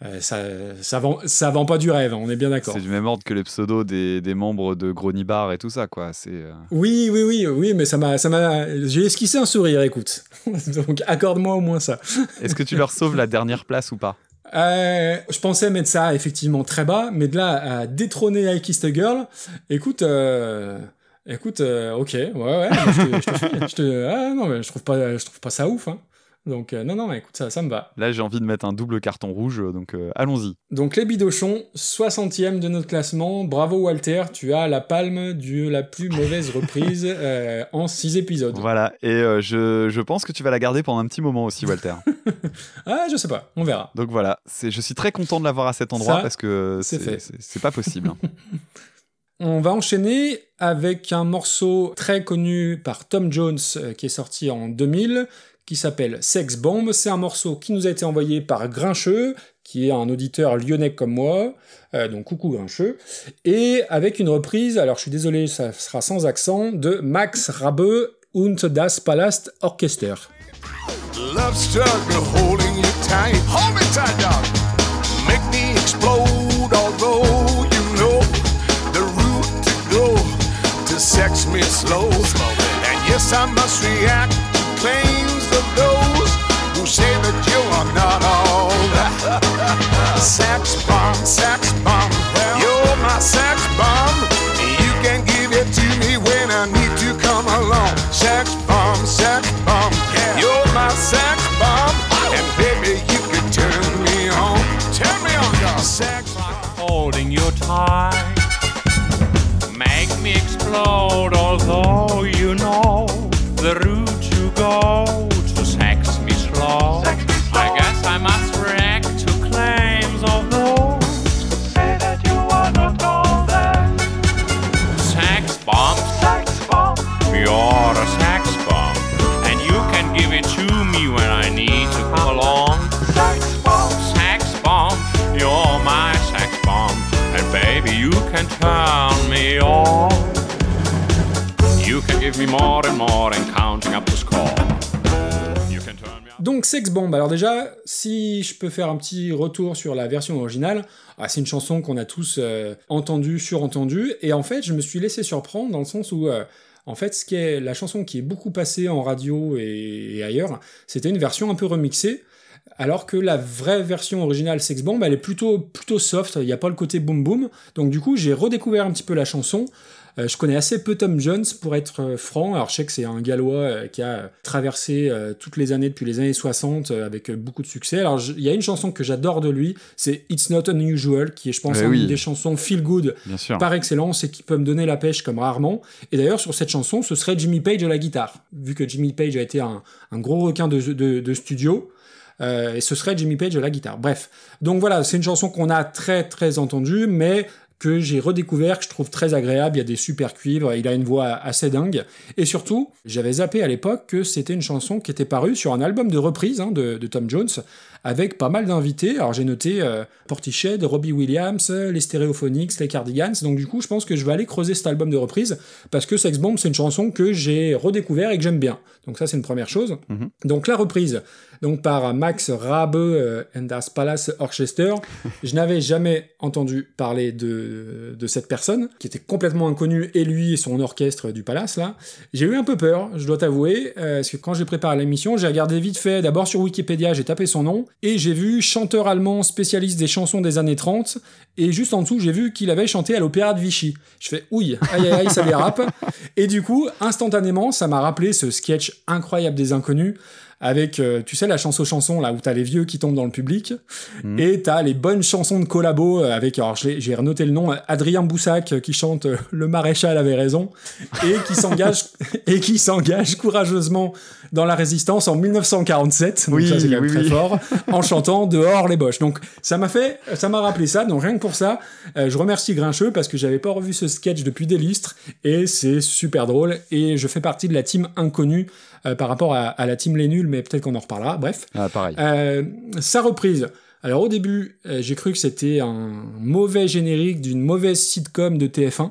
euh, ça, ça, vend, ça vend pas du rêve, on est bien d'accord. c'est du même ordre que les pseudos des, des membres de Gronibar et tout ça, quoi. C'est. euh, Oui, oui, oui, oui, mais ça m'a, ça m'a, j'ai esquissé un sourire, écoute. Donc, accorde-moi au moins ça. Est-ce que tu leur sauves la dernière place ou pas? Euh, je pensais mettre ça effectivement très bas, mais de là à détrôner I Kissed a Girl, écoute, écoute, ok, ouais, ouais, je te, je te file, je te- ah, non, mais je trouve pas, je trouve pas ça ouf, hein. Donc, euh, non, non, écoute, ça, ça me va. Là, j'ai envie de mettre un double carton rouge, donc euh, allons-y. Donc, les bidochons, 60e de notre classement. Bravo, Walter, tu as la palme de la plus mauvaise reprise euh, en 6 épisodes. Voilà, et euh, je, je pense que tu vas la garder pendant un petit moment aussi, Walter. Ah, je sais pas, on verra. donc voilà, c'est, je suis très content de l'avoir à cet endroit Ça, parce que c'est pas possible. hein. On va enchaîner avec un morceau très connu par Tom Jones euh, qui est sorti en 2000 qui s'appelle Sex Bomb. C'est un morceau qui nous a été envoyé par Grincheux, qui est un auditeur lyonnais comme moi, euh, donc coucou Grincheux, et avec une reprise, alors je suis désolé, ça sera sans accent, de Max Rabe und das Palast Orchester. Love struggle holding you tight. Hold me tight, dog. Make me explode, although you know the route to go to sex me slow. And yes, I must react to claims of those say that you are not all sex bomb, sex bomb. You're my sex bomb. Sex Bomb, alors déjà, si je peux faire un petit retour sur la version originale, ah, c'est une chanson qu'on a tous euh, entendue, surentendue, et en fait, je me suis laissé surprendre dans le sens où, euh, en fait, ce qui la chanson qui est beaucoup passée en radio et, et ailleurs, c'était une version un peu remixée, alors que la vraie version originale Sex Bomb, elle est plutôt, plutôt soft, il n'y a pas le côté boom boom, donc du coup, j'ai redécouvert un petit peu la chanson, euh, je connais assez peu Tom Jones pour être euh, franc. Alors je sais que c'est un Gallois euh, qui a traversé toutes les années depuis les années 60 euh, avec beaucoup de succès. Alors il y a une chanson que j'adore de lui, c'est It's Not Unusual, qui est je pense Eh une des chansons feel good par excellence et qui peut me donner la pêche comme rarement. Et d'ailleurs sur cette chanson, ce serait Jimmy Page à la guitare, vu que Jimmy Page a été un, un gros requin de, de- de studio. euh, et ce serait Jimmy Page à la guitare. Bref, donc voilà, c'est une chanson qu'on a très très entendue, mais que j'ai redécouvert, que je trouve très agréable. Il y a des super cuivres, il a une voix assez dingue. Et surtout, j'avais zappé à l'époque que c'était une chanson qui était parue sur un album de reprise hein, de, de Tom Jones, avec pas mal d'invités. Alors j'ai noté euh, Portichet, Robbie Williams, les Stereophonics, les Cardigans. Donc du coup, je pense que je vais aller creuser cet album de reprise, parce que Sex Bomb, c'est une chanson que j'ai redécouvert et que j'aime bien. Donc ça, c'est une première chose. Mhm. Donc la reprise, donc par Max Rabe euh, and das Palace Orchester. je n'avais jamais entendu parler de, de cette personne, qui était complètement inconnue, et lui et son orchestre du Palace, là. J'ai eu un peu peur, je dois t'avouer, euh, parce que quand j'ai préparé l'émission, j'ai regardé vite fait, d'abord sur Wikipédia, j'ai tapé son nom, et j'ai vu chanteur allemand spécialiste des chansons des années 30, et juste en dessous, j'ai vu qu'il avait chanté à l'Opéra de Vichy. Je fais, ouille, aïe aïe aïe, ça dérape. Et du coup, instantanément, ça m'a rappelé ce sketch incroyable des inconnus, avec, euh, tu sais, la chanson chanson là où t'as les vieux qui tombent dans le public, Mhm. et t'as les bonnes chansons de collabo euh, avec, alors j'ai renoté le nom, euh, Adrien Boussac qui chante Le maréchal avait raison et qui s'engage et qui s'engage courageusement dans la résistance en 1947. Donc Oui, ça c'est quand même oui, très oui. fort en chantant dehors les boches. Donc ça m'a fait, ça m'a rappelé ça. Donc rien que pour ça, euh, je remercie Grincheux parce que j'avais pas revu ce sketch depuis des lustres et c'est super drôle. Et je fais partie de la team inconnue par rapport à, à la team les nuls, mais peut-être qu'on en reparlera. Bref, Ah, pareil. euh, sa reprise. Alors au début, euh, j'ai cru que c'était un mauvais générique d'une mauvaise sitcom de TF1.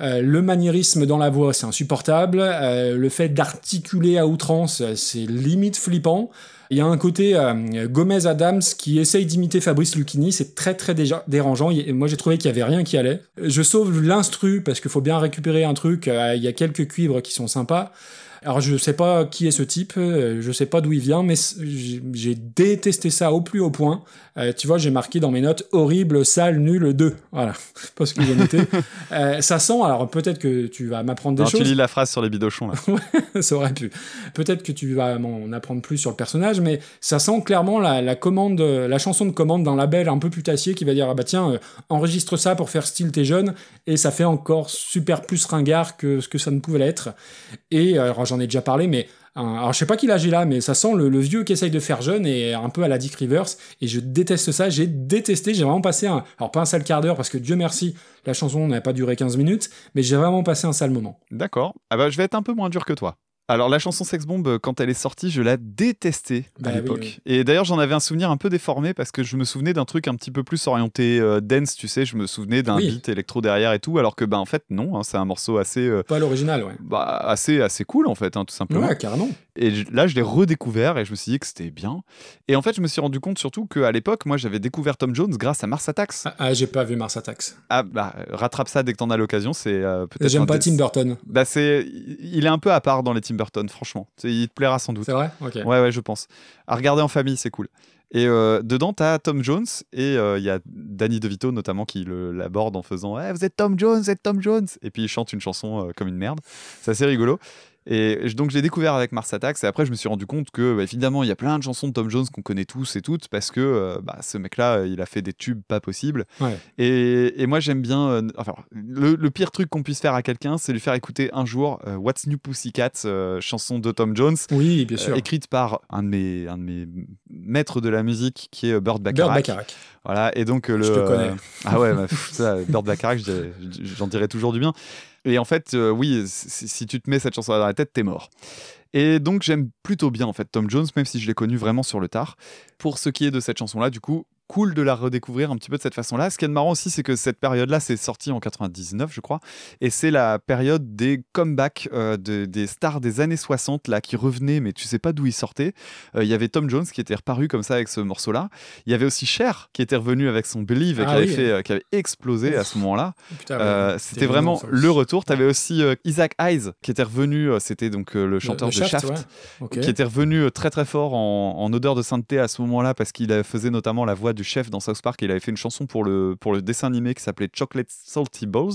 Euh, le maniérisme dans la voix, c'est insupportable. Euh, le fait d'articuler à outrance, euh, c'est limite flippant. Il y a un côté euh, Gomez Adams qui essaye d'imiter Fabrice Lucchini, c'est très très déjà dérangeant. Il moi j'ai trouvé qu'il y avait rien qui allait. Je sauve l'instru parce qu'il faut bien récupérer un truc. Euh, il y a quelques cuivres qui sont sympas. Alors je sais pas qui est ce type, euh, je sais pas d'où il vient, mais j'ai détesté ça au plus haut point. Euh, tu vois, j'ai marqué dans mes notes horrible, sale, nul, 2. Voilà, parce que j'ai noté. Euh, ça sent, alors peut-être que tu vas m'apprendre des tu choses. lis la phrase sur les bidochons là. ça aurait pu. Peut-être que tu vas m'en apprendre plus sur le personnage, mais ça sent clairement la, la commande, la chanson de commande d'un label un peu putassier qui va dire ah bah tiens euh, enregistre ça pour faire style t'es jeune et ça fait encore super plus ringard que ce que ça ne pouvait l'être. Et euh, alors j'en ai déjà parlé, mais alors je sais pas qui l'âge il a, mais ça sent le, le vieux qui essaye de faire jeune et un peu à la Dick Rivers. Et je déteste ça. J'ai détesté. J'ai vraiment passé un, alors pas un sale quart d'heure parce que Dieu merci, la chanson n'a pas duré 15 minutes, mais j'ai vraiment passé un sale moment. D'accord. Ah bah, je vais être un peu moins dur que toi. Alors la chanson Sex Bomb, euh, quand elle est sortie, je la détestais Bah à oui, l'époque. oui. Et d'ailleurs, j'en avais un souvenir un peu déformé parce que je me souvenais d'un truc un petit peu plus orienté euh, dance, tu sais. Je me souvenais d'un Oui. beat électro derrière et tout, alors que bah en fait non, hein, c'est un morceau assez, euh, Pas l'original, ouais. bah, assez, assez cool en fait, hein, tout simplement. Ouais, carrément. Et là, je l'ai redécouvert et je me suis dit que c'était bien. Et en fait, je me suis rendu compte surtout qu'à l'époque, moi, j'avais découvert Tom Jones grâce à Mars Attacks. Ah, ah, j'ai pas vu Mars Attacks. Ah bah, rattrape ça dès que t'en as l'occasion, c'est euh, peut-être. J'aime pas des- Tim Burton. Bah c'est, il est un peu à part dans les Tim Burton, franchement. Il te plaira sans doute. C'est vrai? Ok. Ouais, ouais, je pense. À regarder en famille, c'est cool. Et euh, dedans, t'as Tom Jones et euh, il y a Danny DeVito notamment qui l'aborde en faisant Eh, Vous êtes Tom Jones, vous êtes Tom Jones Et puis il chante une chanson euh, comme une merde. C'est assez rigolo. Et donc, je l'ai découvert avec Mars Attacks. Et après, je me suis rendu compte que, bah, évidemment, il y a plein de chansons de Tom Jones qu'on connaît tous et toutes parce que euh, bah, ce mec-là, euh, il a fait des tubes pas possibles. Ouais. Et, et moi, j'aime bien. euh, enfin, le, le pire truc qu'on puisse faire à quelqu'un, c'est lui faire écouter un jour euh, What's New Pussycat, chanson de Tom Jones. Oui, bien sûr. Écrite par un de, mes, un de mes maîtres de la musique qui est euh, Burt Burt Bacharach. Bacharach. Voilà, et donc le. Je te connais. ah ouais, bah, pff, ça, Burt Bacharach, j'en dirais toujours du bien. Et en fait, euh, oui, si, si tu te mets cette chanson dans la tête, t'es mort. Et donc j'aime plutôt bien en fait Tom Jones, même si je l'ai connu vraiment sur le tard. Pour ce qui est de cette chanson-là, du coup, cool de la redécouvrir un petit peu de cette façon-là. Ce qui est marrant aussi, c'est que cette période-là, c'est sorti en 99, je crois, et c'est la période des comebacks euh, de- des stars des années 60 là qui revenaient, mais tu sais pas d'où ils sortaient. Euh, Il y avait Tom Jones qui était reparu comme ça avec ce morceau-là. Il y avait aussi Cher qui était revenu avec son Believe et Ah qui, avait oui. fait, euh, qui avait explosé à ce moment-là. C'était vraiment le retour. Tu avais aussi Isaac Hayes qui était revenu, c'était donc le chanteur Le de Shaft, ouais. Qui était revenu très très fort en, en odeur de sainteté à ce moment-là parce qu'il faisait notamment la voix du chef dans South Park. Il avait fait une chanson pour le, pour le dessin animé qui s'appelait Chocolate Salty Balls,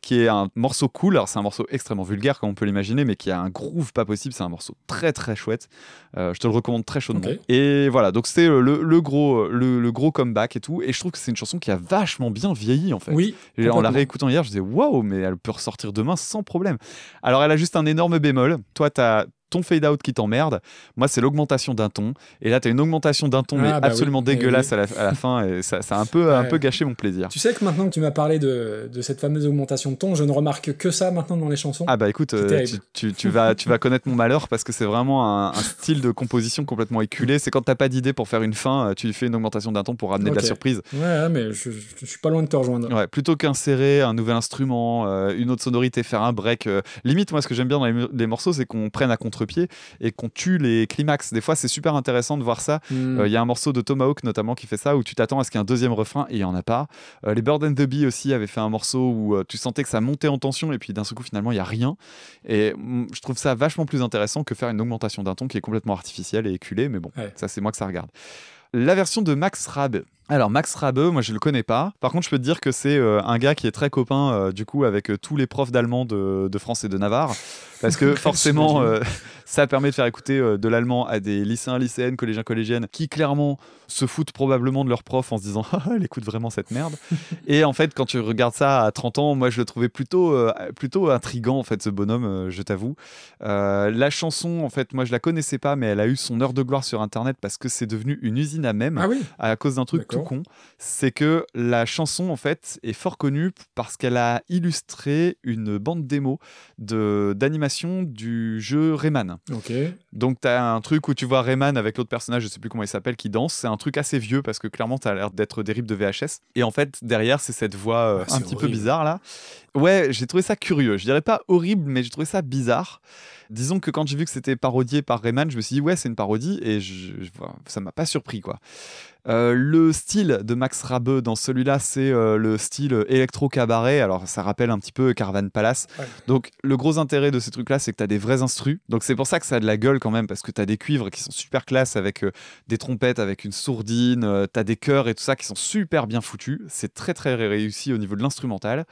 qui est un morceau cool. Alors c'est un morceau extrêmement vulgaire comme on peut l'imaginer, mais qui a un groove pas possible. C'est un morceau très très chouette. Euh, je te le recommande très chaudement. Et voilà, donc c'était le, le gros, le, le gros comeback et tout. Et je trouve que c'est une chanson qui a vachement bien vieilli en fait. Oui. Et en la réécoutant hier, je disais waouh, mais elle peut ressortir demain sans problème. Alors elle a juste un énorme bémol. Toi, tu as ton fade out qui t'emmerde. Moi, c'est l'augmentation d'un ton. Et là, tu as une augmentation d'un ton, Ah, mais bah absolument oui, mais dégueulasse oui. à, la, à la fin. Et ça, ça a un peu, un peu gâché mon plaisir. Tu sais que maintenant que tu m'as parlé de, de cette fameuse augmentation de ton, je ne remarque que ça maintenant dans les chansons. Ah bah écoute, euh, tu, terrible. tu- tu vas, tu vas connaître mon malheur parce que c'est vraiment un, un style de composition complètement éculé. C'est quand t'as pas d'idée pour faire une fin, euh, tu fais une augmentation d'un ton pour ramener de la surprise. Ouais, mais je, je, je suis pas loin de te rejoindre. Ouais, plutôt qu'insérer un nouvel instrument, euh, une autre sonorité, faire un break. euh, limite, moi, ce que j'aime bien dans les, les morceaux, c'est qu'on prenne à contre-pied et qu'on tue les climax. Des fois, c'est super intéressant de voir ça. Hmm. Euh, Il y a un morceau de Tomahawk notamment qui fait ça, où tu t'attends à ce qu'il y ait un deuxième refrain et il n'y en a pas. Euh, les Bird and the Bee aussi avaient fait un morceau où euh, tu sentais que ça montait en tension et puis d'un seul coup, finalement, il n'y a rien. Et mm, je trouve ça vachement plus intéressant que faire une augmentation d'un ton qui est complètement artificielle et éculée, mais bon, Ouais. ça, c'est moi que ça regarde. La version de Max Rab, Alors Max Rabe, moi je le connais pas. Par contre, je peux te dire que c'est euh, un gars qui est très copain euh, du coup avec euh, tous les profs d'allemand de, de France et de Navarre, parce que forcément ça permet de faire écouter de l'allemand à des lycéens, lycéennes, collégiens, collégiennes, qui clairement se foutent probablement de leurs profs en se disant ah elle écoute vraiment cette merde. et en fait, quand tu regardes ça à 30 ans, moi je le trouvais plutôt plutôt intrigant en fait ce bonhomme, je t'avoue. La chanson, en fait, moi je la connaissais pas, mais elle a eu son heure de gloire sur internet parce que c'est devenu une usine à même Ah oui à cause d'un truc tout Con, c'est que la chanson en fait est fort connue parce qu'elle a illustré une bande démo de d'animation du jeu Rayman. Ok. Donc tu as un truc où tu vois Rayman avec l'autre personnage, je sais plus comment il s'appelle, qui danse. C'est un truc assez vieux parce que clairement tu as l'air d'être des rips de VHS. Et en fait derrière c'est cette voix euh, Ah, un petit peu bizarre là. Ouais, j'ai trouvé ça curieux. Je dirais pas horrible, mais j'ai trouvé ça bizarre. Disons que quand j'ai vu que c'était parodié par Rayman, je me suis dit ouais c'est une parodie et je, je- ça m'a pas surpris quoi. Euh, le style de Max Rabe dans celui-là, c'est euh, le style électro-cabaret. Alors, ça rappelle un petit peu Caravan Palace. Ouais. Donc, le gros intérêt de ces trucs-là, c'est que tu as des vrais instrus. Donc, c'est pour ça que ça a de la gueule quand même, parce que tu as des cuivres qui sont super classe avec euh, des trompettes, avec une sourdine, tu as des chœurs et tout ça qui sont super bien foutus. C'est très, très réussi au niveau de l'instrumental.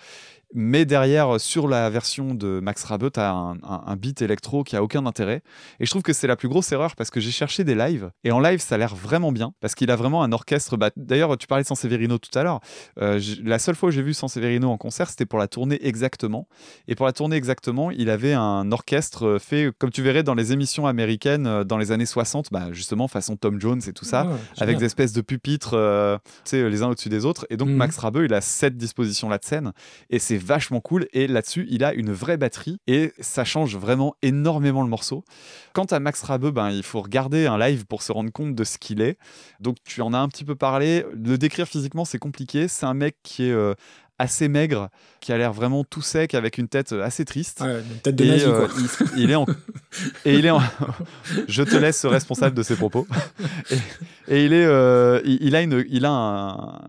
Mais derrière, sur la version de Max Rabe, tu as un, un- un beat électro qui a aucun intérêt. Et je trouve que c'est la plus grosse erreur parce que j'ai cherché des lives. Et en live, ça a l'air vraiment bien. Parce qu'il a vraiment un orchestre. Bah, D'ailleurs, tu parlais de Sanseverino tout à l'heure. Euh, la seule fois où j'ai vu Sanseverino en concert, c'était pour la tournée Exactement. Et pour la tournée Exactement, il avait un orchestre euh, fait, comme tu verrais dans les émissions américaines euh, dans les années 60, bah, justement façon Tom Jones et tout ça avec des espèces de pupitres, euh, les uns au-dessus des autres. Et donc Mhm. Max Rabe, il a cette disposition-là de scène, et c'est vachement cool. Et là-dessus, il a une vraie batterie, et ça change vraiment énormément le morceau. Quant à Max Rabe, ben, il faut regarder un live pour se rendre compte de ce qu'il est. Donc tu en as un petit peu parlé. Le décrire physiquement, c'est compliqué. C'est un mec qui est euh, assez maigre, qui a l'air vraiment tout sec, avec une tête euh, assez triste. Ouais, une tête de Et, nazi, euh, quoi. il, il est en... et il est en... je te laisse responsable de ses propos et, et il est euh, il, il a une il a un,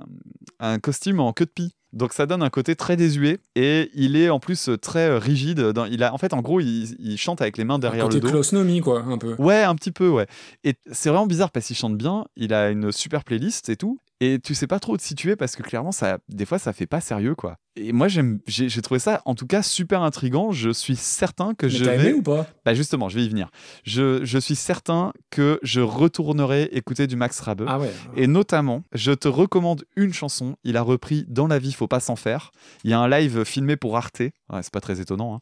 un costume en queue de pie donc ça donne un côté très désuet et il est en plus très euh, rigide dans, il a en fait en gros il, il chante avec les mains derrière Côté le dos Klaus Nomi, quoi, un peu. Ouais, un petit peu, ouais. Et c'est vraiment bizarre parce qu'il chante bien, il a une super playlist et tout. Et tu sais pas trop où te situer parce que clairement, ça, des fois, ça fait pas sérieux, quoi. Et moi, j'ai, trouvé ça, en tout cas, super intrigant. Je suis certain que Mais je vais. aimé ou pas? Bah justement, je vais y venir. Je, je suis certain que je retournerai écouter du Max Rabe. Ah ouais. Et notamment, je te recommande une chanson. Il a repris Dans la vie, faut pas s'en faire. Il y a un live filmé pour Arte, ouais, c'est pas très étonnant, hein,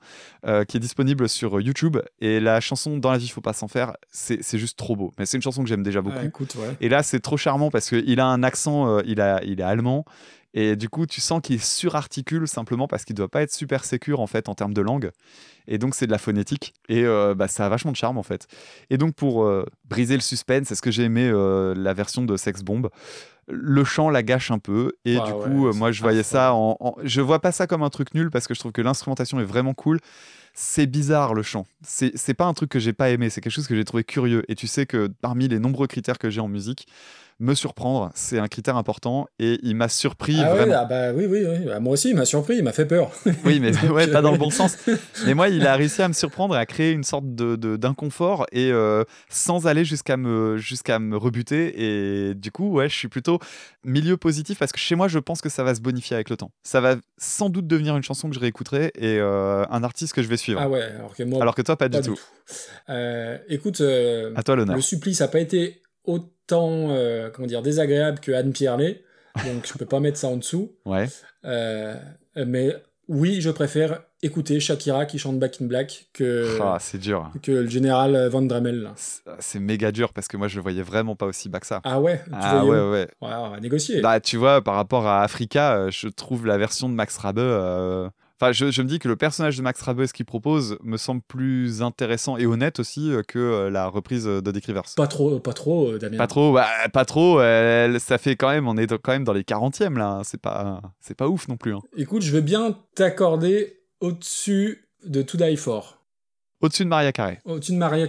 euh, qui est disponible sur YouTube. Et la chanson Dans la vie, faut pas s'en faire, c'est juste trop beau. Mais c'est une chanson que j'aime déjà beaucoup. Écoute, ouais. Et là, c'est trop charmant parce qu'il a un accent, euh, il, a, il est allemand. Et du coup, tu sens qu'il surarticule simplement parce qu'il doit pas être super sécure en fait en termes de langue. Et donc, c'est de la phonétique. Et euh, bah, ça a vachement de charme en fait. Et donc, pour euh, briser le suspense, est-ce que j'ai aimé euh, la version de Sex Bomb. Le chant la gâche un peu. Et Ah du coup c'est moi je voyais ça en, en- je vois pas ça comme un truc nul parce que je trouve que l'instrumentation est vraiment cool. C'est bizarre le chant. C'est c'est pas un truc que j'ai pas aimé. C'est quelque chose que j'ai trouvé curieux. Et tu sais que parmi les nombreux critères que j'ai en musique me surprendre. C'est un critère important et il m'a surpris Ah ouais, vraiment. ah bah oui, oui, oui. Ah, moi aussi, il m'a surpris, il m'a fait peur. oui mais ouais pas dans le bon sens. Mais moi il a réussi à me surprendre et à créer une sorte de de- d'inconfort et euh, sans aller jusqu'à me jusqu'à me rebuter. Et du coup ouais je suis plutôt milieu positif parce que chez moi je pense que ça va se bonifier avec le temps. Ça va sans doute devenir une chanson que je réécouterai et euh, un artiste que je vais suivre. Ah ouais, alors que moi, alors que toi pas, pas du tout. Euh, écoute, à toi l'honneur. le supplice n'a pas été autant euh, comment dire, désagréable que Anne Pierlet, donc je peux pas mettre ça en dessous. ouais Euh, mais oui, je préfère écouter Shakira qui chante Back in Black que, Ah, c'est dur que le général Van Dremel. C'est- méga dur parce que moi je le voyais vraiment pas aussi bas que ça Ah ouais, tu ah ouais ouais Ouais, on va négocier. Bah, tu vois, par rapport à Africa, euh, je trouve la version de Max Rabe. euh, Enfin, je, je me dis que le personnage de Max Rabe, ce qu'il propose, me semble plus intéressant et honnête aussi euh, que euh, la reprise de Dick Rivers. Pas trop, pas trop, euh, Damien. Pas trop, bah, pas trop. euh, ça fait quand même, on est quand même dans les 40e là. hein, C'est pas, c'est pas ouf non plus. hein. Écoute, je veux bien t'accorder au-dessus de To Die For. Au-dessus de Maria Carey. Au-dessus de Maria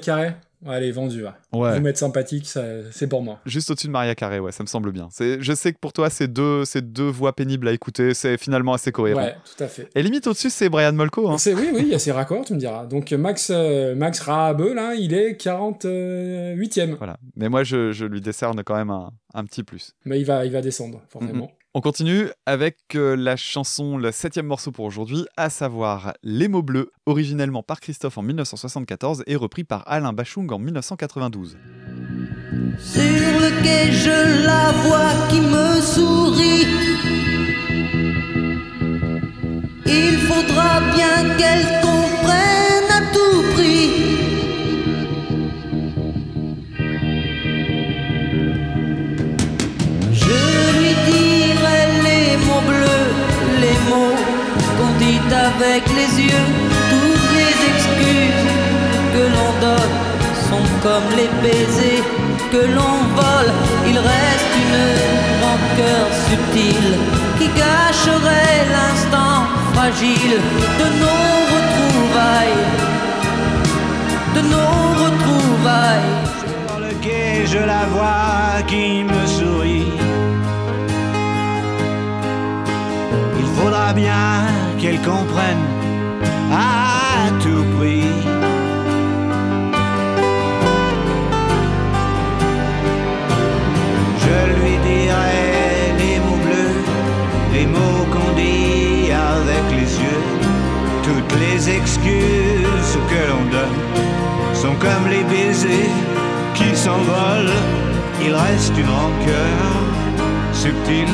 Carey Allez, vendu. va. Ouais. Vous mettre sympathique, c'est pour moi. Juste au-dessus de Maria Carré, ouais, ça me semble bien. Je sais que pour toi, c'est deux, voix pénibles à écouter. C'est finalement assez cohérent. Ouais, tout à fait. Et limite au-dessus, c'est Brian Molko. Hein. C'est, oui, oui, il y a ses raccords, tu me diras. Donc Max, euh, Max là, il est 48ème. Voilà. Mais moi, je, je lui décerne quand même un, un petit plus. Mais il va, il va descendre, forcément. On continue avec euh, la chanson, le septième morceau pour aujourd'hui, à savoir Les mots bleus, originellement par Christophe en 1974 et repris par Alain Bachung en 1992. Sur le quai, je la vois qui me sourit. Il faudra bien qu'elle comprenne à tout prix. Avec les yeux. Toutes les excuses que l'on donne sont comme les baisers que l'on vole. Il reste une rancœur subtile qui gâcherait l'instant fragile de nos retrouvailles. De nos retrouvailles. Sur le quai, je la vois qui me sourit. Il faudra bien qu'elle comprenne à tout prix. Je lui dirai les mots bleus, les mots qu'on dit avec les yeux. Toutes les excuses que l'on donne sont comme les baisers qui s'envolent. Il reste une rancœur subtile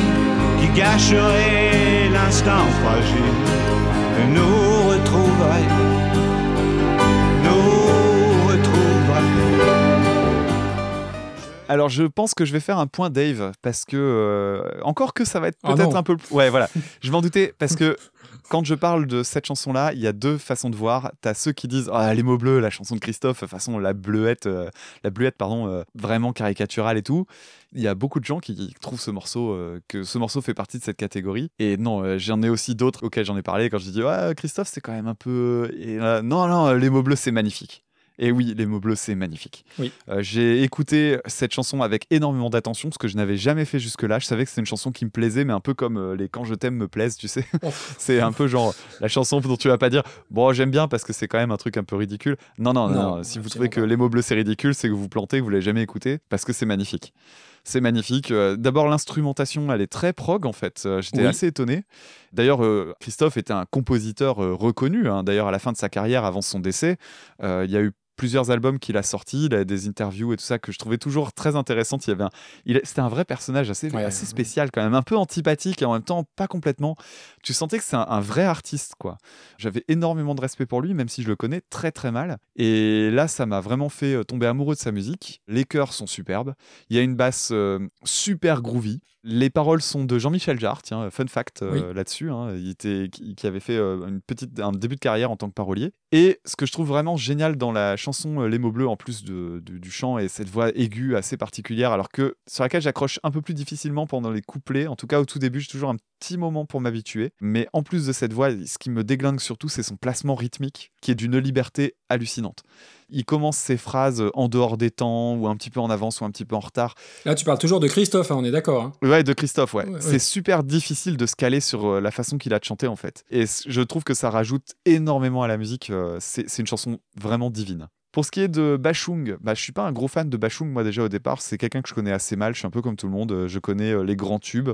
qui gâcherait l'instant fragile de nos retrouvailles. Nos retrouvailles. Alors je pense que je vais faire un point Dave parce que euh, encore que ça va être Ah peut-être un peu ouais voilà je m'en doutais parce que quand je parle de cette chanson là il y a deux façons de voir. T'as ceux qui disent ah les mots bleus la chanson de Christophe façon la bleuette euh, la bleuette pardon euh, vraiment caricaturale et tout. Il y a beaucoup de gens qui trouvent ce morceau euh, que ce morceau fait partie de cette catégorie. Et non j'en ai aussi d'autres auxquels j'en ai parlé quand je dis ouais Christophe c'est quand même un peu non non les mots bleus c'est magnifique et oui, les mots bleus, c'est magnifique. Oui. Euh, j'ai écouté cette chanson avec énormément d'attention, ce que je n'avais jamais fait jusque-là. Je savais que c'était une chanson qui me plaisait, mais un peu comme euh, les Quand je t'aime me plaisent, tu sais. Oh. c'est un peu genre la chanson dont tu vas pas dire Bon, j'aime bien parce que c'est quand même un truc un peu ridicule. Non, non, non. Si vous trouvez que les mots bleus, c'est ridicule, c'est que vous plantez, que vous l'avez jamais écouté, parce que c'est magnifique. C'est magnifique. Euh, D'abord, l'instrumentation, elle est très prog en fait. Euh, J'étais Oui. assez étonné. D'ailleurs, euh, Christophe était un compositeur reconnu. hein. D'ailleurs, à la fin de sa carrière, avant son décès, il y a eu plusieurs albums qu'il a sortis, il a des interviews et tout ça que je trouvais toujours très intéressantes. Il y avait un, c'était un vrai personnage assez, Ouais, assez spécial quand même, un peu antipathique et en même temps pas complètement. Tu sentais que c'est un, un vrai artiste quoi. J'avais énormément de respect pour lui, même si je le connais très très mal. Et là, ça m'a vraiment fait euh, tomber amoureux de sa musique. Les chœurs sont superbes. Il y a une basse euh, super groovy. Les paroles sont de Jean-Michel Jarre, tiens, fun fact euh, là-dessus. hein. Il était, qui, avait fait euh, une petite, un début de carrière en tant que parolier. Et ce que je trouve vraiment génial dans la chanson euh, Les mots bleus, en plus de, de- du chant et cette voix aiguë assez particulière, alors que sur laquelle j'accroche un peu plus difficilement pendant les couplets. En tout cas, au tout début, j'ai toujours un petit moment pour m'habituer. Mais en plus de cette voix, ce qui me déglingue surtout, c'est son placement rythmique, qui est d'une liberté hallucinante. Il commence ses phrases en dehors des temps, ou un petit peu en avance, ou un petit peu en retard. Là, tu parles toujours de Christophe, hein, on est d'accord. hein. Ouais, de Christophe, ouais. Ouais, c'est super difficile de se caler sur euh, la façon qu'il a de chanter, en fait. Et je trouve que ça rajoute énormément à la musique. euh, c'est une chanson vraiment divine. Pour ce qui est de Bachung, bah, je suis pas un gros fan de Bachung, moi déjà au départ. C'est quelqu'un que je connais assez mal. Je suis un peu comme tout le monde. Je connais euh, les grands tubes,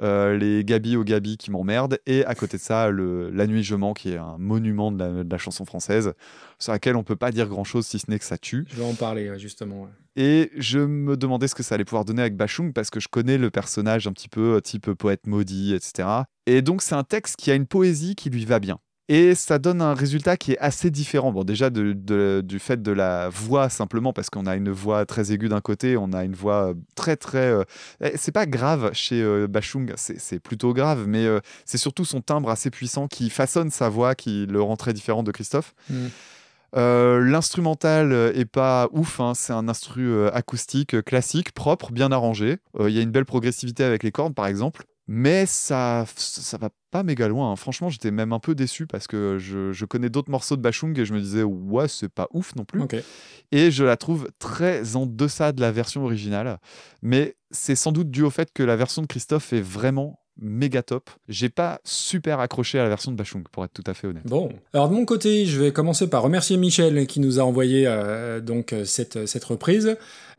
euh, les Gabi au Gabi qui m'emmerdent. Et à côté de ça, le La Nuit Je mens, qui est un monument de la, de la chanson française, sur laquelle on peut pas dire grand chose si ce n'est que ça tue. Je vais en parler, justement. ouais. Et je me demandais ce que ça allait pouvoir donner avec Bachung parce que je connais le personnage un petit peu euh, type poète maudit, etc. Et donc c'est un texte qui a une poésie qui lui va bien. Et ça donne un résultat qui est assez différent. Bon, déjà de- de- du fait de la voix simplement, parce qu'on a une voix très aiguë d'un côté, on a une voix euh, très très. euh, eh, C'est pas grave chez euh, Bachung, c'est plutôt grave, mais euh, c'est surtout son timbre assez puissant qui façonne sa voix, qui le rend très différent de Christophe. Mm. Euh, L'instrumental est pas ouf, hein, c'est un instru acoustique classique, propre, bien arrangé. Euh, Il y a une belle progressivité avec les cordes, par exemple. Mais ça, ça va pas méga loin. hein. Franchement, j'étais même un peu déçu parce que je, je connais d'autres morceaux de Bachung et je me disais, ouais, c'est pas ouf non plus. Et je la trouve très en deçà de la version originale. Mais c'est sans doute dû au fait que la version de Christophe est vraiment méga top. J'ai pas super accroché à la version de Bachung, pour être tout à fait honnête. Bon, alors de mon côté, je vais commencer par remercier Michel qui nous a envoyé euh, donc euh, cette, cette reprise.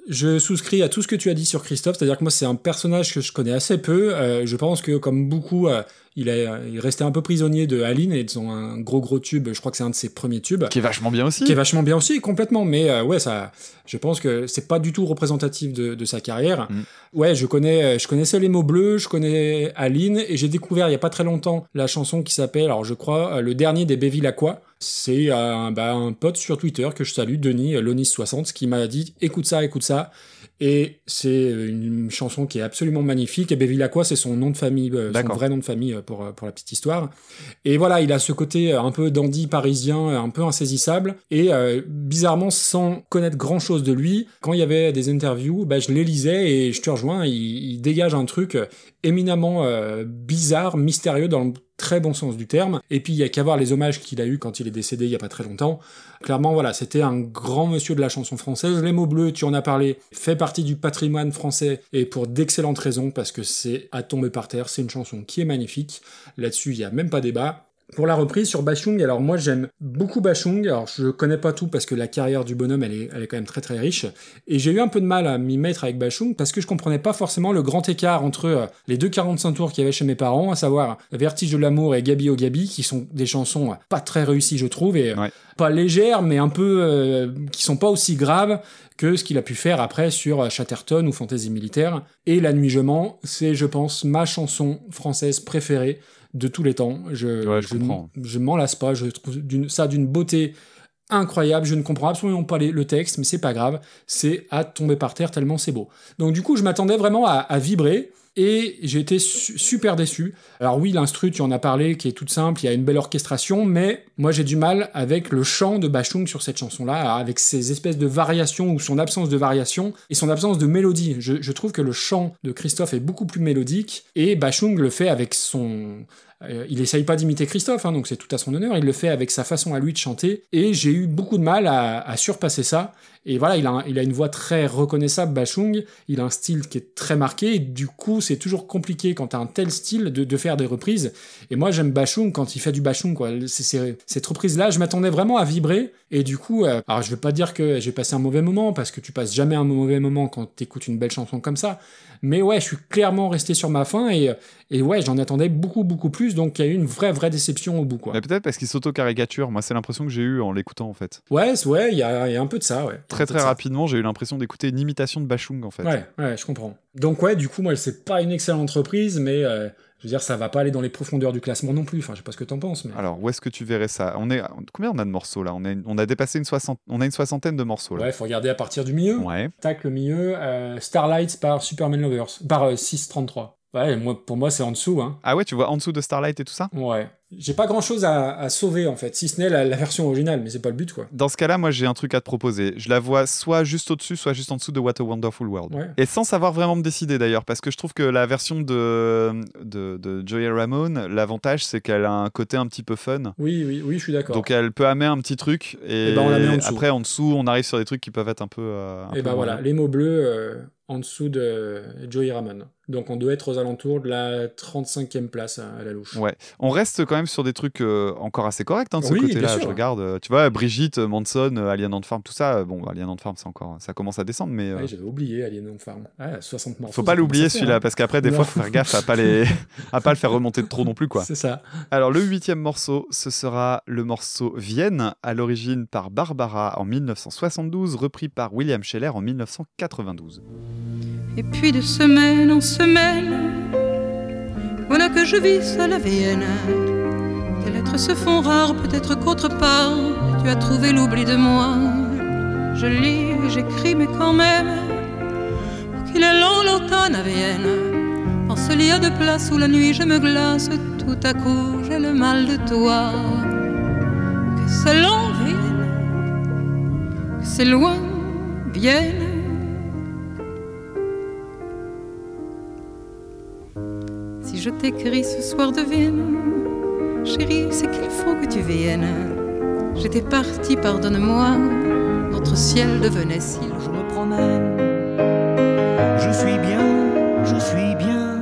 Je souscris à tout ce que tu as dit sur Christophe, c'est-à-dire que moi c'est un personnage que je connais assez peu. Euh, je pense que comme beaucoup, euh, il est, il est resté un peu prisonnier de Aline et de son un gros gros tube. Je crois que c'est un de ses premiers tubes. Qui est vachement bien aussi. Qui est vachement bien aussi, complètement. Mais euh, ouais, ça, je pense que c'est pas du tout représentatif de, de sa carrière. Mm. Ouais, je connais, je connaissais les mots bleus, je connais Aline, et j'ai découvert il y a pas très longtemps la chanson qui s'appelle, alors je crois, euh, le dernier des Bévilacqua. C'est un, bah, un pote sur Twitter que je salue, Denis euh, Lonis60, qui m'a dit écoute ça, écoute ça. Et c'est une chanson qui est absolument magnifique. Et Bévilacqua, c'est son nom de famille, euh, son vrai nom de famille euh, pour, euh, pour la petite histoire. Et voilà, il a ce côté euh, un peu dandy parisien, euh, un peu insaisissable. Et euh, bizarrement, sans connaître grand chose de lui, quand il y avait des interviews, bah, je les lisais et je te rejoins, il, il dégage un truc euh, éminemment euh, bizarre, mystérieux dans le très bon sens du terme. Et puis il y a qu'à voir les hommages qu'il a eu quand il est décédé il y a pas très longtemps. Clairement, voilà, c'était un grand monsieur de la chanson française. Les mots bleus, tu en as parlé, fait partie du patrimoine français et pour d'excellentes raisons parce que c'est à tomber par terre. C'est une chanson qui est magnifique. Là-dessus, il y a même pas débat. Pour la reprise sur Bachung, alors moi j'aime beaucoup Bachung, alors je connais pas tout parce que la carrière du bonhomme elle est, elle est quand même très très riche, et j'ai eu un peu de mal à m'y mettre avec Bachung parce que je comprenais pas forcément le grand écart entre euh, les deux 45 tours qu'il y avait chez mes parents, à savoir Vertige de l'amour et Gabi au Gabi, qui sont des chansons pas très réussies je trouve, et Ouais. pas légères mais un peu... euh, qui sont pas aussi graves que ce qu'il a pu faire après sur Chatterton ou Fantaisie militaire. Et La Nuit je mens, c'est je pense ma chanson française préférée de tous les temps. Je, Ouais, je comprends. je m'en lasse pas, je trouve ça d'une beauté incroyable, je ne comprends absolument pas les- le texte, mais c'est pas grave, c'est à tomber par terre tellement c'est beau. Donc du coup, je m'attendais vraiment à, à vibrer, et j'ai été su- super déçu. Alors oui, l'instru, tu en as parlé, qui est toute simple, il y a une belle orchestration, mais moi j'ai du mal avec le chant de Bachung sur cette chanson-là, avec ses espèces de variations ou son absence de variation et son absence de mélodie. Je, je trouve que le chant de Christophe est beaucoup plus mélodique et Bachung le fait avec son... euh, il essaye pas d'imiter Christophe, hein, donc c'est tout à son honneur, il le fait avec sa façon à lui de chanter, et j'ai eu beaucoup de mal à, surpasser ça. Et voilà, il a, il a une voix très reconnaissable, Bachung, il a un style qui est très marqué, et du coup, c'est toujours compliqué quand t'as un tel style de, faire des reprises. Et moi, j'aime Bachung quand il fait du Bachung, quoi. Cette reprise-là, je m'attendais vraiment à vibrer, et du coup, euh, alors je veux pas dire que j'ai passé un mauvais moment, parce que tu passes jamais un mauvais moment quand t'écoutes une belle chanson comme ça, mais ouais, je suis clairement resté sur ma faim, et, et ouais, j'en attendais beaucoup, beaucoup plus, donc il y a eu une vraie, vraie déception au bout, quoi. Mais peut-être parce qu'il s'auto-caricature. Moi, c'est l'impression que j'ai eu en l'écoutant, en fait. Ouais, ouais, il y a, il y a un peu de ça, ouais. Très, très rapidement, j'ai eu l'impression d'écouter une imitation de Bachung, en fait. Ouais, ouais, je comprends. Donc ouais, du coup, moi, c'est pas une excellente reprise, mais euh, je veux dire, ça va pas aller dans les profondeurs du classement non plus. Enfin, je sais pas ce que t'en penses, mais. Alors, où est-ce que tu verrais ça? On est... Combien on a de morceaux, là? On, est... on a dépassé une, soixante... on a une soixantaine de morceaux, là. Ouais, faut regarder à partir du milieu. Ouais. Tac, le milieu. euh, Starlight par Superman Lovers. Par euh, 633. Ouais, moi, pour moi, c'est en dessous, hein. Ah ouais, tu vois en dessous de Starlight et tout ça? Ouais. J'ai pas grand chose à, à sauver, en fait, si ce n'est la, la version originale, mais c'est pas le but, quoi. Dans ce cas-là, moi, j'ai un truc à te proposer. Je la vois soit juste au-dessus, soit juste en dessous de What a Wonderful World. Ouais. Et sans savoir vraiment me décider d'ailleurs, parce que je trouve que la version de, de, de Joey Ramone, l'avantage, c'est qu'elle a un côté un petit peu fun. Oui, oui, oui, je suis d'accord. Donc elle peut amener un petit truc et, Eh ben, on la met en après en dessous on arrive sur des trucs qui peuvent être un peu. euh, un Et peu bah moins voilà, les mots bleus euh, en dessous de Joey Ramone. Donc on doit être aux alentours de la 35e place à, la louche. Ouais, on reste quand même sur des trucs euh, encore assez corrects hein, de ce Oui, côté-là. Je regarde, euh, tu vois, Brigitte, Manson, euh, Alien Ant Farm, tout ça. Bon, Alien Ant Farm, c'est encore, ça commence à descendre, mais euh, Ouais, J'avais oublié Alien on Farm. Ah, 60 morceaux. faut pas l'oublier celui-là, hein. parce qu'après des Non. fois, faut faire gaffe à pas les, à pas le faire remonter de trop non plus, quoi. C'est ça. Alors le huitième morceau, ce sera le morceau Vienne, à l'origine par Barbara en 1972, repris par William Scheller en 1992. Et puis de semaine en semaine, voilà que je vis seule à Vienne. Tes lettres se font rares, peut-être qu'autre part, tu as trouvé l'oubli de moi. Je lis j'écris, mais quand même, pour qu'il est long l'automne à Vienne. En ce lit de place où la nuit je me glace, tout à coup j'ai le mal de toi. Que c'est long Vienne, que c'est loin Vienne. Si je t'écris ce soir de Vienne. Chérie, c'est qu'il faut que tu viennes. J'étais partie, pardonne-moi. Notre ciel devenait si loin. Je me promène, je suis bien, je suis bien.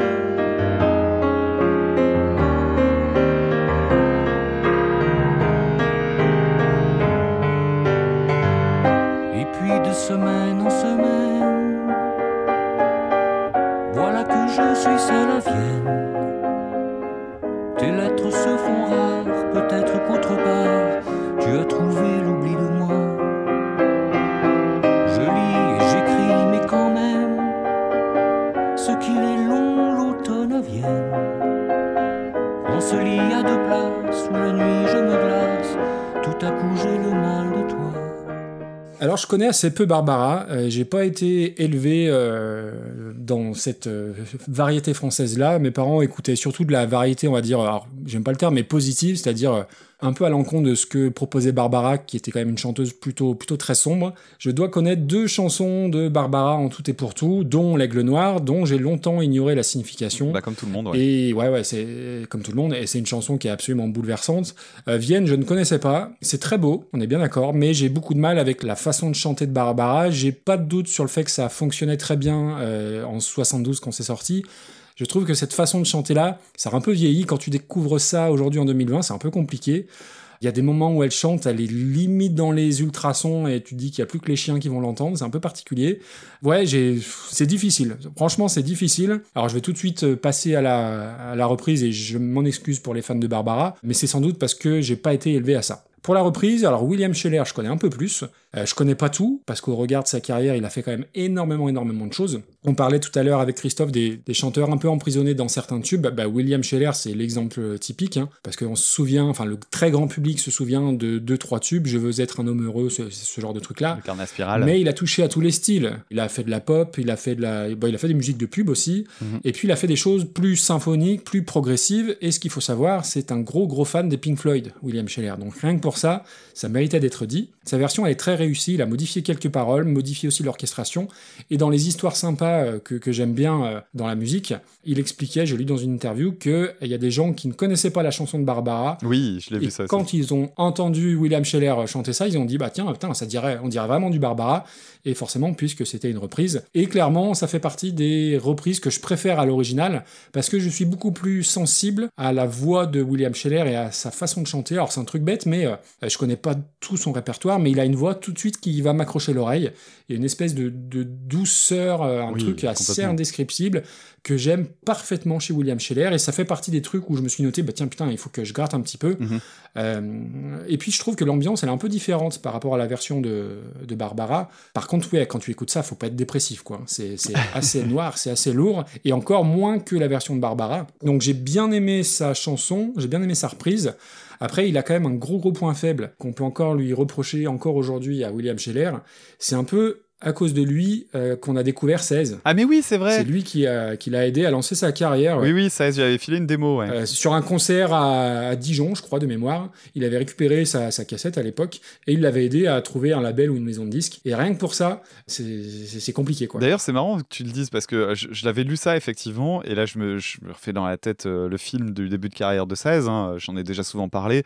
Et puis de semaine, je suis seul à Vienne. Tes lettres se font rares, peut-être qu'autre part, tu as trouvé l'oubli de moi. Je lis et j'écris, mais quand même, ce qu'il est long, l'automne à Vienne. On se lit à deux places, où la nuit je me glace, tout à coup j'ai le mal de. Alors je connais assez peu Barbara, euh, j'ai pas été élevé euh, dans cette euh, variété française là, mes parents écoutaient surtout de la variété on va dire, j'aime pas le terme mais positive, c'est-à-dire un peu à l'encontre de ce que proposait Barbara qui était quand même une chanteuse plutôt, plutôt très sombre. Je dois connaître deux chansons de Barbara en tout et pour tout, dont L'Aigle Noir, dont j'ai longtemps ignoré la signification. Bah, comme tout le monde, ouais. Et ouais, ouais, c'est comme tout le monde, et c'est une chanson qui est absolument bouleversante. Euh, Vienne, je ne connaissais pas. C'est très beau, on est bien d'accord, mais j'ai beaucoup de mal avec la façon de chanter de Barbara. J'ai pas de doute sur le fait que ça fonctionnait très bien euh, en 72 quand c'est sorti. Je trouve que cette façon de chanter là, ça a un peu vieilli. Quand tu découvres ça aujourd'hui en 2020, c'est un peu compliqué. Il y a des moments où elle chante, elle est limite dans les ultrasons et tu te dis qu'il y a plus que les chiens qui vont l'entendre. C'est un peu particulier. Ouais, j'ai, c'est difficile. Franchement, c'est difficile. Alors, je vais tout de suite euh, passer à la, à la reprise et je m'en excuse pour les fans de Barbara, mais c'est sans doute parce que j'ai pas été élevé à ça. Pour la reprise, alors William Scheller, je connais un peu plus. Euh, je connais pas tout, parce qu'au regard de sa carrière, il a fait quand même énormément, énormément de choses. On parlait tout à l'heure avec Christophe des, des chanteurs un peu emprisonnés dans certains tubes. Bah, William Scheller, c'est l'exemple typique, hein, parce qu'on se souvient, enfin le très grand public se souvient de deux, trois tubes. Je veux être un homme heureux, ce, ce genre de truc-là. Le carnet spirale. Mais il a touché à tous les styles. Il a fait de la pop, il a fait de la, il a fait des musiques de pub aussi, Mhm. et puis il a fait des choses plus symphoniques, plus progressives. Et ce qu'il faut savoir, c'est un gros gros fan des Pink Floyd, William Scheller. Donc rien que pour ça, ça méritait d'être dit. Sa version elle est très réussie. Il a modifié quelques paroles, modifié aussi l'orchestration. Et dans les histoires sympas euh, que, que j'aime bien euh, dans la musique, il expliquait, je lis dans une interview, qu'il y a des gens qui ne connaissaient pas la chanson de Barbara. Oui, je l'ai vu ça aussi. quand ils ont entendu William Scheller chanter ça, ils ont dit bah tiens, putain, ça dirait, on dirait vraiment du Barbara. Et forcément, puisque c'était une reprise. Et clairement, ça fait partie des reprises que je préfère à l'original parce que je suis beaucoup plus sensible à la voix de William Scheller et à sa façon de chanter. Alors c'est un truc bête, mais euh, je connais pas tout son répertoire, mais il a une voix tout de suite qui va m'accrocher l'oreille. Il y a une espèce de, de douceur, euh, un Oui, truc assez indescriptible que j'aime parfaitement chez William Scheller. Et ça fait partie des trucs où je me suis noté bah tiens putain il faut que je gratte un petit peu. Mhm. Euh, et puis je trouve que l'ambiance elle est un peu différente par rapport à la version de, de Barbara. Par contre ouais quand tu écoutes ça faut pas être dépressif quoi. C'est assez noir c'est assez lourd et encore moins que la version de Barbara. Donc j'ai bien aimé sa chanson j'ai bien aimé sa reprise après, il a quand même un gros gros point faible qu'on peut encore lui reprocher encore aujourd'hui à William Scheller. C'est un peu à cause de lui euh, qu'on a découvert 16. Ah, mais oui, c'est C'est vrai. lui qui, a- qui l'a aidé à lancer sa carrière. ouais. Oui, oui, ça, j'avais filé une démo, ouais. Euh, sur un concert à, à Dijon, je crois, de mémoire. Il avait récupéré sa, sa cassette à l'époque et il l'avait aidé à trouver un label ou une maison de disques. Et rien que pour ça, c'est c'est- c'est compliqué, quoi. D'ailleurs, c'est marrant que tu le dises parce que je, je l'avais lu ça effectivement, et là je me, je me refais dans la tête euh, le film du début de carrière de 16. hein, J'en ai déjà souvent parlé.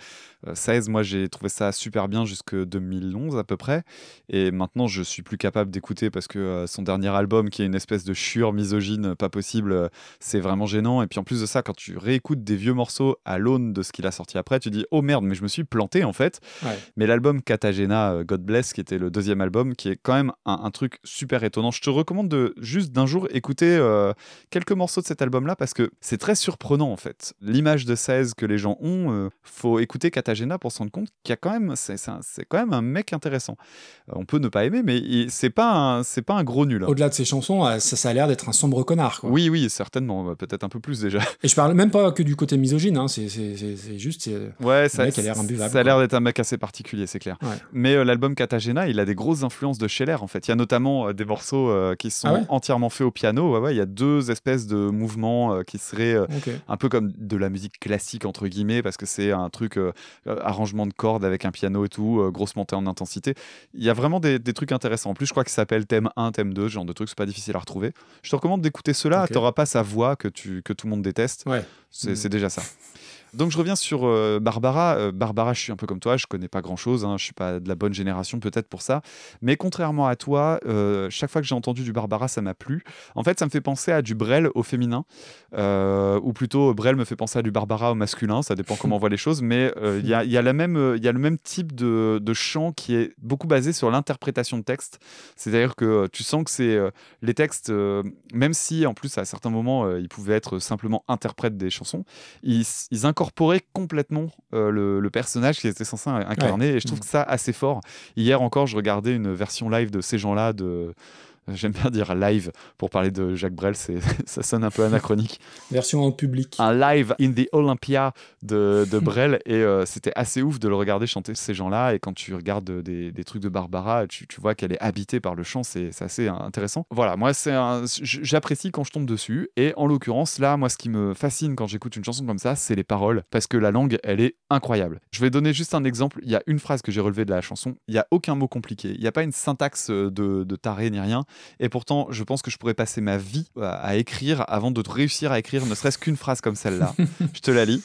Euh, 16, moi j'ai trouvé ça super bien jusque 2011 à peu près, et maintenant je suis plus capable d'écouter parce que euh, son dernier album, qui est une espèce de chure misogyne, euh, pas possible, euh, c'est vraiment gênant. Et puis en plus de ça, quand tu réécoutes des vieux morceaux à l'aune de ce qu'il a sorti après, tu dis oh merde, mais je me suis planté en fait. Ouais. Mais l'album Katagena, God Bless, qui était le deuxième album, qui est quand même un, un truc super étonnant. Je te recommande de juste d'un jour écouter euh, quelques morceaux de cet album-là parce que c'est très surprenant en fait. L'image de 16 que les gens ont, euh, faut écouter Katagena pour se rendre compte qu'il y a quand même, c'est c'est c'est quand même un mec intéressant. Euh, on peut ne pas aimer, mais il- c'est pas un, c'est pas un gros nul. hein. Au-delà de ses chansons, euh, ça, ça a l'air d'être un sombre connard, quoi. Oui, oui, certainement, bah, peut-être un peu plus déjà. Et je parle même pas que du côté misogyne, hein, c'est juste. c'est- Ouais, Le ça, mec a l'air imbuvable, ça a l'air d'être un mec assez particulier, c'est clair. Ouais. Mais euh, l'album Katagena, il a des grosses influences de Scheller en fait. Il y a notamment euh, des morceaux euh, qui sont Ah ouais? entièrement faits au piano. Ouais, ouais, il y a deux espèces de mouvements euh, qui seraient euh, un peu comme de la musique classique entre guillemets parce que c'est un truc euh, euh, arrangement de cordes avec un piano et tout, euh, grosse montée en intensité. Il y a vraiment des, des trucs intéressants. En plus, je crois crois qu'il s'appelle thème 1, thème 2, ce genre de truc, c'est pas difficile à retrouver. Je te recommande d'écouter cela, Ok. t'auras pas sa voix que, tu, que tout le monde déteste, Ouais. c'est Mm. c'est déjà ça. Donc je reviens sur euh, Barbara. Euh, Barbara, je suis un peu comme toi, je connais pas grand chose, je suis pas de la bonne génération peut-être pour ça. Mais contrairement à toi, euh, chaque fois que j'ai entendu du Barbara, ça m'a plu. En fait, ça me fait penser à du Brel au féminin, ou plutôt Brel me fait penser à du Barbara au masculin, ça dépend comment on voit les choses, mais il y, a, le même type de, chant qui est beaucoup basé sur l'interprétation de texte. C'est-à-dire que tu sens que c'est les textes, même si en plus à certains moments ils pouvaient être simplement interprètes des chansons, ils, ils incorporaient complètement euh, le, le personnage qui était censé incarner, et je trouve Mm. que ça assez fort. Hier encore, je regardais une version live de ces gens-là de J'aime bien dire live pour parler de Jacques Brel, ça sonne un peu anachronique. Version en public. Un live in the Olympia de, de Brel, et euh, c'était assez ouf de le regarder chanter ces gens-là. Et quand tu regardes des, des trucs de Barbara, tu, tu vois qu'elle est habitée par le chant, c'est, assez intéressant. Voilà, moi, j'apprécie quand je tombe dessus. Et en l'occurrence, là, moi, ce qui me fascine quand j'écoute une chanson comme ça, c'est les paroles, parce que la langue, elle est incroyable. Je vais donner juste un exemple. Il y a une phrase que j'ai relevée de la chanson. Il n'y a aucun mot compliqué. Il n'y a pas une syntaxe euh, de, de taré ni rien. Et pourtant, je pense que je pourrais passer ma vie à, à écrire avant de réussir à écrire ne serait-ce qu'une phrase comme celle-là. je te la lis.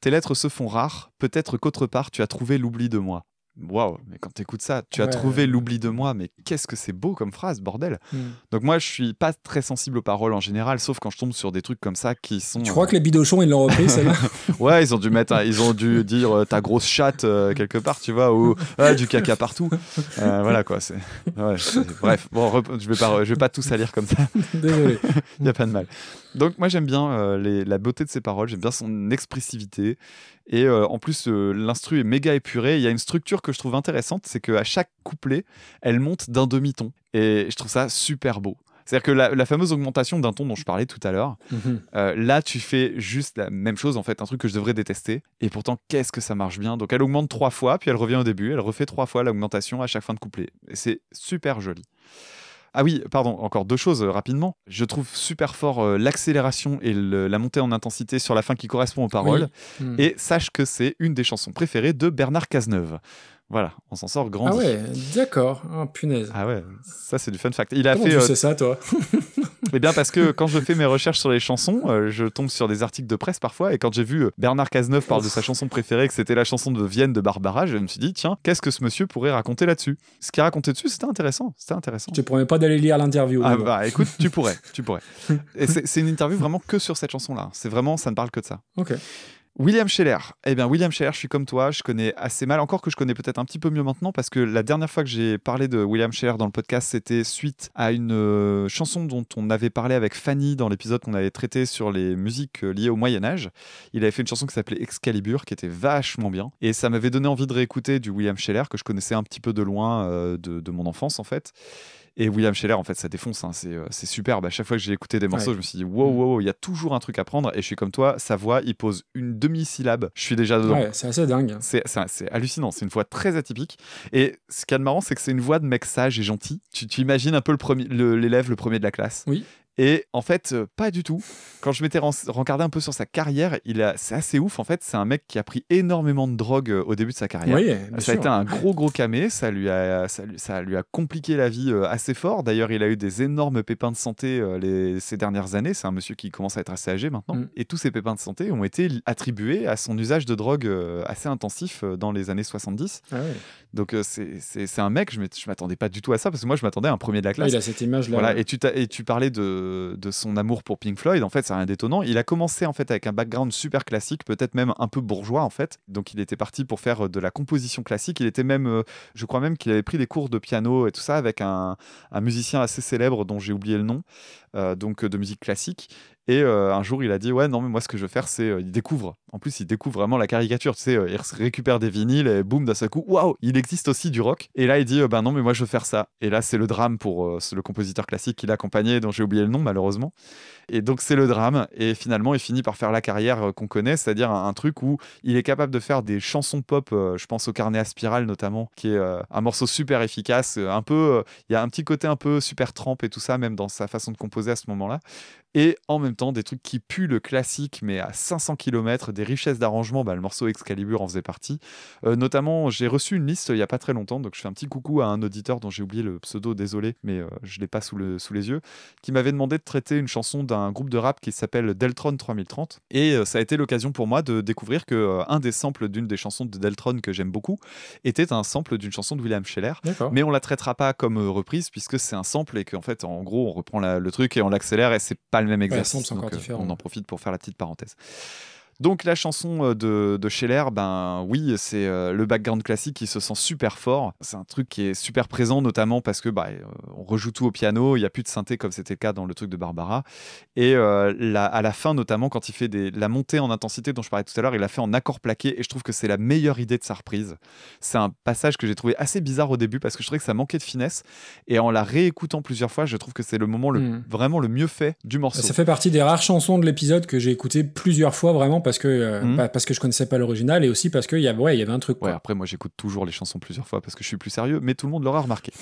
Tes lettres se font rares. Peut-être qu'autre part, tu as trouvé l'oubli de moi. Waouh, mais quand t'écoutes ça, tu as Ouais. trouvé l'oubli de moi, mais qu'est-ce que c'est beau comme phrase, bordel. Mm. Donc moi, je suis pas très sensible aux paroles en général, sauf quand je tombe sur des trucs comme ça qui sont. Tu euh, crois que les bidochons, ils l'ont repris, celle-là Ouais, ils ont dû mettre, ils ont dû dire euh, ta grosse chatte euh, quelque part, tu vois, ou ah, du caca partout. Euh, voilà quoi. C'est, ouais, bref, bon, je vais pas, je vais pas tout salir comme ça. Désolé. Il y a pas de mal. Donc moi j'aime bien euh, les- la beauté de ses paroles, j'aime bien son expressivité et euh, en plus euh, l'instru est méga épuré. Il y a une structure que je trouve intéressante, c'est qu'à chaque couplet, elle monte d'un demi-ton et je trouve ça super beau. C'est-à-dire que la, la fameuse augmentation d'un ton dont je parlais tout à l'heure, Mhm. euh, là, tu fais juste la même chose, en fait, un truc que je devrais détester. Et pourtant, qu'est-ce que ça marche bien. Donc, elle augmente trois fois, puis elle revient au début, elle refait trois fois l'augmentation à chaque fin de couplet. Et c'est super joli. Ah oui, pardon, encore deux choses euh, rapidement. Je trouve super fort euh, l'accélération et le- la montée en intensité sur la fin qui correspond aux paroles. Oui. Mm. Et sache que c'est une des chansons préférées de Bernard Cazeneuve. Voilà, on s'en sort grand. Ah ouais, d'accord. Ah, punaise. Ah ouais, ça c'est du fun fact. Il a Comment fait tu euh, sais ça, toi? Eh bien parce que quand je fais mes recherches sur les chansons, euh, je tombe sur des articles de presse parfois et quand j'ai vu euh, Bernard Cazeneuve parler de sa chanson préférée, que c'était la chanson de Vienne de Barbara, je me suis dit tiens, qu'est-ce que ce monsieur pourrait raconter là-dessus? Ce qu'il racontait dessus, c'était intéressant, c'était intéressant. Je te promets pas d'aller lire l'interview. Ah bah écoute, tu pourrais, tu pourrais. Et c'est c'est une interview vraiment que sur cette chanson-là. C'est vraiment, ça ne parle que de ça. Ok. William Scheller. Eh bien, William Scheller, je suis comme toi, je connais assez mal, encore que je connais peut-être un petit peu mieux maintenant, parce que la dernière fois que j'ai parlé de William Scheller dans le podcast, c'était suite à une euh, chanson dont on avait parlé avec Fanny dans l'épisode qu'on avait traité sur les musiques euh, liées au Moyen-Âge. Il avait fait une chanson qui s'appelait Excalibur, qui était vachement bien, et ça m'avait donné envie de réécouter du William Scheller, que je connaissais un petit peu de loin euh, de, de mon enfance, en fait. Et William Scheller, en fait, ça défonce, hein, c'est, euh, c'est superbe. À chaque fois que j'ai écouté des morceaux, Ouais. je me suis dit, wow, wow, wow, il y a toujours un truc à prendre. Et je suis comme toi, sa voix, il pose une demi-syllabe. Je suis déjà dedans. Ouais, c'est assez dingue. C'est, hallucinant, c'est une voix très atypique. Et ce qu'il y a de marrant, c'est que c'est une voix de mec sage et gentil. Tu, tu imagines un peu le premier, le- l'élève, le premier de la classe. Oui. Et en fait, euh, pas du tout. Quand je m'étais ren- regardé un peu sur sa carrière, il a, c'est assez ouf. En fait, c'est un mec qui a pris énormément de drogue euh, au début de sa carrière. Oui, bien Ça a été un gros gros camé, ça lui a, ça lui, ça lui a compliqué la vie euh, assez fort. D'ailleurs, il a eu des énormes pépins de santé euh, les, ces dernières années. C'est un monsieur qui commence à être assez âgé maintenant. Mm. Et tous ces pépins de santé ont été attribués à son usage de drogue euh, assez intensif euh, dans les années 70. Ah ouais. Donc euh, c'est- un mec, je je m'attendais pas du tout à ça, parce que moi je m'attendais à un premier de la Ah, classe. il a cette image-là. Voilà, et tu, et tu parlais de, de son amour pour Pink Floyd, en fait, c'est rien d'étonnant. Il a commencé en fait avec un background super classique, peut-être même un peu bourgeois en fait. Donc il était parti pour faire de la composition classique. Il était même, euh, je crois même qu'il avait pris des cours de piano et tout ça avec un, musicien assez célèbre dont j'ai oublié le nom, euh, donc euh, de musique classique. Et euh, un jour, il a dit Ouais, non, mais moi, ce que je veux faire, c'est. euh, il découvre. En plus, il découvre vraiment la caricature. Tu euh, il récupère des vinyles et boum, d'un seul coup, waouh, il existe aussi du rock. Et là, il dit euh, Ben non, mais moi, je veux faire ça. Et là, c'est le drame pour le compositeur classique qui l'accompagnait, dont j'ai oublié le nom, malheureusement. Et donc, c'est le drame. Et finalement, il finit par faire la carrière qu'on connaît, c'est-à-dire un, un truc où il est capable de faire des chansons pop. je pense au Carnet à spirale, notamment, qui est un morceau super efficace. un peu. Il y a un petit côté un peu super trempe et tout ça, même dans sa façon de composer à ce moment-là. Et en même temps des trucs qui puent le classique, mais à 500 km, des richesses d'arrangement. Bah, le morceau Excalibur en faisait partie. Euh, notamment, j'ai reçu une liste il y a pas très longtemps, donc je fais un petit coucou à un auditeur dont j'ai oublié le pseudo, désolé, mais euh, je l'ai pas sous, le, sous les yeux, qui m'avait demandé de traiter une chanson d'un groupe de rap qui s'appelle Deltron 3030. Et euh, ça a été l'occasion pour moi de découvrir que un des samples d'une des chansons de Deltron que j'aime beaucoup était un sample d'une chanson de William Scheller. Mais on la traitera pas comme reprise puisque c'est un sample et qu'en fait, en gros, on reprend la- le truc et on l'accélère et c'est pas le même exercice. encore Donc, euh, différent. on en profite pour faire la petite parenthèse. Donc la chanson euh, de, de Scheller, ben oui, c'est euh, le background classique qui se sent super fort. C'est un truc qui est super présent, notamment parce que bah, euh, on rejoue tout au piano, il n'y a plus de synthé comme c'était le cas dans le truc de Barbara. Et euh, la- à la fin, notamment quand il fait des, la montée en intensité dont je parlais tout à l'heure, il l'a fait en accord plaqué et je trouve que c'est la meilleure idée de sa reprise. C'est un passage que j'ai trouvé assez bizarre au début parce que je trouvais que ça manquait de finesse et en la réécoutant plusieurs fois, je trouve que c'est le moment le, Hmm. vraiment le mieux fait du morceau. Ça fait partie des rares chansons de l'épisode que j'ai écouté plusieurs fois vraiment parce que euh, Mhm. pas- parce que je connaissais pas l'original et aussi parce qu'il y avait ouais y avait un truc Ouais, après, moi, j'écoute toujours les chansons plusieurs fois parce que je suis plus sérieux, mais tout le monde l'aura remarqué.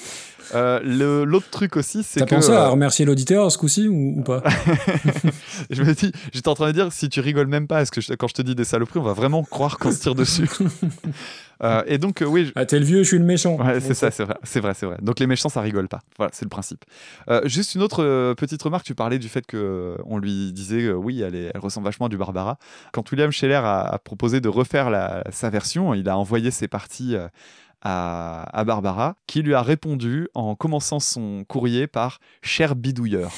Euh, L'autre truc aussi, c'est T'as que. pensé à euh, remercier l'auditeur ce coup-ci ou, ou pas? Je me dis, j'étais en train de dire, si tu rigoles même pas, parce que je- quand je te dis des saloperies, on va vraiment croire qu'on se tire dessus? Euh, et donc, euh, oui. je- Ah t'es le vieux, je suis le méchant. Ouais, c'est ça, c'est vrai, c'est vrai, c'est vrai. Donc les méchants, ça rigole pas. Voilà, c'est le principe. Euh, juste une autre petite remarque, tu parlais du fait que on lui disait, oui, elle, est- elle ressemble vachement à du Barbara. Quand William Scheller a, a proposé de refaire la- sa version, il a envoyé ses parties à, à Barbara, qui lui a répondu en commençant son courrier par cher bidouilleur.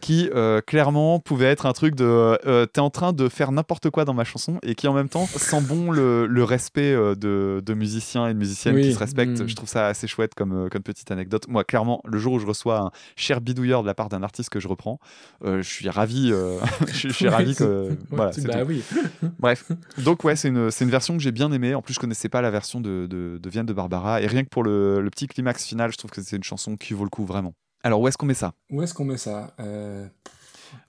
Qui euh, clairement pouvait être un truc de euh, t'es en train de faire n'importe quoi dans ma chanson et qui en même temps sent bon le, le respect euh, de, de musiciens et de musiciennes Oui, qui se respectent. mm. Je trouve ça assez chouette comme, euh, comme petite anecdote. Moi, clairement, le jour où je reçois un cher bidouilleur de la part d'un artiste que je reprends, euh, je suis ravi. euh, je, suis ravi que. Voilà, bah oui. Bref, donc ouais, c'est une, une version que j'ai bien aimée. En plus, je connaissais pas la version de, de, de Vienne de Barbara. Et rien que pour le, le petit climax final, je trouve que c'est une chanson qui vaut le coup vraiment. Alors, où est-ce qu'on met ça? Où est-ce qu'on met ça? Euh,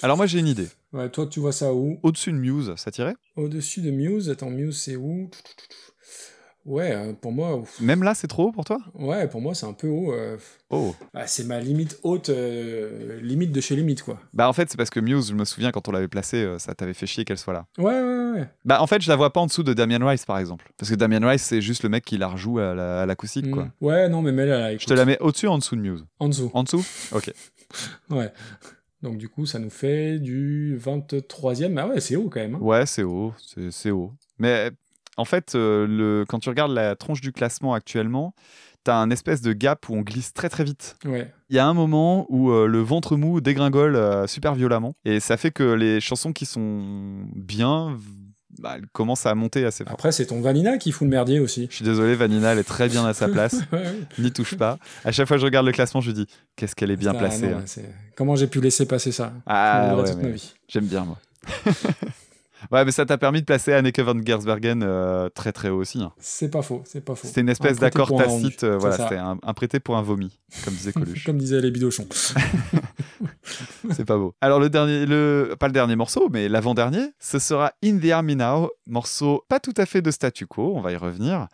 Alors, moi, j'ai une idée. ouais, Toi tu vois ça où? Au-dessus de Muse, ça tirait? Au-dessus de Muse. Attends Muse c'est où? Ouais euh, pour moi ouf. Même là, c'est trop haut pour toi? Ouais pour moi c'est un peu haut. euh, Oh ah, c'est ma limite haute euh, limite de chez limite quoi. Bah, en fait, c'est parce que Muse, je me souviens quand on l'avait placée, ça t'avait fait chier qu'elle soit là. Ouais ouais ouais. Bah, en fait, je la vois pas en dessous de Damien Rice, par exemple. Parce que Damien Rice, c'est juste le mec qui la rejoue à la- à l'acoustique, quoi. Mm. Ouais non mais mets là. Je te la mets au-dessus en dessous de Muse? En dessous. En dessous? Ok. Ouais. Donc du coup, ça nous fait du 23e. Ah ouais, c'est haut quand même. hein. Ouais, c'est haut, c'est haut. Mais en fait, euh, le, quand tu regardes la tronche du classement actuellement, t'as un espèce de gap où on glisse très très vite. Ouais. Il y a un moment où euh, le ventre mou dégringole euh, super violemment, et ça fait que les chansons qui sont bien, bah, elles commencent à monter assez fort. Après, c'est ton Vanina qui fout le merdier aussi. Je suis désolé, Vanina, elle est très bien à sa place. N'y touche pas. À chaque fois que je regarde le classement, je dis qu'est-ce qu'elle est bien Ah, placée. non, hein. Comment j'ai pu laisser passer ça? Ah, ouais. J'aime bien, moi. ouais, mais ça t'a permis de placer Anneke van Gersbergen euh, très très haut aussi. hein. C'est pas faux, c'est pas faux. C'était une Un espèce d'accord tacite. euh, c'est voilà, c'était un, un prêté pour un vomi, comme disait Coluche. Comme disaient les bidochons. C'est pas beau. Alors le dernier, le pas le dernier morceau, mais l'avant-dernier, ce sera In the Army Now, morceau pas tout à fait de statu quo, on va y revenir,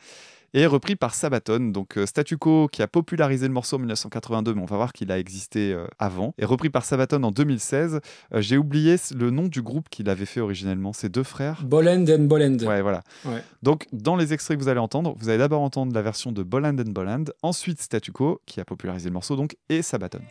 et repris par Sabaton. Donc euh, statu quo qui a popularisé le morceau en 1982, mais on va voir qu'il a existé euh, avant, et repris par Sabaton en 2016. Euh, J'ai oublié le nom du groupe qu'il avait fait originellement, c'est deux frères. Bolend and Bolend. Ouais, voilà. Ouais. Donc, dans les extraits que vous allez entendre, vous allez d'abord entendre la version de Boland and Boland, ensuite Statu Quo, qui a popularisé le morceau, donc, et Sabaton.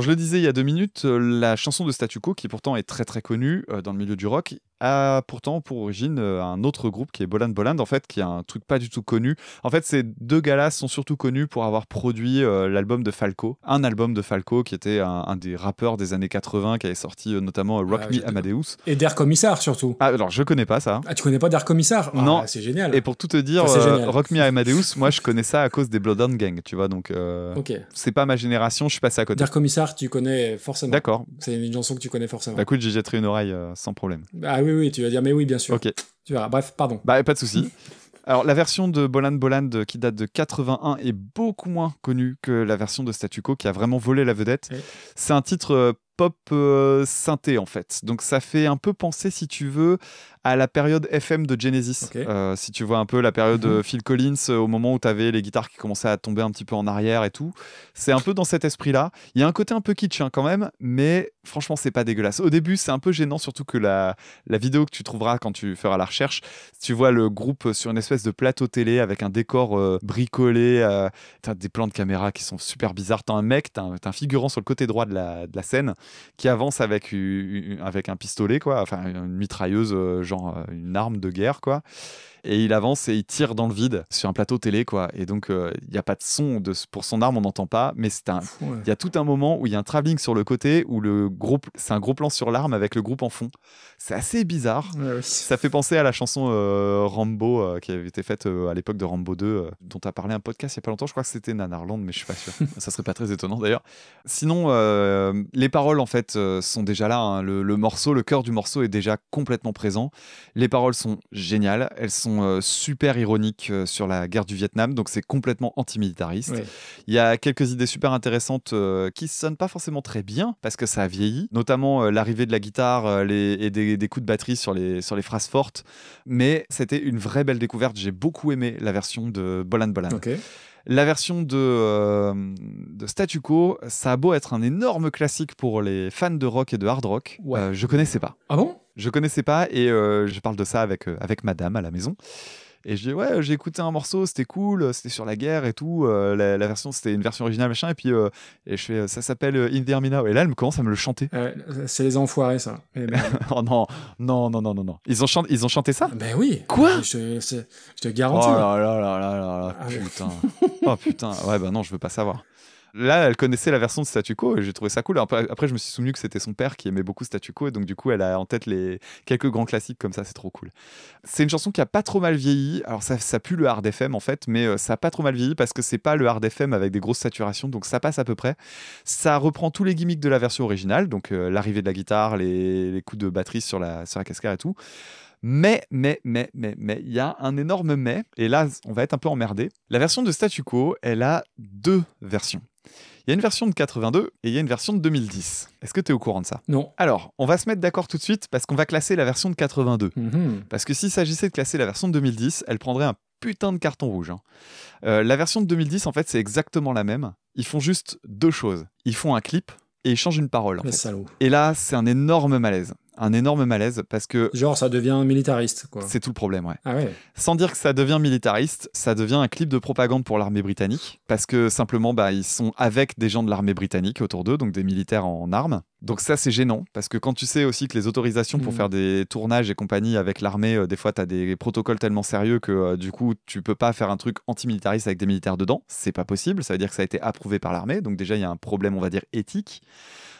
Je le disais il y a deux minutes, euh, la chanson de Statu Quo, qui pourtant est très très connue euh, dans le milieu du rock, a pourtant pour origine euh, un autre groupe qui est Boland Boland, en fait, qui est un truc pas du tout connu. En fait, ces deux gars-là sont surtout connus pour avoir produit euh, l'album de Falco, un album de Falco qui était un, un des rappeurs des années 80 qui avait sorti euh, notamment euh, Rock Ah, Me Amadeus. Et Der Commissar surtout. Ah, alors je connais pas ça. Ah, tu connais pas Der Commissar Ah, Non. C'est génial. Et pour tout te dire, génial. Rock Me Amadeus, moi je connais ça à cause des Bloodhound Gang, tu vois, donc c'est pas ma génération, je suis passé à côté. Der Commissar, tu connais forcément. D'accord. C'est une chanson que tu connais forcément. Bah écoute, j'y jetterai une oreille sans problème. Ah oui, oui, tu vas dire, mais oui, bien sûr. Ok. Tu verras. Bref, pardon. Bah, pas de souci. Alors, la version de Boland Boland qui date de 81 est beaucoup moins connue que la version de Statu Quo qui a vraiment volé la vedette. Oui. C'est un titre euh, pop euh, synthé en fait. Donc, ça fait un peu penser, si tu veux, à la période FM de Genesis. Euh, si tu vois un peu la période Mhm. Phil Collins, euh, au moment où tu avais les guitares qui commençaient à tomber un petit peu en arrière et tout. C'est un peu dans cet esprit-là. Il y a un côté un peu kitsch hein, quand même, mais franchement, c'est pas dégueulasse. Au début, c'est un peu gênant, surtout que la, la vidéo que tu trouveras quand tu feras la recherche, tu vois le groupe sur une espèce de plateau télé avec un décor euh, bricolé, t'as des plans de caméra qui sont super bizarres. T'as un mec, t'as un, t'as un figurant sur le côté droit de la, de la scène qui avance avec, avec un pistolet, quoi, enfin une mitrailleuse, euh, genre euh, une arme de guerre, quoi. Et il avance et il tire dans le vide sur un plateau télé, quoi. Et donc, euh, il n'y a pas de son de, pour son arme, on n'entend pas, mais c'est un, Ouais. il y a tout un moment où il y a un travelling sur le côté où le groupe, c'est un gros plan sur l'arme avec le groupe en fond. C'est assez bizarre. Ouais, oui. Ça fait penser à la chanson euh, Rambo euh, qui avait été faite euh, à l'époque de Rambo 2, euh, dont as parlé un podcast il y a pas longtemps. Je crois que c'était Nanarland, mais je suis pas sûr. Ça serait pas très étonnant d'ailleurs. Sinon, euh, les paroles en fait euh, sont déjà là. hein. Le, le morceau, le cœur du morceau est déjà complètement présent. Les paroles sont géniales. Elles sont euh, super ironiques euh, sur la guerre du Vietnam, donc c'est complètement antimilitariste. Ouais. Il y a quelques idées super intéressantes euh, qui sonnent pas forcément très bien parce que ça a vieilli, notamment l'arrivée de la guitare les- et des, des coups de batterie sur les, sur les phrases fortes. Mais c'était une vraie belle découverte. J'ai beaucoup aimé la version de Bolan Bolan. La version de, euh, de Statu Quo, ça a beau être un énorme classique pour les fans de rock et de hard rock, Ouais. euh, je connaissais pas. Ah bon? Je connaissais pas et euh, je parle de ça avec, euh, avec madame à la maison. Et je dis, ouais, j'ai écouté un morceau, c'était cool, c'était sur la guerre et tout. euh, la, la version, c'était une version originale, machin. Et puis, euh, et je fais, ça s'appelle euh, In the Army Now. Et là, elle me commence à me le chanter. C'est les enfoirés, ça. Merde. oh non, non, non, non, non, non. Ils ont, chan- ils ont chanté ça? Ben oui. Quoi? Je, te- je te Oh garantis. là là là là là là, Ah ouais. putain. oh putain, ouais, bah non, je veux pas savoir. Là, elle connaissait la version de Statu Quo et j'ai trouvé ça cool. Après, je me suis souvenu que c'était son père qui aimait beaucoup Statu Quo et donc du coup, elle a en tête les quelques grands classiques comme ça, c'est trop cool. C'est une chanson qui a pas trop mal vieilli. Alors ça, ça pue le hard FM en fait, mais euh, ça a pas trop mal vieilli parce que c'est pas le hard FM avec des grosses saturations, donc ça passe à peu près. Ça reprend tous les gimmicks de la version originale, donc euh, l'arrivée de la guitare, les, les coups de batterie sur la sur la cascade et tout. Mais, mais, mais, mais, mais, il y a un énorme mais, et là, on va être un peu emmerdé. La version de Statu Quo, elle a deux versions. Il y a une version de 82 et il y a une version de 2010. Est-ce que tu es au courant de ça? Non. Alors, on va se mettre d'accord tout de suite parce qu'on va classer la version de 82. Mhm. Parce que s'il s'agissait de classer la version de 2010, elle prendrait un putain de carton rouge. hein. Euh, la version de 2010, en fait, c'est exactement la même. Ils font juste deux choses. Ils font un clip et ils changent une parole. en fait. Et là, c'est un énorme malaise. Un énorme malaise parce que Genre, ça devient militariste, quoi. c'est tout le problème, ouais. Ah ouais. Sans dire que ça devient militariste, ça devient un clip de propagande pour l'armée britannique, parce que simplement, bah, ils sont avec des gens de l'armée britannique autour d'eux, donc des militaires en armes. Donc ça, c'est gênant, parce que quand tu sais aussi que les autorisations pour Mhm. faire des tournages et compagnie avec l'armée, euh, des fois, tu as des protocoles tellement sérieux que euh, du coup, tu peux pas faire un truc antimilitariste avec des militaires dedans. C'est pas possible, ça veut dire que ça a été approuvé par l'armée, donc déjà, il y a un problème, on va dire, éthique.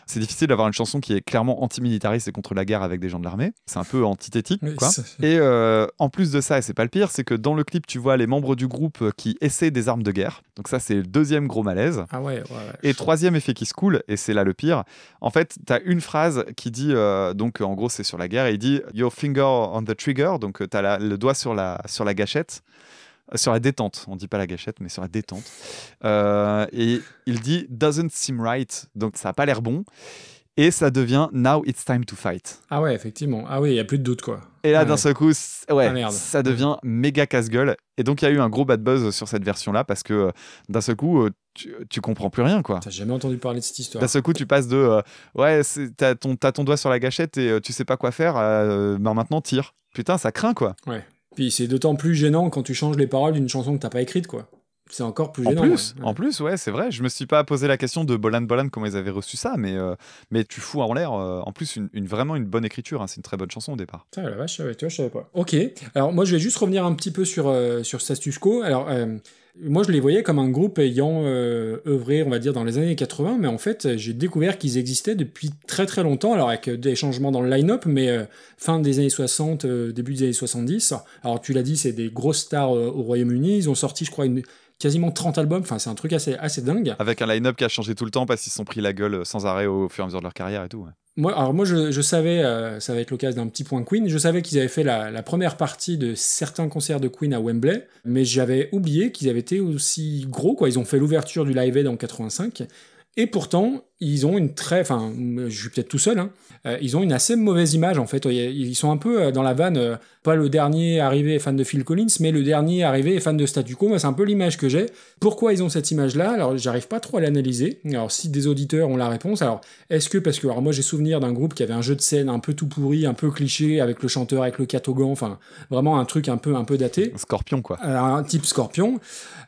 C'est difficile d'avoir une chanson qui est clairement antimilitariste et contre la guerre avec des gens de l'armée. C'est un peu antithétique, Oui, quoi. Et euh, en plus de ça, et c'est pas le pire, c'est que dans le clip, tu vois les membres du groupe euh, qui essaient des armes de guerre. Donc ça, c'est le deuxième gros malaise. Ah ouais, ouais, ouais. Et troisième effet qui se coule, et c'est là le pire, en fait, tu as une phrase qui dit, euh, donc en gros c'est sur la guerre, et il dit Your finger on the trigger, donc tu as le doigt sur la, sur la gâchette, sur la détente, on dit pas la gâchette, mais sur la détente. Euh, et il dit Doesn't seem right, donc ça a pas l'air bon, et ça devient Now it's time to fight. Ah ouais, effectivement. Ah oui, il y a plus de doute, quoi. Et là, Ah d'un ouais. seul coup, ouais, Ah, ça devient méga casse-gueule. Et donc, il y a eu un gros bad buzz sur cette version-là parce que euh, d'un seul coup, euh, tu, tu comprends plus rien, quoi. T'as jamais entendu parler de cette histoire. D'un seul coup, tu passes de euh, ouais, t'as ton, t'as ton doigt sur la gâchette et euh, tu sais pas quoi faire, bah, maintenant tire. Putain, ça craint, quoi. Ouais. Puis c'est d'autant plus gênant quand tu changes les paroles d'une chanson que t'as pas écrite, quoi. c'est encore plus En gênant. plus, ouais. en plus, ouais, c'est vrai. Je me suis pas posé la question de Bolan Bolan comment ils avaient reçu ça, mais euh, mais tu fous en l'air. euh, en plus, une, une- vraiment une bonne écriture. hein, c'est une très bonne chanson au départ. Putain, la vache, ouais, tu vois, je savais pas. Ok, alors moi je vais juste revenir un petit peu sur, euh, sur Status Quo. Alors, euh, moi je les voyais comme un groupe ayant euh, œuvré, on va dire, dans les années 80, mais en fait j'ai découvert qu'ils existaient depuis très très longtemps, alors avec euh, des changements dans le line-up, mais euh, fin des années 60, euh, début des années 70. Alors tu l'as dit, c'est des grosses stars au Royaume-Uni, ils ont sorti, je crois, quasiment 30 albums, enfin c'est un truc assez, assez dingue. Avec un line-up qui a changé tout le temps parce qu'ils se sont pris la gueule sans arrêt au fur et à mesure de leur carrière et tout. Alors moi, je, je savais, euh, ça va être l'occasion d'un petit point Queen, je savais qu'ils avaient fait la, la première partie de certains concerts de Queen à Wembley, mais j'avais oublié qu'ils avaient été aussi gros, quoi. Ils ont fait l'ouverture du Live Aid en 85, et pourtant, ils ont une très, enfin, je suis peut-être tout seul, hein, euh, ils ont une assez mauvaise image, en fait. Ils sont un peu euh, dans la vanne, euh, pas le dernier arrivé fan de Phil Collins, mais le dernier arrivé fan de Statu Quo. Moi, c'est un peu l'image que j'ai. Pourquoi ils ont cette image-là? Alors, j'arrive pas trop à l'analyser. Alors, si des auditeurs ont la réponse, alors, est-ce que, parce que, alors, moi, j'ai souvenir d'un groupe qui avait un jeu de scène un peu tout pourri, un peu cliché, avec le chanteur avec le catogan, enfin, vraiment un truc un peu, un peu daté. Scorpion, quoi. Un type Scorpion.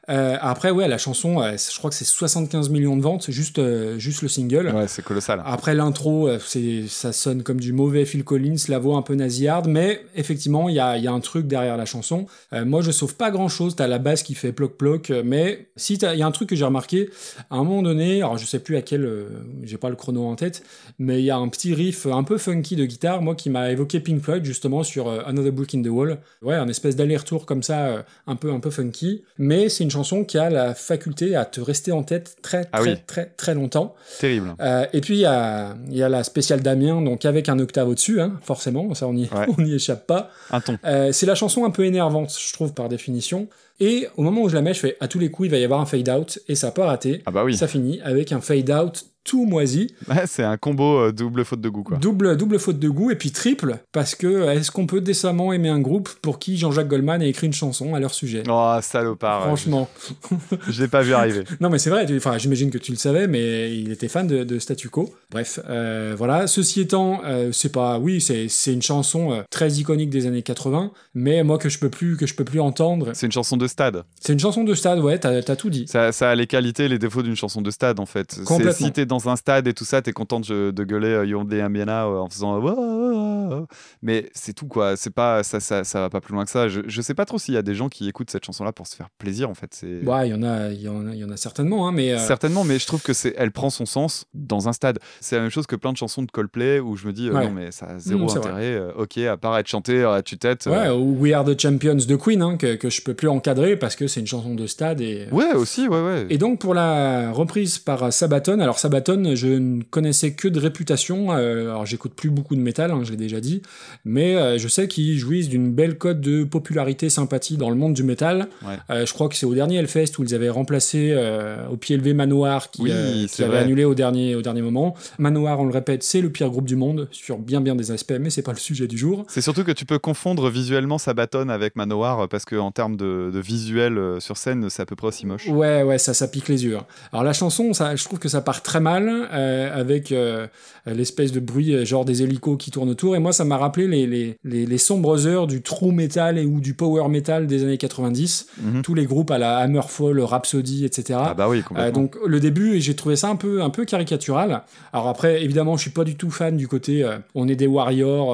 Euh, après, ouais, la chanson, je crois que c'est 75 millions de ventes, juste, juste le single. Ouais, c'est colossal. Après l'intro, euh, c'est, ça sonne comme du mauvais Phil Collins, la voix un peu nasillarde, mais effectivement, il y a, il y a un truc derrière la chanson. Euh, moi, je sauve pas grand chose. T'as la basse qui fait ploc-ploc, euh, mais si il y a un truc que j'ai remarqué, à un moment donné, alors je sais plus à quel, euh, j'ai pas le chrono en tête, mais il y a un petit riff un peu funky de guitare, moi, qui m'a évoqué Pink Floyd, justement, sur euh, Another Brick in the Wall. Ouais, un espèce d'aller-retour comme ça, un peu, un peu funky, mais c'est une chanson qui a la faculté à te rester en tête très, très, Ah oui. très, très longtemps. Terrible. Euh, et puis il y a, il y a la spéciale Damien, donc avec un octave au-dessus, hein, forcément, ça on n'y Ouais. on n'y échappe pas. Un ton. Euh, c'est la chanson un peu énervante, je trouve, par définition. Et au moment où je la mets, je fais à tous les coups, il va y avoir un fade-out, et ça n'a pas raté. Ah bah oui. Ça finit avec un fade-out tout moisi, Ouais, c'est un combo euh, double faute de goût, quoi. double, double faute de goût, et puis triple, parce que euh, est-ce qu'on peut décemment aimer un groupe pour qui Jean-Jacques Goldman a écrit une chanson à leur sujet? Oh, salopard. Franchement. Je l'ai pas vu arriver. Non, mais c'est vrai, enfin, j'imagine que tu le savais, mais il était fan de, de Statu Quo. Bref, euh, voilà. Ceci étant, euh, c'est pas, oui, c'est c'est une chanson très iconique des années 80, mais moi que je peux plus, que je peux plus entendre. C'est une chanson de stade. C'est une chanson de stade, ouais, t'as tout dit. Ça, ça a les qualités et les défauts d'une chanson de stade, en fait. Si t'es dans un stade et tout ça, t'es content de, de gueuler euh, Yondé Amiana euh, en faisant. euh. Mais c'est tout, quoi. C'est pas, ça, ça, ça va pas plus loin que ça. Je, je sais pas trop s'il y a des gens qui écoutent cette chanson-là pour se faire plaisir, en fait. Ouais, il y en a, y en a, il y en a certainement, hein, mais euh, Certainement, mais je trouve que c'est, elle prend son sens dans un stade. C'est la même chose que plein de chansons de Coldplay où je me dis euh, Ouais. non mais ça a zéro Mm, c'est intérêt. euh, ok, à part être chanté à tue-tête. ouais, ou We Are the Champions de Queen, hein, que, que je peux plus encadrer parce que c'est une chanson de stade et. ouais, aussi, ouais, ouais. Et donc pour la reprise par Sabaton, alors Sabaton, je ne connaissais que de réputation, euh, alors j'écoute plus beaucoup de métal, hein, je l'ai déjà dit, mais euh, je sais qu'ils jouissent d'une belle cote de popularité, sympathie dans le monde du métal. Ouais. Euh, je crois que c'est au dernier Hellfest où ils avaient remplacé euh, au pied levé Manoir qui, Oui, euh, qui c'est avait annulé au dernier, au dernier moment. Manoir, on le répète, c'est le pire groupe du monde sur bien bien des aspects, mais c'est pas le sujet du jour. C'est surtout que tu peux confondre visuellement Sabaton avec Manowar euh, parce que en termes de, de visuel euh, sur scène, c'est à peu près aussi moche. Ouais, ouais, ça, ça pique les yeux. hein. Alors la chanson, ça, je trouve que ça part très mal euh, avec euh, l'espèce de bruit genre des hélicos qui tournent autour. Et moi, ça m'a rappelé les, les, les, les sombres heures du true metal et ou du power metal des années 90. Mhm. Tous les groupes à la Hammerfall, Rhapsody, etc. Ah bah oui, complètement. Donc le début, j'ai trouvé ça un peu, un peu caricatural. Alors après, évidemment, je suis pas du tout fan du côté on est des warriors,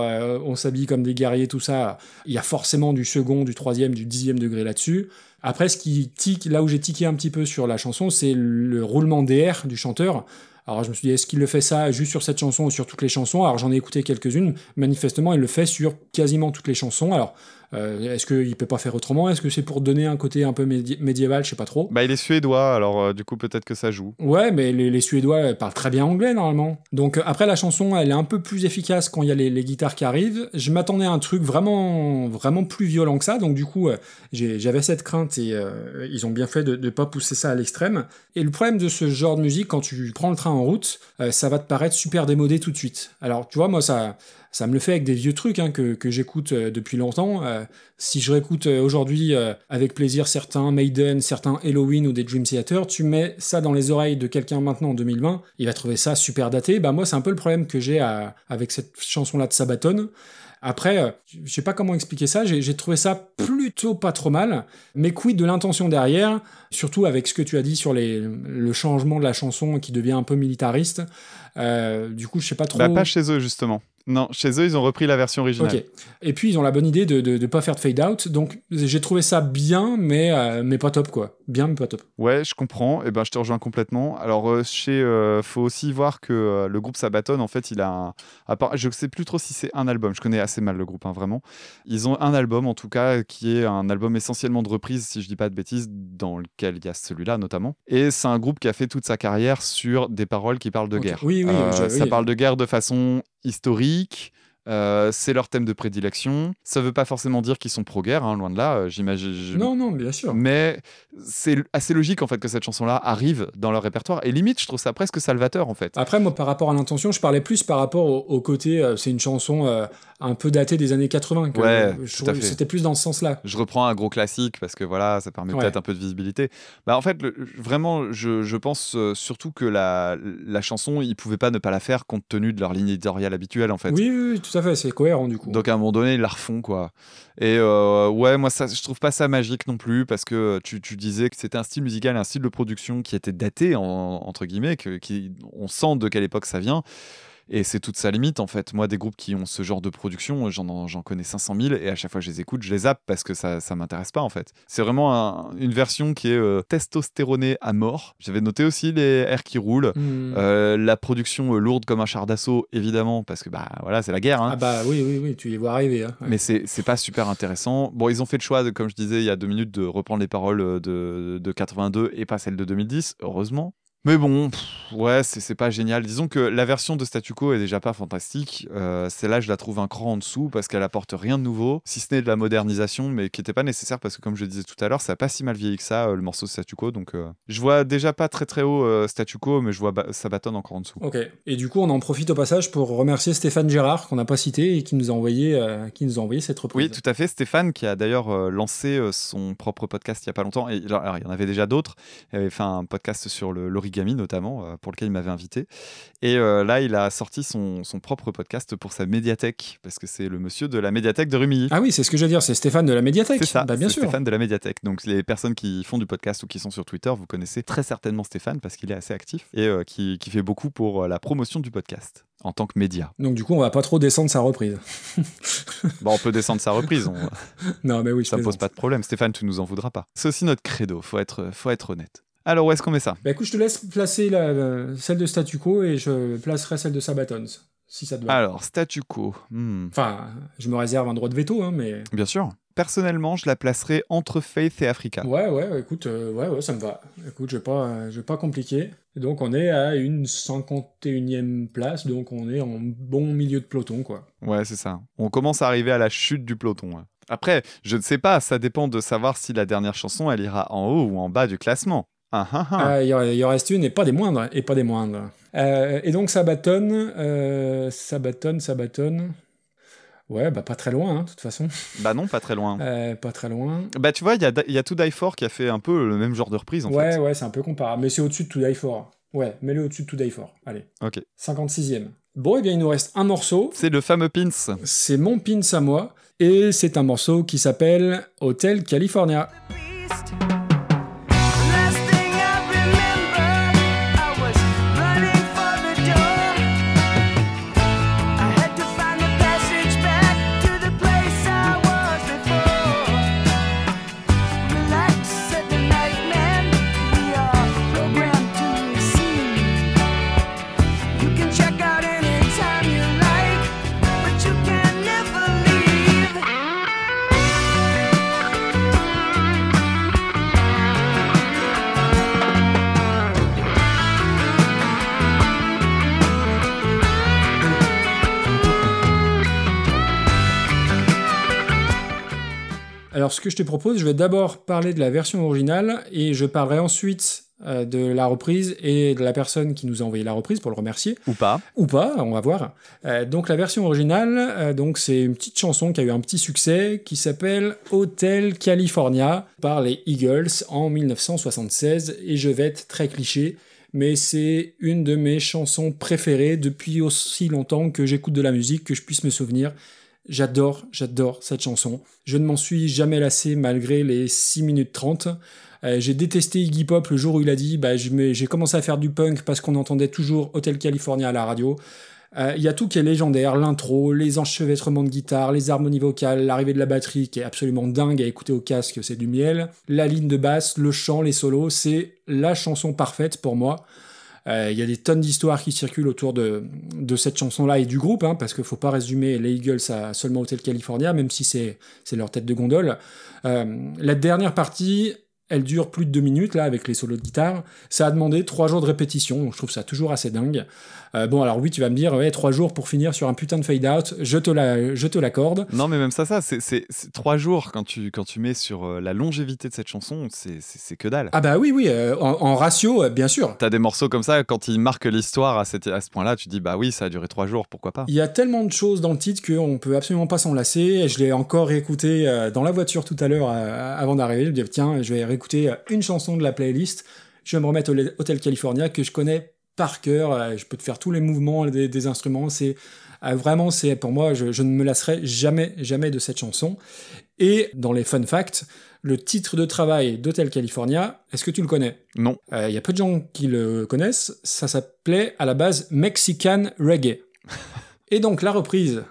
on s'habille comme des guerriers, tout ça. Il y a forcément du second, du troisième, du dixième degré là-dessus. Après, ce qui tique, là où j'ai tiqué un petit peu sur la chanson, c'est le roulement DR du chanteur. Alors je me suis dit, est-ce qu'il le fait ça juste sur cette chanson ou sur toutes les chansons? Alors j'en ai écouté quelques-unes. Manifestement, il le fait sur quasiment toutes les chansons. Alors euh, est-ce qu'il peut pas faire autrement? Est-ce que c'est pour donner un côté un peu médi- médiéval? Je sais pas trop. Bah il est suédois, alors euh, du coup peut-être que ça joue. Ouais, mais les, les Suédois euh, parlent très bien anglais normalement. Donc euh, après la chanson, elle est un peu plus efficace quand il y a les, les guitares qui arrivent. Je m'attendais à un truc vraiment, vraiment plus violent que ça. Donc du coup, j'avais cette crainte et ils ont bien fait de ne pas pousser ça à l'extrême. Et le problème de ce genre de musique, quand tu prends le train en route, ça va te paraître super démodé tout de suite. Alors tu vois, moi ça, ça me le fait avec des vieux trucs hein, que, j'écoute euh, depuis longtemps. Euh, si je réécoute euh, aujourd'hui avec plaisir certains Maiden, certains Halloween ou des Dream Theater, tu mets ça dans les oreilles de quelqu'un maintenant en 2020, il va trouver ça super daté. Bah moi c'est un peu le problème que j'ai avec cette chanson-là de Sabaton. Après, je sais pas comment expliquer ça, j'ai trouvé ça plutôt pas trop mal, mais quid de l'intention derrière, surtout avec ce que tu as dit sur le changement de la chanson qui devient un peu militariste. Du coup, je sais pas trop. Bah, pas chez eux, justement. Non, chez eux, ils ont repris la version originale. Ok. Et puis ils ont la bonne idée de, de, de pas faire de fade out, donc j'ai trouvé ça bien, mais euh, mais pas top quoi. Bien, mais pas top. Ouais, je comprends. Et ben, je te rejoins complètement. Alors, euh, chez, euh, faut aussi voir que euh, le groupe Sabaton, en fait, il a un. à part- je sais plus trop si c'est un album. Je connais assez mal le groupe, hein, vraiment. Ils ont un album, en tout cas, qui est un album essentiellement de reprises, si je dis pas de bêtises, dans lequel il y a celui-là notamment. Et c'est un groupe qui a fait toute sa carrière sur des paroles qui parlent de guerre. Oui, oui, Euh, je- ça oui. parle de guerre de façon historique. Euh, c'est leur thème de prédilection. Ça veut pas forcément dire qu'ils sont pro-guerre, hein, loin de là. euh, J'imagine. Non, non, bien sûr. mais c'est assez logique en fait que cette chanson-là arrive dans leur répertoire. Et limite, je trouve ça presque salvateur en fait. Après, moi, par rapport à l'intention, je parlais plus par rapport au, au côté, euh, c'est une chanson un peu datée des années 80. Que, Ouais, fait. C'était plus dans ce sens-là. Je reprends un gros classique parce que voilà, ça permet Ouais. peut-être un peu de visibilité. Bah en fait, le- vraiment, je, je pense surtout que la, la chanson, ils pouvaient pas ne pas la faire compte tenu de leur ligne éditoriale habituelle en fait. Oui, oui, oui, tout à c'est cohérent du coup. Donc à un moment donné, ils la refont quoi. Et euh, ouais, moi je trouve pas ça magique non plus parce que tu, disais que c'était un style musical, un style de production qui était daté en- entre guillemets, que, qui, on sent de quelle époque ça vient. Et c'est toute sa limite en fait. Moi, des groupes qui ont ce genre de production, j'en connais 500 000 et à chaque fois que je les écoute, je les zappe parce que ça, ça m'intéresse pas en fait. C'est vraiment un- une version qui est euh, testostéronée à mort. J'avais noté aussi les airs qui roulent. Hmm. Euh, la production euh, lourde comme un char d'assaut, évidemment, parce que bah voilà, c'est la guerre. hein. Ah bah oui, oui, oui, tu les vois arriver. hein. Ouais. Mais c'est c'est pas super intéressant. Bon, ils ont fait le choix, de, comme je disais il y a deux minutes, de reprendre les paroles euh, de, de 82 et pas celles de 2010, heureusement. Mais bon, pff, ouais, c'est pas génial. Disons que la version de Statu Quo est déjà pas fantastique. Euh, Celle-là, je la trouve un cran en dessous parce qu'elle apporte rien de nouveau, si ce n'est de la modernisation, mais qui n'était pas nécessaire parce que, comme je disais tout à l'heure, ça a pas si mal vieilli que ça, euh, le morceau de Statu Quo. Donc, euh, je vois déjà pas très très haut euh, Statu Quo, mais je vois ba- Sabaton encore en dessous. Ok. Et du coup, on en profite au passage pour remercier Stéphane Gérard, qu'on n'a pas cité et qui nous a envoyé, qui nous a envoyé cette reprise. Oui, tout à fait. Stéphane, qui a d'ailleurs lancé son propre podcast il y a pas longtemps. Et alors, alors, il y en avait déjà d'autres. Il avait fait un podcast sur le- l'origami, notamment, euh, pour lequel il m'avait invité. Et euh, là, il a sorti son, son propre podcast pour sa médiathèque, parce que c'est le monsieur de la médiathèque de Rumilly. Ah oui, c'est ce que j'allais dire, c'est Stéphane de la médiathèque. C'est ça, Bah, bien sûr. Stéphane de la médiathèque. Donc les personnes qui font du podcast ou qui sont sur Twitter, vous connaissez très certainement Stéphane parce qu'il est assez actif et euh, qui, qui fait beaucoup pour la promotion du podcast en tant que média. Donc du coup, on va pas trop descendre sa reprise. Bon, on peut descendre sa reprise, on- non, mais oui, ça pose plaisante. pas de problème. Stéphane, tu nous en voudras pas. C'est aussi notre credo, faut être, faut être honnête. Alors, où est-ce qu'on met ça? Bah écoute, je te laisse placer la, la- celle de Statu Quo et je placerai celle de Sabatons, si ça te va. Alors, statu quo. Hmm, Enfin, je me réserve un droit de veto, hein, mais... Bien sûr. Personnellement, je la placerai entre Faith et Africa. Ouais, ouais, écoute, euh, ouais, ouais, ça me va. Écoute, je vais pas, euh, je vais pas compliquer. Donc, on est à une 51e place, donc on est en bon milieu de peloton, quoi. Ouais, c'est ça. On commence à arriver à la chute du peloton. ouais. Après, je ne sais pas, ça dépend de savoir si la dernière chanson, elle ira en haut ou en bas du classement. Ah, ah, ah. Ah, Il y, en- il y en reste une, et pas des moindres, et pas des moindres. Euh, et donc, Sabaton, euh, Sabaton, Sabaton... Ouais, bah pas très loin, hein, de toute façon. Bah non, pas très loin. Euh, pas très loin. Bah tu vois, il y a, il y a To Die For qui a fait un peu le même genre de reprise en ouais, fait. ouais, c'est un peu comparable. Mais c'est au-dessus de To Die For. Ouais, mets-le au-dessus de To Die For. Allez. Ok. 56e. Bon, et bien, il nous reste un morceau. C'est le fameux Pins. C'est mon pins à moi. Et c'est un morceau qui s'appelle Hotel California. Alors, ce que je te propose, je vais d'abord parler de la version originale et je parlerai ensuite euh, de la reprise et de la personne qui nous a envoyé la reprise pour le remercier. Ou pas. Ou pas, on va voir. Euh, donc la version originale, euh, donc c'est une petite chanson qui a eu un petit succès qui s'appelle Hotel California par les Eagles en 1976 et je vais être très cliché, mais c'est une de mes chansons préférées depuis aussi longtemps que j'écoute de la musique que je puisse me souvenir. J'adore, j'adore cette chanson. Je ne m'en suis jamais lassé malgré les 6 minutes 30. Euh, j'ai détesté Iggy Pop le jour où il a dit bah, j'ai commencé à faire du punk parce qu'on entendait toujours Hotel California à la radio. Euh, Il y a tout qui est légendaire, l'intro, les enchevêtrements de guitare, les harmonies vocales, l'arrivée de la batterie qui est absolument dingue à écouter au casque, c'est du miel, la ligne de basse, le chant, les solos, c'est la chanson parfaite pour moi. Euh, Il y a des tonnes d'histoires qui circulent autour de, cette chanson-là et du groupe, hein, parce qu'il faut pas résumer les Eagles à seulement Hotel California, même si c'est c'est leur tête de gondole. Euh, la dernière partie, elle dure plus de deux minutes, là, avec les solos de guitare. Ça a demandé trois jours de répétition, donc je trouve ça toujours assez dingue. Euh, bon, alors oui, tu vas me dire, ouais, trois jours pour finir sur un putain de fade-out, je te la- je te l'accorde. Non, mais même ça, ça, c'est- trois jours quand tu, quand tu mets sur euh, la longévité de cette chanson, c'est- que dalle. Ah bah oui, oui, euh, en, en ratio, euh, bien sûr. T'as des morceaux comme ça, quand ils marquent l'histoire à, cette- à ce point-là, tu dis bah oui, ça a duré trois jours, pourquoi pas? Il y a tellement de choses dans le titre qu'on peut absolument pas s'en lasser. Je l'ai encore réécouté dans la voiture tout à l'heure avant d'arriver. Je me dis, tiens, je vais réécouter euh, une chanson de la playlist. Je vais me remettre au Hotel California que je connais par cœur. Euh, Je peux te faire tous les mouvements des, des instruments. C'est euh, vraiment, c'est pour moi, je, je ne me lasserai jamais, jamais de cette chanson. Et dans les fun facts, le titre de travail d'Hotel California, est-ce que tu le connais? Non. Euh, Il y a peu de gens qui le connaissent. Ça s'appelait à la base Mexican Reggae. Et donc la reprise,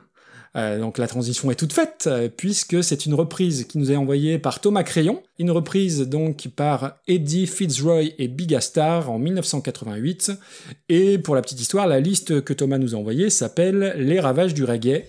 euh, donc la transition est toute faite, euh, puisque c'est une reprise qui nous est envoyée par Thomas Crayon, une reprise donc par Eddie Fitzroy et Big Star en 1988. Et pour la petite histoire, la liste que Thomas nous a envoyée s'appelle Les ravages du reggae.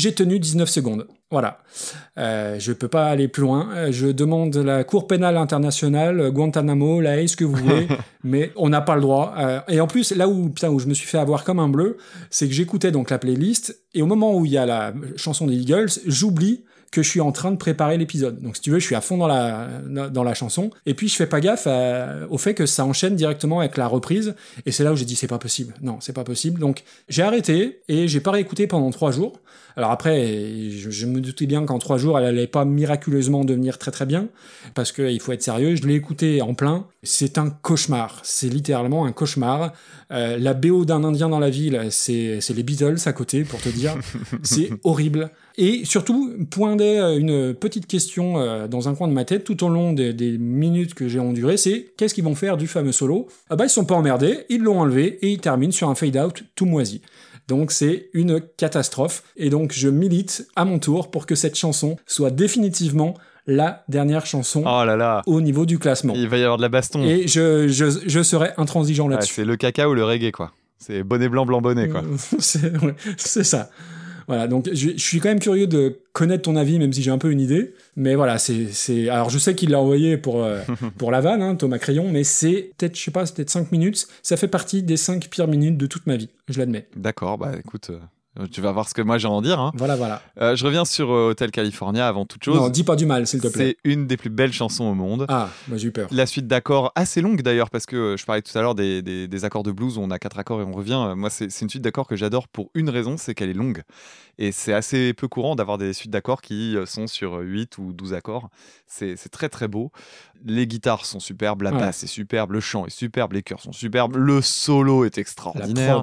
J'ai tenu 19 secondes. Voilà. Euh, je peux pas aller plus loin. Euh, Je demande la Cour pénale internationale, euh, Guantanamo, la haie, ce que vous voulez, mais on n'a pas le droit. Euh, et en plus, là où, putain, où je me suis fait avoir comme un bleu, c'est que j'écoutais donc la playlist, et au moment où il y a la chanson des Eagles, j'oublie que je suis en train de préparer l'épisode. Donc si tu veux, je suis à fond dans la, dans la chanson, et puis je fais pas gaffe à- au fait que ça enchaîne directement avec la reprise, et c'est là où j'ai dit c'est pas possible. Non, c'est pas possible. Donc j'ai arrêté, et j'ai pas réécouté pendant trois jours. Alors après, je, je me doutais bien qu'en trois jours, elle allait pas miraculeusement devenir très très bien, parce qu'il faut être sérieux. Je l'ai écouté en plein. C'est un cauchemar. C'est littéralement un cauchemar. Euh, la BO d'un Indien dans la ville, c'est c'est les Beatles à côté, pour te dire. c'est horrible. Et surtout, poindait euh, une petite question euh, dans un coin de ma tête tout au long des, des minutes que j'ai endurées, c'est qu'est-ce qu'ils vont faire du fameux solo? Ah bah ils sont pas emmerdés, ils l'ont enlevé et ils terminent sur un fade-out tout moisi. Donc c'est une catastrophe. Et donc je milite à mon tour pour que cette chanson soit définitivement la dernière chanson Oh là là, au niveau du classement. il va y avoir de la baston. Et je, je, je serai intransigeant là-dessus. c'est le caca ou le reggae, quoi. C'est bonnet blanc, blanc bonnet, quoi. c'est ouais, c'est ça. Voilà, donc je, je suis quand même curieux de connaître ton avis, même si j'ai un peu une idée. Mais voilà, c'est. Alors je sais qu'il l'a envoyé pour, euh, pour la vanne, hein, Thomas Crayon, mais c'est peut-être, je sais pas, c'est peut-être 5 minutes. Ça fait partie des 5 pires minutes de toute ma vie, je l'admets. D'accord, bah écoute, euh, tu vas voir ce que moi j'ai à en dire. hein. Voilà, voilà. Euh, je reviens sur euh, Hotel California avant toute chose. Non, dis pas du mal, s'il te plaît. C'est une des plus belles chansons au monde. Ah, moi j'ai eu peur. La suite d'accords, assez longue d'ailleurs, parce que euh, je parlais tout à l'heure des, des- des accords de blues où on a quatre accords et on revient. Euh, Moi, c'est c'est une suite d'accords que j'adore pour une raison, c'est qu'elle est longue. Et c'est assez peu courant d'avoir des suites d'accords qui euh, sont sur 8 ou 12 accords. C'est très très beau. Les guitares sont superbes, la Ouais. basse est superbe, le chant est superbe, les chœurs sont superbes, le solo est extraordinaire.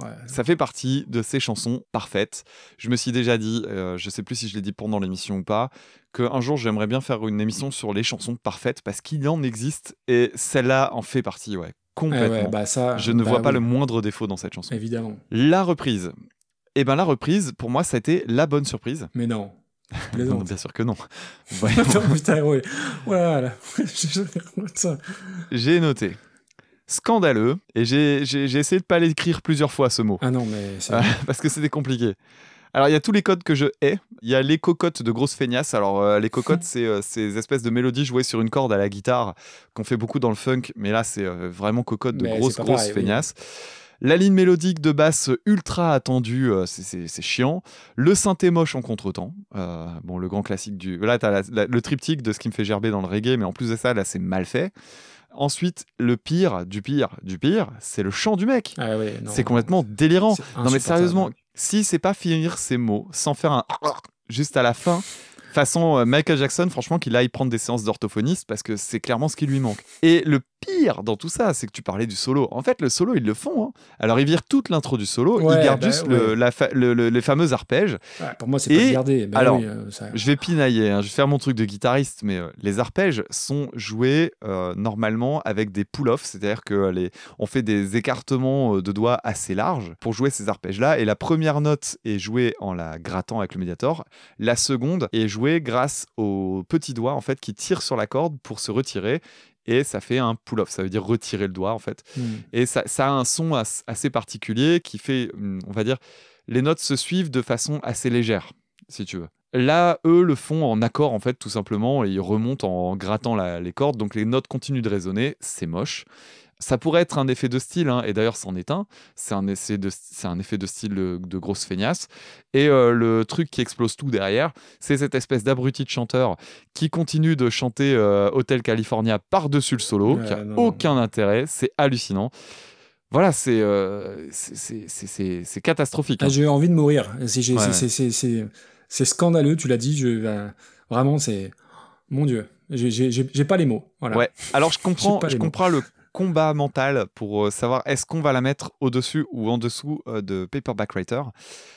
Ouais. Ça fait partie de ces chansons parfaites. Je me suis déjà dit, euh, je sais plus si je l'ai dit pendant l'émission ou pas, qu'un jour j'aimerais bien faire une émission sur les chansons parfaites parce qu'il en existe et celle-là en fait partie, ouais, Eh complètement. ouais, bah ça, je ne bah vois pas le moindre défaut dans cette chanson. Évidemment. La reprise. Eh ben la reprise, pour moi, ça a été la bonne surprise. Mais non. Non, bien sûr que non. Ouais. Voilà. J'ai noté scandaleux et j'ai essayé de pas l'écrire plusieurs fois ce mot. ah non, mais c'est. Euh, parce que c'était compliqué. Alors, il y a tous les codes que je hais. Il y a les cocottes de grosses feignasses. Alors, euh, les cocottes, c'est euh, ces espèces de mélodies jouées sur une corde à la guitare qu'on fait beaucoup dans le funk. Mais là, c'est euh, vraiment cocottes de Mais grosses, grosses pareil, oui. La ligne mélodique de basse ultra attendue, euh, c'est- c'est c'est chiant. Le synthé moche en contretemps. Euh, bon, le grand classique du. Là, tu as le triptyque de ce qui me fait gerber dans le reggae, mais en plus de ça, là, c'est mal fait. Ensuite, le pire, du pire, du pire, c'est le chant du mec. Ah ouais. C'est complètement délirant. Non mais sérieusement, si c'est pas finir ces mots sans faire un juste à la fin, façon euh, Michael Jackson, franchement qu'il aille prendre des séances d'orthophoniste parce que c'est clairement ce qui lui manque. Et le pire dans tout ça, c'est que tu parlais du solo. En fait, le solo, ils le font. hein. Alors ils virent toute l'intro du solo, Ouais, ils gardent bah, juste le- la fa- le- le- les fameux arpèges. Ouais, pour moi, c'est pas garder. Bah alors, oui, euh, ça- Je vais pinailler, hein, je vais faire mon truc de guitariste, mais euh, les arpèges sont joués euh, normalement avec des pull-offs, c'est-à-dire que les, on fait des écartements de doigts assez larges pour jouer ces arpèges-là, et la première note est jouée en la grattant avec le médiator, la seconde est jouée grâce au petit doigt en fait qui tire sur la corde pour se retirer. Et ça fait un pull-off, ça veut dire retirer le doigt en fait. Hmm. Et ça, ça a un son as- assez particulier qui fait, hum, on va dire, les notes se suivent de façon assez légère, si tu veux. Là, eux le font en accord, en fait, tout simplement, et ils remontent en grattant la- les cordes, donc les notes continuent de résonner, c'est moche. Ça pourrait être un effet de style, hein, et d'ailleurs c'en est un, c'est un, essai de, c'est un effet de style de, de grosse feignasse. Et euh, le truc qui explose tout derrière, c'est cette espèce d'abruti de chanteur qui continue de chanter euh, Hotel California par-dessus le solo, Ouais, qui a non, non. aucun intérêt, c'est hallucinant. Voilà, c'est euh, c'est- c'est- c'est- c'est- c'est catastrophique. Ah, hein. J'ai envie de mourir. C'est j'ai- Ouais, scandaleux, tu l'as dit. Je, euh, vraiment, c'est. Mon Dieu. J'ai- J'ai pas les mots. Voilà. Ouais. Alors je comprends, je mots. comprends le combat mental pour euh, savoir est-ce qu'on va la mettre au-dessus ou en dessous euh, de Paperback Writer.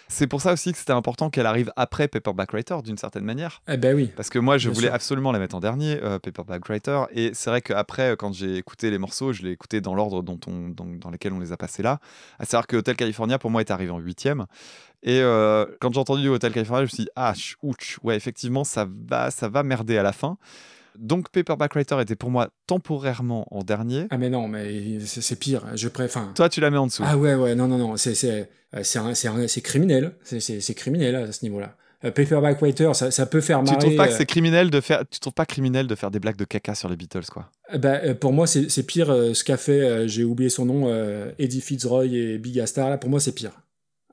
C'est pour ça aussi que c'était important qu'elle arrive après Paperback Writer d'une certaine manière. Eh ben oui. Parce que moi, je Bien voulais sûr. absolument la mettre en dernier, euh, Paperback Writer. Et c'est vrai qu'après, quand j'ai écouté les morceaux, je l'ai écouté dans l'ordre dont on, dans, dans lesquels on les a passés là. À savoir que Hotel California, pour moi, est arrivé en huitième. Et euh, quand j'ai entendu Hotel California, je me suis dit, ah, ch- ouch, ouais, effectivement, ça va, ça va merder à la fin. Donc, Paperback Writer était pour moi temporairement en dernier. Ah mais non, mais c'est pire. Je préfère. Toi, tu la mets en dessous. Ah ouais, ouais, non, non, non, c'est c'est euh, c'est criminel, c'est criminel à ce niveau-là. Euh, Paperback Writer, ça, ça peut faire tu marrer. trouves pas que euh, c'est criminel de faire, tu trouves pas criminel de faire des blagues de caca sur les Beatles, quoi? Bah, pour moi, c'est pire ce qu'a fait, j'ai oublié son nom, Eddie Fitzroy et Big Astar. Là, pour moi, c'est pire.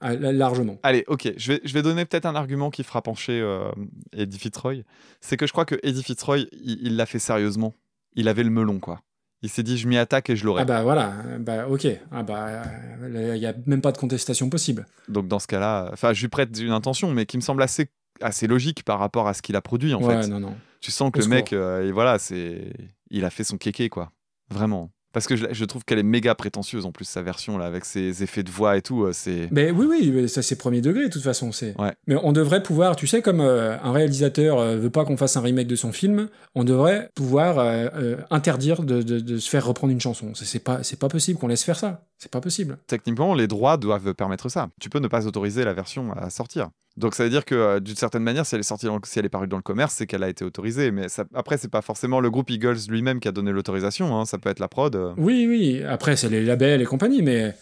Ah, largement. Allez, ok, je vais, je vais donner peut-être un argument qui fera pencher euh, Eddie Fitzroy. C'est que je crois que Eddie Fitzroy, il l'a fait sérieusement. Il avait le melon, quoi. Il s'est dit, je m'y attaque et je l'aurai. Ah bah voilà, bah ok. Ah bah, il n'y a même pas de contestation possible. Donc dans ce cas-là, enfin, je lui prête une intention, mais qui me semble assez, assez logique par rapport à ce qu'il a produit, en ouais, fait. non, non. Tu sens que Au le secours. mec, euh, et voilà, c'est, il a fait son kéké, quoi. Vraiment. Parce que je, je trouve qu'elle est méga prétentieuse, en plus, sa version, là, avec ses effets de voix et tout. euh, c'est... Mais oui, oui, ça c'est premier degré de toute façon. C'est. Ouais. Mais on devrait pouvoir, tu sais, comme euh, un réalisateur euh, veut pas qu'on fasse un remake de son film, on devrait pouvoir euh, interdire de, de- de se faire reprendre une chanson. C'est c'est pas, c'est pas possible qu'on laisse faire ça. C'est pas possible. techniquement, les droits doivent permettre ça. Tu peux ne pas autoriser la version à sortir. Donc ça veut dire que euh, d'une certaine manière, si elle est sortie, dans le- si elle est parue dans le commerce, c'est qu'elle a été autorisée. Mais ça, après, c'est pas forcément le groupe Eagles lui-même qui a donné l'autorisation. hein. Ça peut être la prod. euh. Oui, oui. Après, c'est les labels et compagnie, mais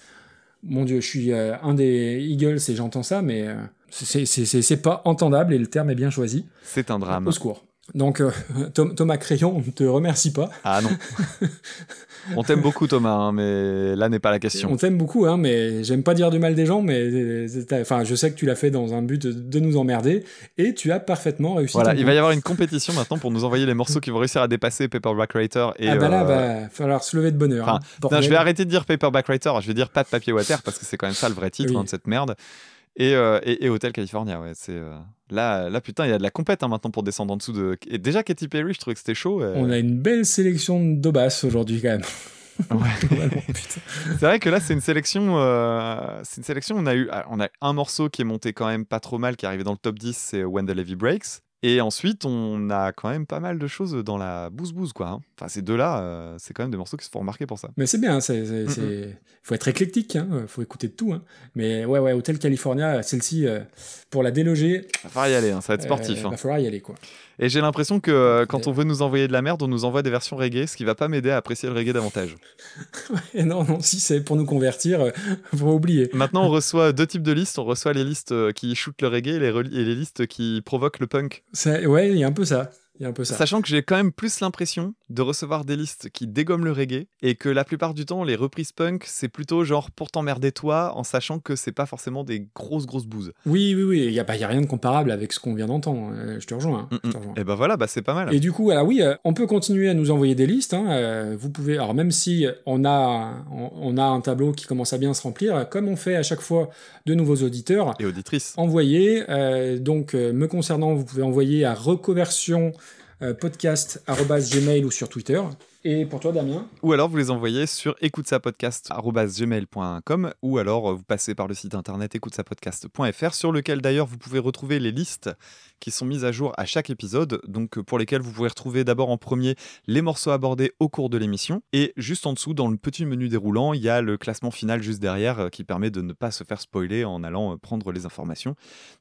mon Dieu, je suis euh, un des Eagles et j'entends ça, mais c'est- pas entendable et le terme est bien choisi. C'est un drame. Au secours. Donc, Tom- Thomas Crayon, on ne te remercie pas. Ah non. On t'aime beaucoup, Thomas, hein, mais là n'est pas la question. On t'aime beaucoup, hein, mais j'aime pas dire du mal des gens, mais euh, enfin, je sais que tu l'as fait dans un but de, nous emmerder, et tu as parfaitement réussi. Voilà, il va y avoir une compétition maintenant pour nous envoyer les morceaux qui vont réussir à dépasser Paperback Writer. Et, ah bah là, euh, va falloir se lever de bonheur. Enfin, hein. Non, je vais arrêter de dire Paperback Writer, je vais dire pas de papier water parce que c'est quand même ça le vrai titre Oui. hein, de cette merde. Et, euh, et, et Hotel California, ouais, c'est euh, là, là putain, il y a de la compète hein, maintenant pour descendre en dessous de. Et déjà Katy Perry, je trouvais que c'était chaud. euh. On a une belle sélection d'Aubas aujourd'hui, quand même. Putain. C'est vrai que là, c'est une sélection. euh, c'est une sélection. On a eu, ah, on a un morceau qui est monté quand même pas trop mal, qui est arrivé dans le top 10, c'est When the Levy Breaks. Et ensuite, on a quand même pas mal de choses dans la bouse-bouse, quoi. hein. Enfin, ces deux-là, euh, c'est quand même des morceaux qui se font remarquer pour ça. Mais c'est bien, Mm, c'est- faut être éclectique, hein, faut écouter de tout. hein. Mais ouais, ouais, Hotel California, celle-ci, euh, pour la déloger, Va falloir y aller, hein, ça va être sportif. euh, hein. va falloir y aller, quoi. Et j'ai l'impression que euh, quand on veut nous envoyer de la merde, on nous envoie des versions reggae, ce qui va pas m'aider à apprécier le reggae davantage. Et non, non, si c'est pour nous convertir, euh, faut oublier. Maintenant, on reçoit deux types de listes. On reçoit les listes euh, qui shootent le reggae et les, reli- et les listes qui provoquent le punk. Ça- ouais, il y a un peu ça. Il y a un peu ça. Sachant que j'ai quand même plus l'impression de recevoir des listes qui dégomment le reggae et que la plupart du temps, les reprises punk, c'est plutôt genre pour t'emmerder toi, en sachant que c'est pas forcément des grosses grosses bouses. Oui, oui, oui, il n'y a, y a rien de comparable avec ce qu'on vient d'entendre. euh, je te rejoins. hein, je te rejoins. Et ben voilà, bah c'est pas mal. Et du coup, alors oui, euh, on peut continuer à nous envoyer des listes. hein, euh, vous pouvez, alors même si on a, on, on a un tableau qui commence à bien se remplir, comme on fait à chaque fois de nouveaux auditeurs, Et auditrices. envoyez. euh, donc, me concernant, vous pouvez envoyer à reconversion podcast arobase gmail ou sur Twitter. Et pour toi, Damien? Ou alors vous les envoyez sur écoutesapodcast.gmail.com ou alors euh, vous passez par le site internet écoutesapodcast.fr sur lequel d'ailleurs vous pouvez retrouver les listes qui sont mises à jour à chaque épisode, donc euh, pour lesquelles vous pouvez retrouver d'abord en premier les morceaux abordés au cours de l'émission et juste en dessous dans le petit menu déroulant il y a le classement final juste derrière euh, qui permet de ne pas se faire spoiler en allant prendre les informations.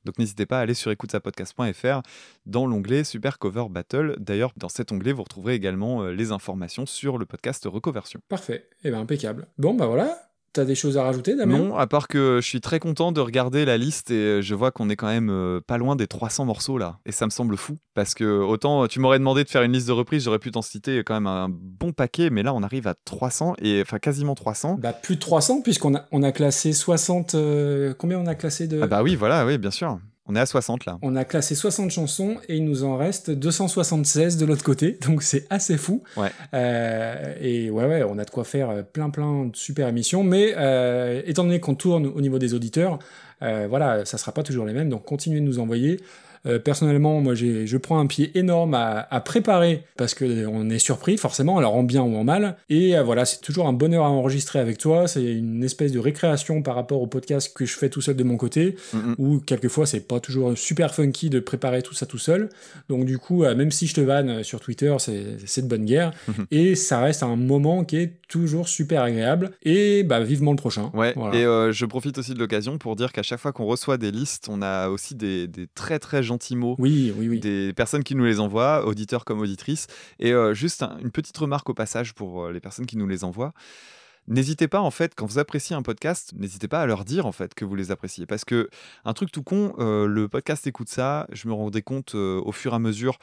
Donc n'hésitez pas à aller sur écoutesapodcast.fr dans l'onglet Super Cover Battle. D'ailleurs dans cet onglet vous retrouverez également les informations sur le podcast Recoversion. Parfait. Eh ben impeccable. Bon, bah voilà. T'as des choses à rajouter, Damien? Non, à part que je suis très content de regarder la liste et euh, je vois qu'on est quand même euh, pas loin des 300 morceaux là. Et ça me semble fou. Parce que autant tu m'aurais demandé de faire une liste de reprises, j'aurais pu t'en citer quand même un bon paquet, mais là on arrive à 300 et enfin quasiment 300. Bah, plus de 300, puisqu'on a, on a classé 60. euh, combien on a classé de. Ah bah oui, voilà, oui, bien sûr. On est à 60 là. On a classé 60 chansons et il nous en reste 276 de l'autre côté, donc c'est assez fou. Ouais. Euh, et ouais, ouais, on a de quoi faire euh, plein, plein de super émissions, mais euh, étant donné qu'on tourne au niveau des auditeurs, euh, voilà, ça sera pas toujours les mêmes, donc continuez de nous envoyer. Euh, personnellement, moi, j'ai- je prends un pied énorme à, à préparer parce que euh, on est surpris, forcément, alors en bien ou en mal. Et euh, voilà, c'est toujours un bonheur à enregistrer avec toi. C'est une espèce de récréation par rapport au podcast que je fais tout seul de mon côté, Mhm. où quelquefois c'est pas toujours super funky de préparer tout ça tout seul. Donc du coup, euh, même si je te vanne sur Twitter, c'est de bonne guerre. Mhm. et ça reste un moment qui est toujours super agréable. Et bah vivement le prochain. Ouais, Voilà. et je profite aussi de l'occasion pour dire qu'à chaque fois qu'on reçoit des listes, on a aussi des, des très très gentils mots Oui, oui, oui. des personnes qui nous les envoient, auditeurs comme auditrices. Et euh, juste un- une petite remarque au passage pour euh, les personnes qui nous les envoient. N'hésitez pas en fait quand vous appréciez un podcast, n'hésitez pas à leur dire en fait que vous les appréciez parce que un truc tout con, euh, le podcast écoute ça, je me rendais compte au fur et à mesure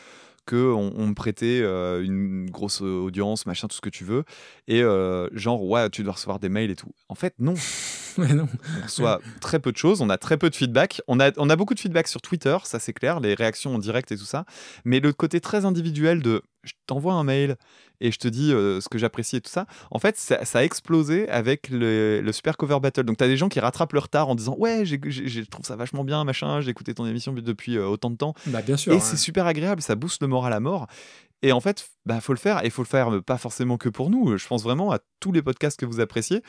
que on, me prêtait euh, une grosse audience, machin, tout ce que tu veux, et euh, genre ouais tu dois recevoir des mails et tout. En fait non, Ouais, non. on reçoit très peu de choses, on a très peu de feedback. On a, on a beaucoup de feedback sur Twitter, ça c'est clair, les réactions en direct et tout ça. Mais le côté très individuel de je t'envoie un mail et je te dis euh, ce que j'apprécie et tout ça, en fait, ça, ça a explosé avec le, le Super Cover Battle. Donc, tu as des gens qui rattrapent leur retard en disant Ouais, j'ai- j'ai- je trouve ça vachement bien, machin, j'ai écouté ton émission depuis euh, autant de temps. Bah bien sûr. Et c'est super agréable, ça booste le moral à mort. Et en fait, bah, faut le faire, et faut le faire euh, pas forcément que pour nous. Je pense vraiment à tous les podcasts que vous appréciez.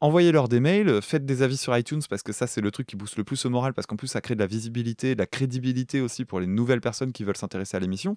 Envoyez-leur des mails, faites des avis sur iTunes parce que ça, c'est le truc qui booste le plus au moral parce qu'en plus, ça crée de la visibilité, de la crédibilité aussi pour les nouvelles personnes qui veulent s'intéresser à l'émission.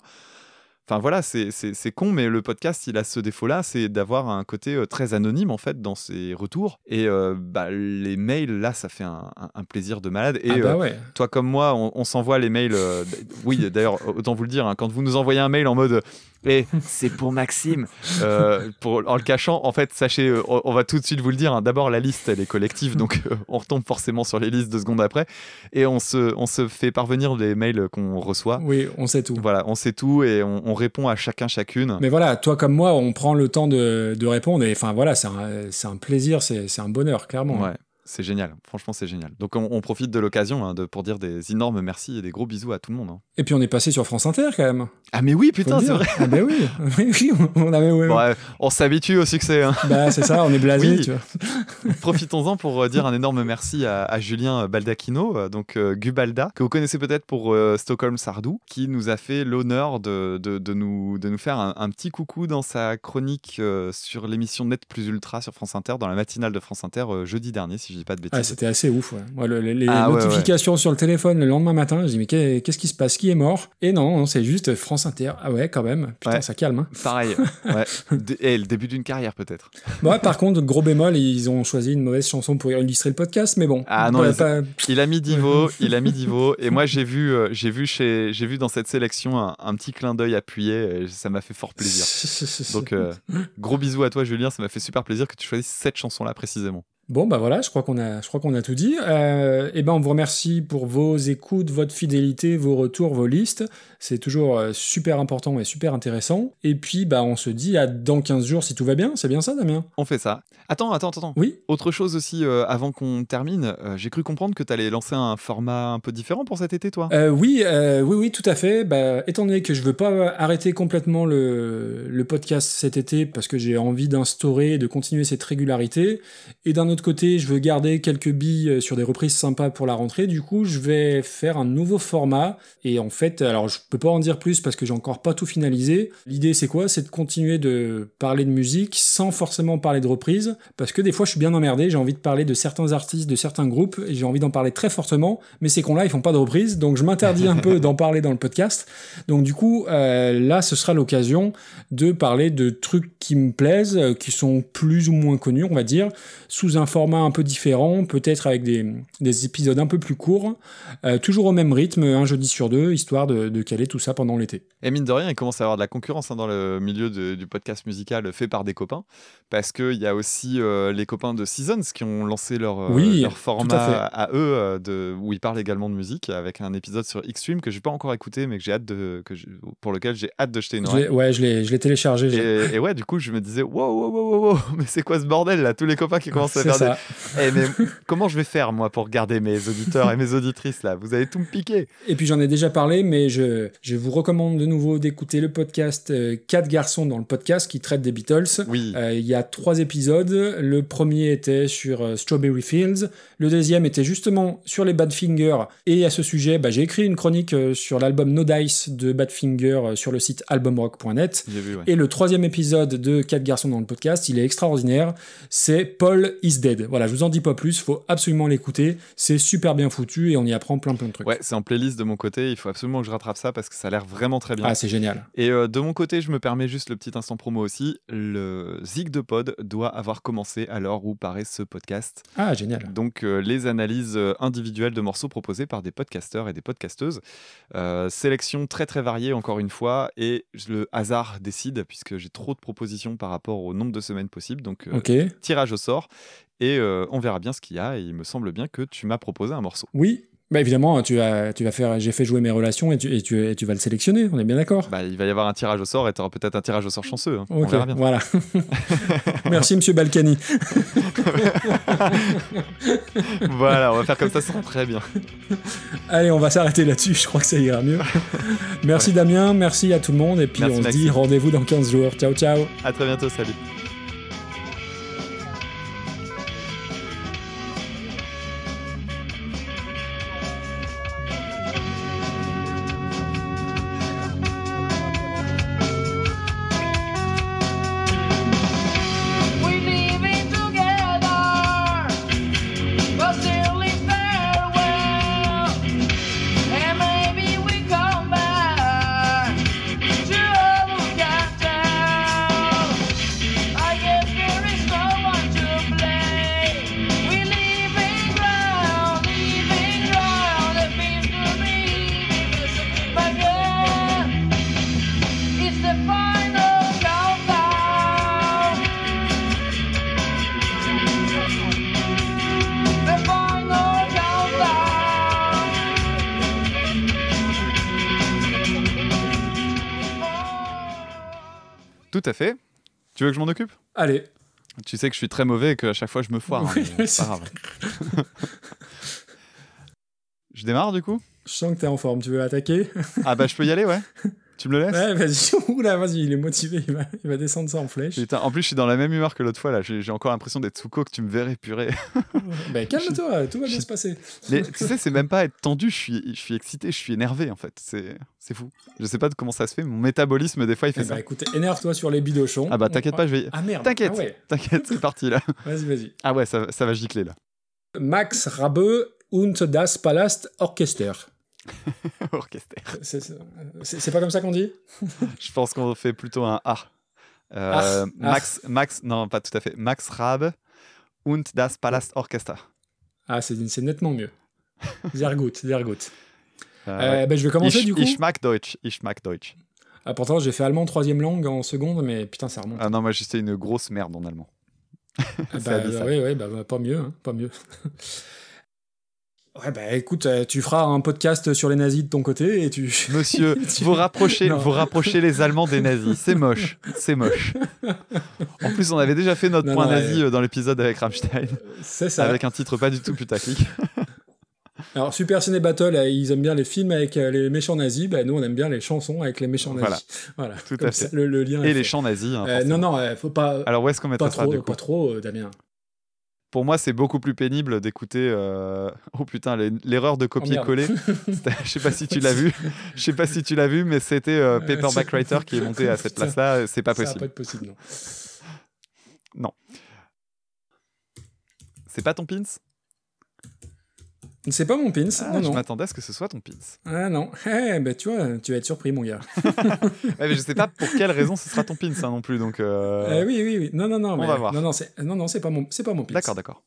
Enfin voilà, c'est con, mais le podcast, il a ce défaut-là, c'est d'avoir un côté euh, très anonyme en fait dans ses retours. Et euh, bah, les mails, là, ça fait un, plaisir de malade. Et ah bah euh, toi comme moi, on, on s'envoie les mails. euh, oui, d'ailleurs, autant vous le dire, hein, quand vous nous envoyez un mail en mode et c'est pour Maxime, euh, pour, en le cachant, en fait, sachez, on, on va tout de suite vous le dire. hein, D'abord, la liste, elle est collective, donc euh, on retombe forcément sur les listes deux secondes après, et on se, on se fait parvenir les mails qu'on reçoit. Oui, on sait tout. Voilà, on sait tout et on, on répond à chacun chacune. Mais voilà, toi comme moi, on prend le temps de, de répondre et enfin voilà, c'est un, un plaisir, c'est c'est un bonheur, clairement. Ouais, c'est génial. Franchement, c'est génial. Donc, on, on profite de l'occasion hein, de, pour dire des énormes merci et des gros bisous à tout le monde. hein. Et puis on est passé sur France Inter quand même. Ah, mais oui, putain, c'est vrai. Ah ben oui, oui, oui, on avait. ouais, Bon, ouais, on s'habitue au succès. hein. Bah c'est ça, on est blasé, Oui. tu vois. Profitons-en pour euh, dire un énorme merci à, à Julien Baldacchino, euh, donc euh, Gubalda, que vous connaissez peut-être pour euh, Stockholm Sardou, qui nous a fait l'honneur de, de- de nous, de nous faire un, un petit coucou dans sa chronique euh, sur l'émission Net Plus Ultra sur France Inter, dans la matinale de France Inter jeudi dernier, si je dis pas de Ah, bêtises. c'était assez ouf. ouais. Le- les Ah, ouais, notifications sur le téléphone le lendemain matin, je dis mais qu'est- qu'est-ce qui se passe? Qui est mort? Et non, non, c'est juste France Inter. Ah ouais, quand même. Putain, ça calme. hein. Pareil. Et le début d'une carrière peut-être. Bon, par contre, gros bémol, ils ont choisi une mauvaise chanson pour illustrer le podcast, mais bon. Ah non, Pas- Il a mis Divo, il a mis Divo, et moi j'ai vu, euh, j'ai vu chez, j'ai vu dans cette sélection un, un petit clin d'œil appuyé, et ça m'a fait fort plaisir. Donc euh, gros bisous à toi Julien, ça m'a fait super plaisir que tu choisisses cette chanson-là précisément. Bon, bah voilà, je crois qu'on a, je crois qu'on a tout dit. Euh, et ben, on vous remercie pour vos écoutes, votre fidélité, vos retours, vos listes. C'est toujours euh, super important et super intéressant. Et puis, bah, on se dit à dans 15 jours si tout va bien. C'est bien ça, Damien? On fait ça. Attends, attends, attends. Oui. Autre chose aussi, euh, avant qu'on termine, euh, j'ai cru comprendre que tu allais lancer un format un peu différent pour cet été, toi. Oui, oui, oui, tout à fait. Bah, étant donné que je veux pas arrêter complètement le, le podcast cet été parce que j'ai envie d'instaurer et de continuer cette régularité, et d'un autre côté, je veux garder quelques billes euh, sur des reprises sympas pour la rentrée. Du coup, je vais faire un nouveau format. Et en fait, alors je peux pas en dire plus parce que j'ai encore pas tout finalisé. L'idée, c'est quoi? C'est de continuer de parler de musique sans forcément parler de reprises, parce que des fois, je suis bien emmerdé. J'ai envie de parler de certains artistes, de certains groupes, et j'ai envie d'en parler très fortement. Mais ces cons-là, ils font pas de reprises, donc je m'interdis un peu d'en parler dans le podcast. Donc du coup, euh, là, ce sera l'occasion de parler de trucs qui me plaisent, euh, qui sont plus ou moins connus, on va dire, sous un format un peu différent, peut-être avec des, des épisodes un peu plus courts, euh, toujours au même rythme, un jeudi sur deux, histoire de, de caler tout ça pendant l'été. Et mine de rien, il commence à y avoir de la concurrence hein, dans le milieu de- du podcast musical fait par des copains, parce qu'il y a aussi euh, les copains de Seasons qui ont lancé leur, euh, Oui, leur tout format à à, eux, de, où ils parlent également de musique, avec un épisode sur Xtreme que j'ai pas encore écouté, mais que j'ai hâte de, que je- pour lequel j'ai hâte de jeter une oreille. ouais, je l'ai téléchargé. Et, et ouais, du coup, je me disais, wow, wow, wow, wow, wow, mais c'est quoi ce bordel là Tous les copains qui commencent à faire Eh, mais comment je vais faire moi pour garder mes auditeurs et mes auditrices là? Vous allez tout me piquer. Et puis j'en ai déjà parlé, mais je, je vous recommande de nouveau d'écouter le podcast euh, Quatre garçons dans le podcast qui traite des Beatles. Oui. Euh, il y a trois épisodes. Le premier était sur euh, Strawberry Fields. Le deuxième était justement sur les Badfinger. Et à ce sujet, bah, j'ai écrit une chronique euh, sur l'album No Dice de Badfinger euh, sur le site albumrock.net. J'ai vu, ouais. Et le troisième épisode de Quatre garçons dans le podcast, il est extraordinaire. C'est Paul is Dead. Voilà, je vous en dis pas plus. Faut absolument l'écouter. C'est super bien foutu et on y apprend plein plein de trucs. Ouais, c'est en playlist de mon côté. Il faut absolument que je rattrape ça parce que ça a l'air vraiment très bien. Ah, c'est génial. Et euh, de mon côté, je me permets juste le petit instant promo aussi. Le Zig de Pod doit avoir commencé à l'heure où paraît ce podcast. Ah, génial. Donc, euh, les analyses euh, individuelles de morceaux proposées par des podcasteurs et des podcasteuses. Euh, sélection très très variée, encore une fois. Et le hasard décide, puisque j'ai trop de propositions par rapport au nombre de semaines possibles. Donc, tirage au sort. Et euh, on verra bien ce qu'il y a. Et il me semble bien que tu m'as proposé un morceau. Oui. Bah évidemment, tu vas, tu vas faire. J'ai fait jouer mes relations et tu, et tu, et tu vas le sélectionner. On est bien d'accord. Bah, il va y avoir un tirage au sort et tu auras peut-être un tirage au sort chanceux. hein. On verra bien. voilà. Merci, Monsieur Balkany. voilà, on va faire comme ça, ça sera très bien. Allez, on va s'arrêter là-dessus. Je crois que ça ira mieux. merci Damien, merci à tout le monde. Et puis Merci, on se dit rendez-vous dans 15 jours. Ciao, ciao. À très bientôt, salut. À fait. Tu veux que je m'en occupe? Allez. Tu sais que je suis très mauvais et qu'à chaque fois je me foire. Oui, mais c'est pas grave. je démarre du coup? Je sens que t'es en forme. Tu veux attaquer? Ah bah je peux y aller, ouais. Tu me le laisses Ouais, vas-y. Oula, vas-y. Il est motivé. Il va, il va descendre ça en flèche. Putain, en plus je suis dans la même humeur que l'autre fois là. J'ai encore l'impression d'être sous coke, tu me verrais purée. Bah, calme-toi. Tout va bien se passer. Mais tu sais, c'est même pas être tendu, je suis, je suis excité, je suis énervé en fait. C'est fou. Je sais pas de comment ça se fait, mon métabolisme des fois il fait Eh ça. bah, écoute, énerve-toi sur les bidochons. Ah bah t'inquiète pas, je vais. Ah merde. T'inquiète, Ah ouais. t'inquiète, c'est parti là. Vas-y, vas-y. Ah ouais, ça, ça va gicler là. Max Rabe und das Palast Orchester. Orchester. C'est pas comme ça qu'on dit? Je pense qu'on fait plutôt un A. Euh, Ah, Max, Max, non, pas tout à fait. Max Rabe und das Palast Orchester. Ah, c'est nettement mieux. Sehr gut, sehr gut. Euh, Euh, ben, je vais commencer ich, du coup. Ich mag Deutsch. Ich mag Deutsch. Ah, pourtant, j'ai fait allemand troisième langue en seconde, mais putain, ça remonte. Ah non, moi j'étais une grosse merde en allemand. Ah, bah, oui, oui, bah, bah, pas mieux, hein, pas mieux. Ouais, bah écoute, euh, tu feras un podcast sur les nazis de ton côté et tu. Monsieur, Tu- vous rapprochez, Non. vous rapprochez les Allemands des nazis. C'est moche, c'est moche. En plus, on avait déjà fait notre Non, point non, nazi ouais. euh, dans l'épisode avec Rammstein, C'est ça. avec un titre pas du tout putaclic. Alors, Super Ciné Battle, euh, ils aiment bien les films avec les méchants nazis. Bah, nous, on aime bien les chansons avec les méchants nazis. Voilà, Tout Comme à fait. ça, le, le lien Et les fait. chants nazis. hein, Euh, non, non, euh, faut pas. Alors où est-ce qu'on mettra pas ça trop, du coup? pas trop, Damien. Pour moi, c'est beaucoup plus pénible d'écouter. euh, Oh putain, l'erreur de copier-coller. C'était- Je sais pas si tu l'as vu. Je sais pas si tu l'as vu, mais c'était euh, Euh, Paperback Writer qui est monté à cette place-là. C'est pas Ça va possible. pas être possible, non. Non. C'est pas ton pins? C'est pas mon pins. Ah, non, Je non. m'attendais à ce que ce soit ton pins. Ah non. Eh, bah, tu vois, tu vas être surpris, mon gars. Ouais, mais je sais pas pour quelle raison ce sera ton pins hein, non plus. Donc. euh, Euh, oui, oui, oui. Non, non, non. On mais- va voir. Non, non, c'est non, non, c'est pas mon, c'est pas mon pins. D'accord, d'accord.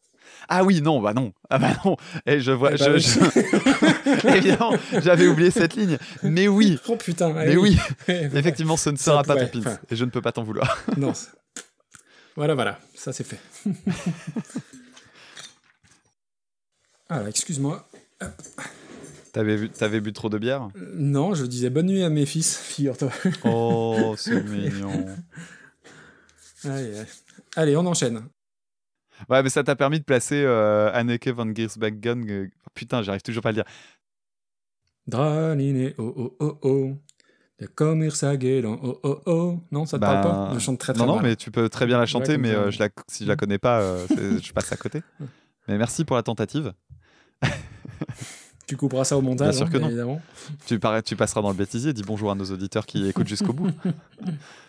Ah oui, non, bah non. Ah bah non. Et je vois. Eh bah je- Évidemment, j'avais oublié cette ligne. Mais oui. Oh putain. eh Mais oui. Eh. Effectivement, ce ne sera pas pourrait- ton pins. Et je ne peux pas t'en vouloir. non. Voilà, voilà. Ça, c'est fait. Alors, excuse-moi. T'avais vu, t'avais bu trop de bière? Euh, Non, je disais bonne nuit à mes fils, figure-toi. Oh, c'est mignon. Allez, allez. On enchaîne. Ouais, mais ça t'a permis de placer euh, Anneke van Giersbergen. euh, Putain, j'arrive toujours pas à le dire. Draline, oh oh oh oh. De Commir Sagelan, oh oh oh. Non, ça te parle pas? Je chante très très non, non, mais tu peux très bien la chanter, mais euh, je la, si je la connais pas, je passe à côté. Mais merci pour la tentative. Tu couperas ça au montage, Bien sûr hein, que non. évidemment. Tu, parais- tu passeras dans le bêtisier, dis bonjour à nos auditeurs qui écoutent jusqu'au bout.